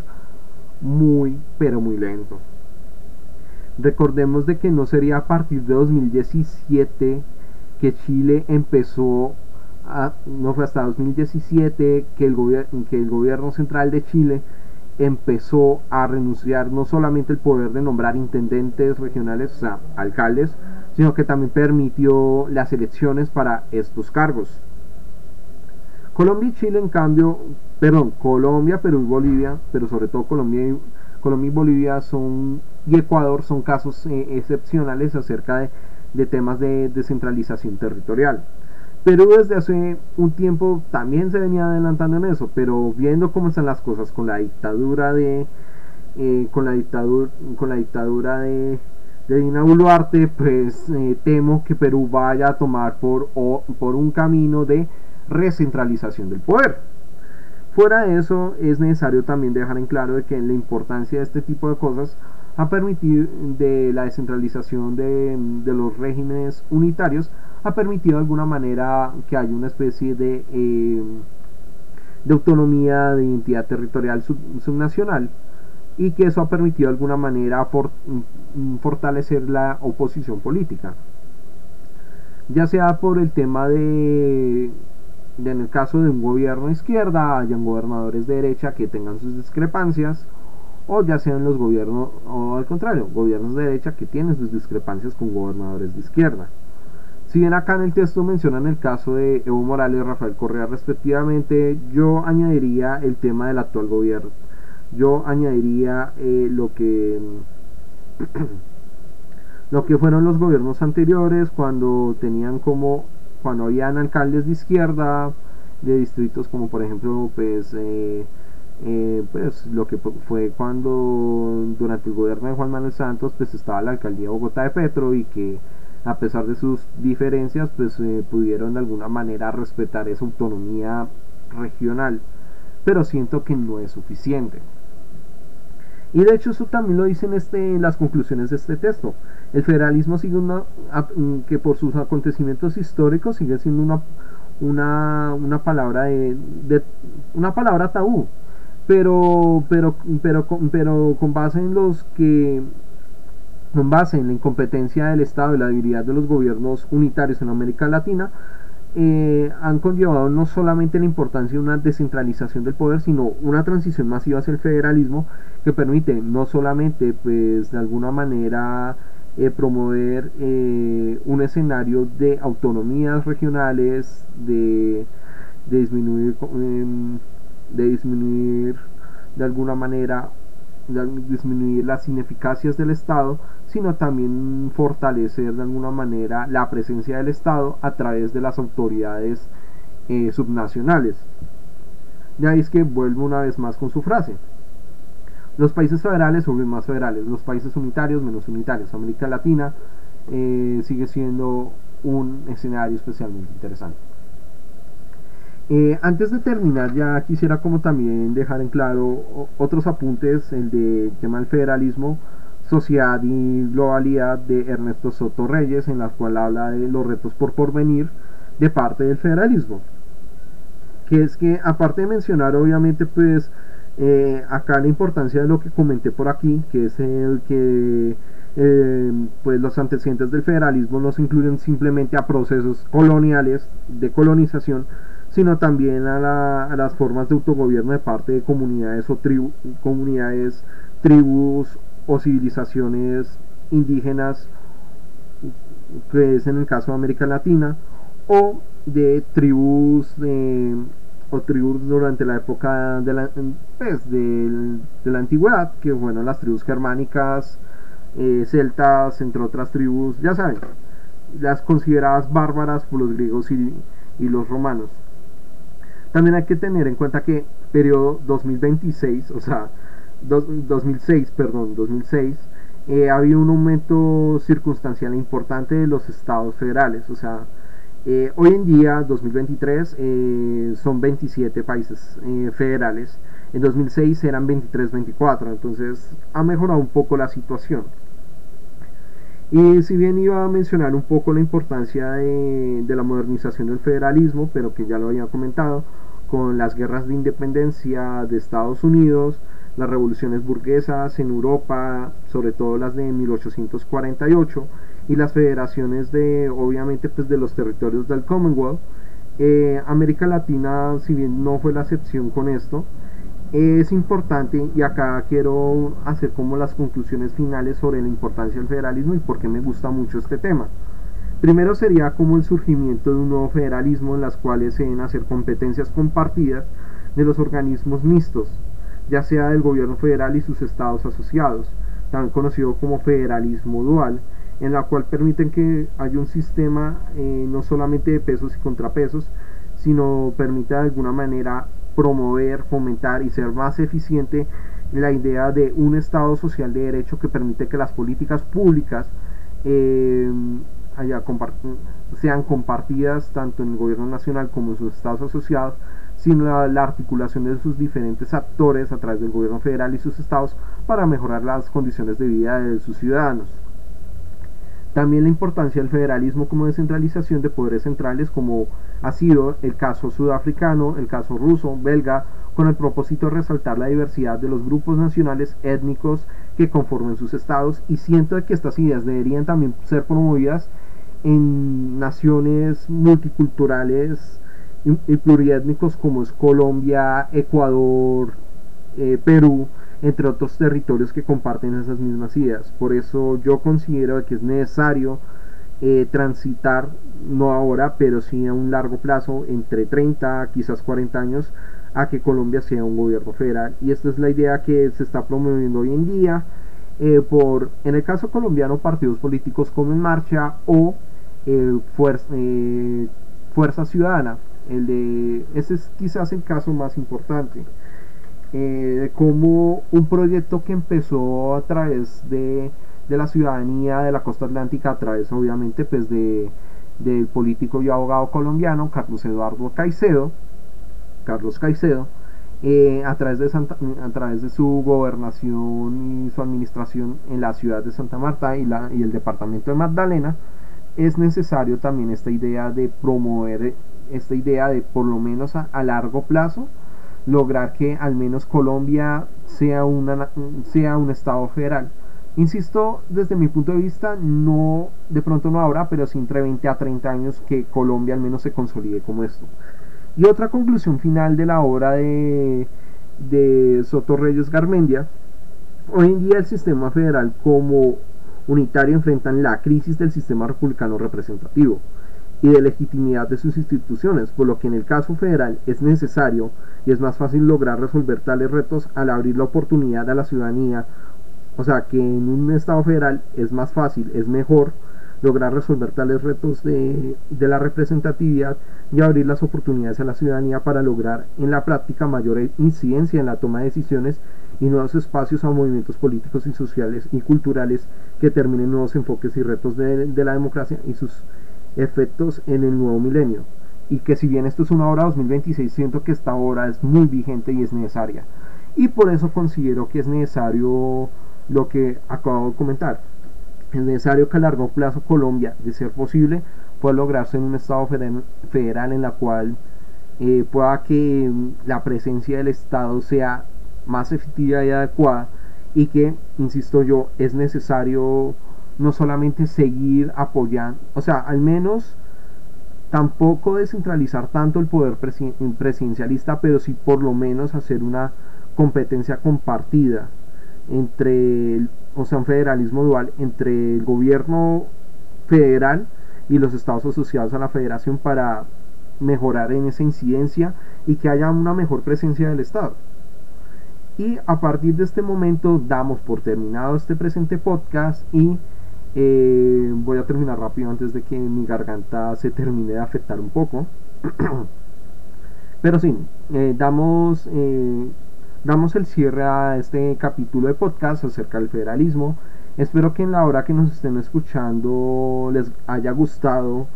muy, pero muy lento. Recordemos de que no sería a partir de 2017 que Chile empezó a, no fue hasta 2017 que el, que el gobierno central de Chile empezó a renunciar no solamente el poder de nombrar intendentes regionales, o sea, alcaldes, sino que también permitió las elecciones para estos cargos. Colombia y Chile, en cambio, perdón, Colombia, Perú y Bolivia, pero sobre todo Colombia y, Colombia y Bolivia son, y Ecuador son casos eh, excepcionales acerca de, temas de descentralización territorial. Perú desde hace un tiempo también se venía adelantando en eso, pero viendo cómo están las cosas con la dictadura de eh, con la dictadura con la dictadura de, de Dina Boluarte, pues eh, temo que Perú vaya a tomar por, por un camino de recentralización del poder. Fuera de eso, es necesario también dejar en claro de que la importancia de este tipo de cosas ha permitido de la descentralización de, los regímenes unitarios ha permitido de alguna manera que haya una especie de, eh, de autonomía de identidad territorial subnacional y que eso ha permitido de alguna manera fortalecer la oposición política. Ya sea por el tema de en el caso de un gobierno de izquierda hayan gobernadores de derecha que tengan sus discrepancias o ya sean los gobiernos o al contrario gobiernos de derecha que tienen sus discrepancias con gobernadores de izquierda. Si bien acá en el texto mencionan el caso de Evo Morales y Rafael Correa respectivamente yo añadiría el tema del actual gobierno. Yo añadiría eh, lo que lo que fueron los gobiernos anteriores cuando tenían como cuando habían alcaldes de izquierda de distritos como por ejemplo pues eh, eh, pues lo que fue cuando durante el gobierno de Juan Manuel Santos pues estaba la alcaldía de Bogotá de Petro y que a pesar de sus diferencias pues eh, pudieron de alguna manera respetar esa autonomía regional. Pero siento que no es suficiente y de hecho eso también lo dicen este, las conclusiones de este texto. El federalismo sigue una, mm, que por sus acontecimientos históricos sigue siendo una, una, una palabra de, una palabra tabú. Pero, pero, pero, pero con base en los que con base en la incompetencia del Estado y la debilidad de los gobiernos unitarios en América Latina, eh, han conllevado no solamente la importancia de una descentralización del poder, sino una transición masiva hacia el federalismo que permite no solamente, pues, de alguna manera eh, promover eh, un escenario de autonomías regionales, de, disminuir, de disminuir de alguna manera disminuir las ineficacias del Estado, sino también fortalecer de alguna manera la presencia del Estado a través de las autoridades eh, subnacionales. Ya es que vuelvo una vez más con su frase. Los países federales suben más federales, los países unitarios menos unitarios. América Latina eh, sigue siendo un escenario especialmente interesante. Eh, antes de terminar, ya quisiera como también dejar en claro otros apuntes, el de tema del federalismo, sociedad y globalidad de Ernesto Soto Reyes, en la cual habla de los retos por porvenir de parte del federalismo. Que es que, aparte de mencionar, obviamente, pues eh, acá la importancia de lo que comenté por aquí, que es el que eh, pues los antecedentes del federalismo no se incluyen simplemente a procesos coloniales de colonización, sino también a, las formas de autogobierno de parte de comunidades o comunidades, tribus o civilizaciones indígenas, que es en el caso de América Latina, o de tribus o tribus durante la época de la, pues, de, la antigüedad, que bueno, las tribus germánicas, eh, celtas, entre otras tribus, ya saben, las consideradas bárbaras por los griegos y los romanos. También hay que tener en cuenta que periodo 2026, o sea, 2006, perdón, 2006, eh, había un aumento circunstancial importante de los estados federales, o sea, eh, hoy en día, 2023, eh, son 27 países federales, en 2006 eran 23, 24, entonces ha mejorado un poco la situación. Y si bien iba a mencionar un poco la importancia de, la modernización del federalismo, pero que ya lo había comentado, con las guerras de independencia de Estados Unidos, las revoluciones burguesas en Europa, sobre todo las de 1848, y las federaciones de, obviamente, pues de los territorios del Commonwealth. Eh, América Latina, si bien no fue la excepción con esto, es importante y acá quiero hacer como las conclusiones finales sobre la importancia del federalismo y por qué me gusta mucho este tema. Primero sería como el surgimiento de un nuevo federalismo en las cuales se deben hacer competencias compartidas de los organismos mixtos, ya sea del gobierno federal y sus estados asociados, también conocido como federalismo dual, en la cual permiten que haya un sistema eh, no solamente de pesos y contrapesos, sino permite de alguna manera promover, fomentar y ser más eficiente la idea de un Estado social de derecho que permite que las políticas públicas eh, sean compartidas tanto en el gobierno nacional como en sus estados asociados, sino la, la, articulación de sus diferentes actores a través del gobierno federal y sus estados para mejorar las condiciones de vida de sus ciudadanos. También la importancia del federalismo como descentralización de poderes centrales, como ha sido el caso sudafricano, el caso ruso, belga, con el propósito de resaltar la diversidad de los grupos nacionales étnicos que conforman sus estados y siento que estas ideas deberían también ser promovidas en naciones multiculturales y, pluriétnicos como es Colombia, Ecuador, eh, Perú, entre otros territorios que comparten esas mismas ideas. Por eso yo considero que es necesario eh, transitar, no ahora, pero sí a un largo plazo, entre 30, quizás 40 años, a que Colombia sea un gobierno federal. Y esta es la idea que se está promoviendo hoy en día. eh, por, en el caso colombiano, partidos políticos como En Marcha o eh, Fuerza, Ciudadana. El de, ese es quizás el caso más importante. como un proyecto que empezó a través de, de, la ciudadanía de la costa atlántica, a través obviamente pues de, del político y abogado colombiano Carlos Eduardo Caicedo, Carlos Caicedo, eh, a, través de a través de su gobernación y su administración en la ciudad de Santa Marta y, la, y el departamento de Magdalena, es necesario también esta idea de promover esta idea de por lo menos a, largo plazo lograr que al menos Colombia sea, sea un estado federal. Insisto, desde mi punto de vista, no, de pronto no habrá, pero sí entre 20 a 30 años que Colombia al menos se consolide como esto. Y otra conclusión final de la obra de, de Soto Reyes Garmendia, hoy en día el sistema federal como unitario enfrentan la crisis del sistema republicano representativo y de legitimidad de sus instituciones, por lo que en el caso federal es necesario y es más fácil lograr resolver tales retos al abrir la oportunidad a la ciudadanía, o sea que en un Estado federal es más fácil, es mejor lograr resolver tales retos de, la representatividad y abrir las oportunidades a la ciudadanía para lograr en la práctica mayor incidencia en la toma de decisiones y nuevos espacios a movimientos políticos y sociales y culturales que terminen nuevos enfoques y retos de, la democracia y sus efectos en el nuevo milenio. Y que si bien esto es una hora 2026, siento que esta hora es muy vigente y es necesaria. Y por eso considero que es necesario lo que acabo de comentar es necesario que a largo plazo Colombia, de ser posible, pueda lograrse en un Estado federal en la cual eh, pueda que la presencia del Estado sea más efectiva y adecuada y que, insisto yo, es necesario no solamente seguir apoyando, o sea, al menos tampoco descentralizar tanto el poder presidencialista, pero sí por lo menos hacer una competencia compartida entre, o sea, un federalismo dual entre el gobierno federal y los estados asociados a la federación para mejorar en esa incidencia y que haya una mejor presencia del Estado. Y a partir de este momento damos por terminado este presente podcast y eh, voy a terminar rápido antes de que mi garganta se termine de afectar un poco. Pero sí, eh, damos eh, damos el cierre a este capítulo de podcast acerca del federalismo. Espero que en la hora que nos estén escuchando les haya gustado.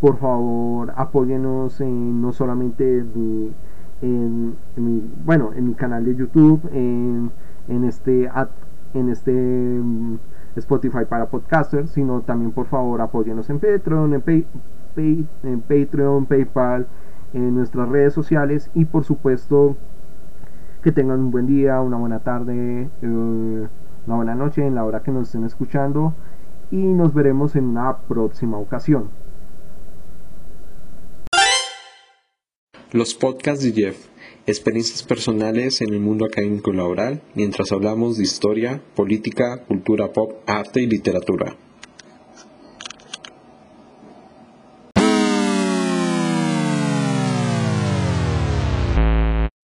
Por favor, apóyenos en, no solamente en, mi, bueno, en mi canal de YouTube, en, este, en este mm, Spotify para podcasters, sino también por favor apóyenos en Patreon, en, en Patreon, PayPal, en nuestras redes sociales y por supuesto que tengan un buen día, una buena tarde, eh, una buena noche en la hora que nos estén escuchando y nos veremos en una próxima ocasión. Los podcasts de Jeff, experiencias personales en el mundo académico y laboral mientras hablamos de historia, política, cultura pop, arte y literatura.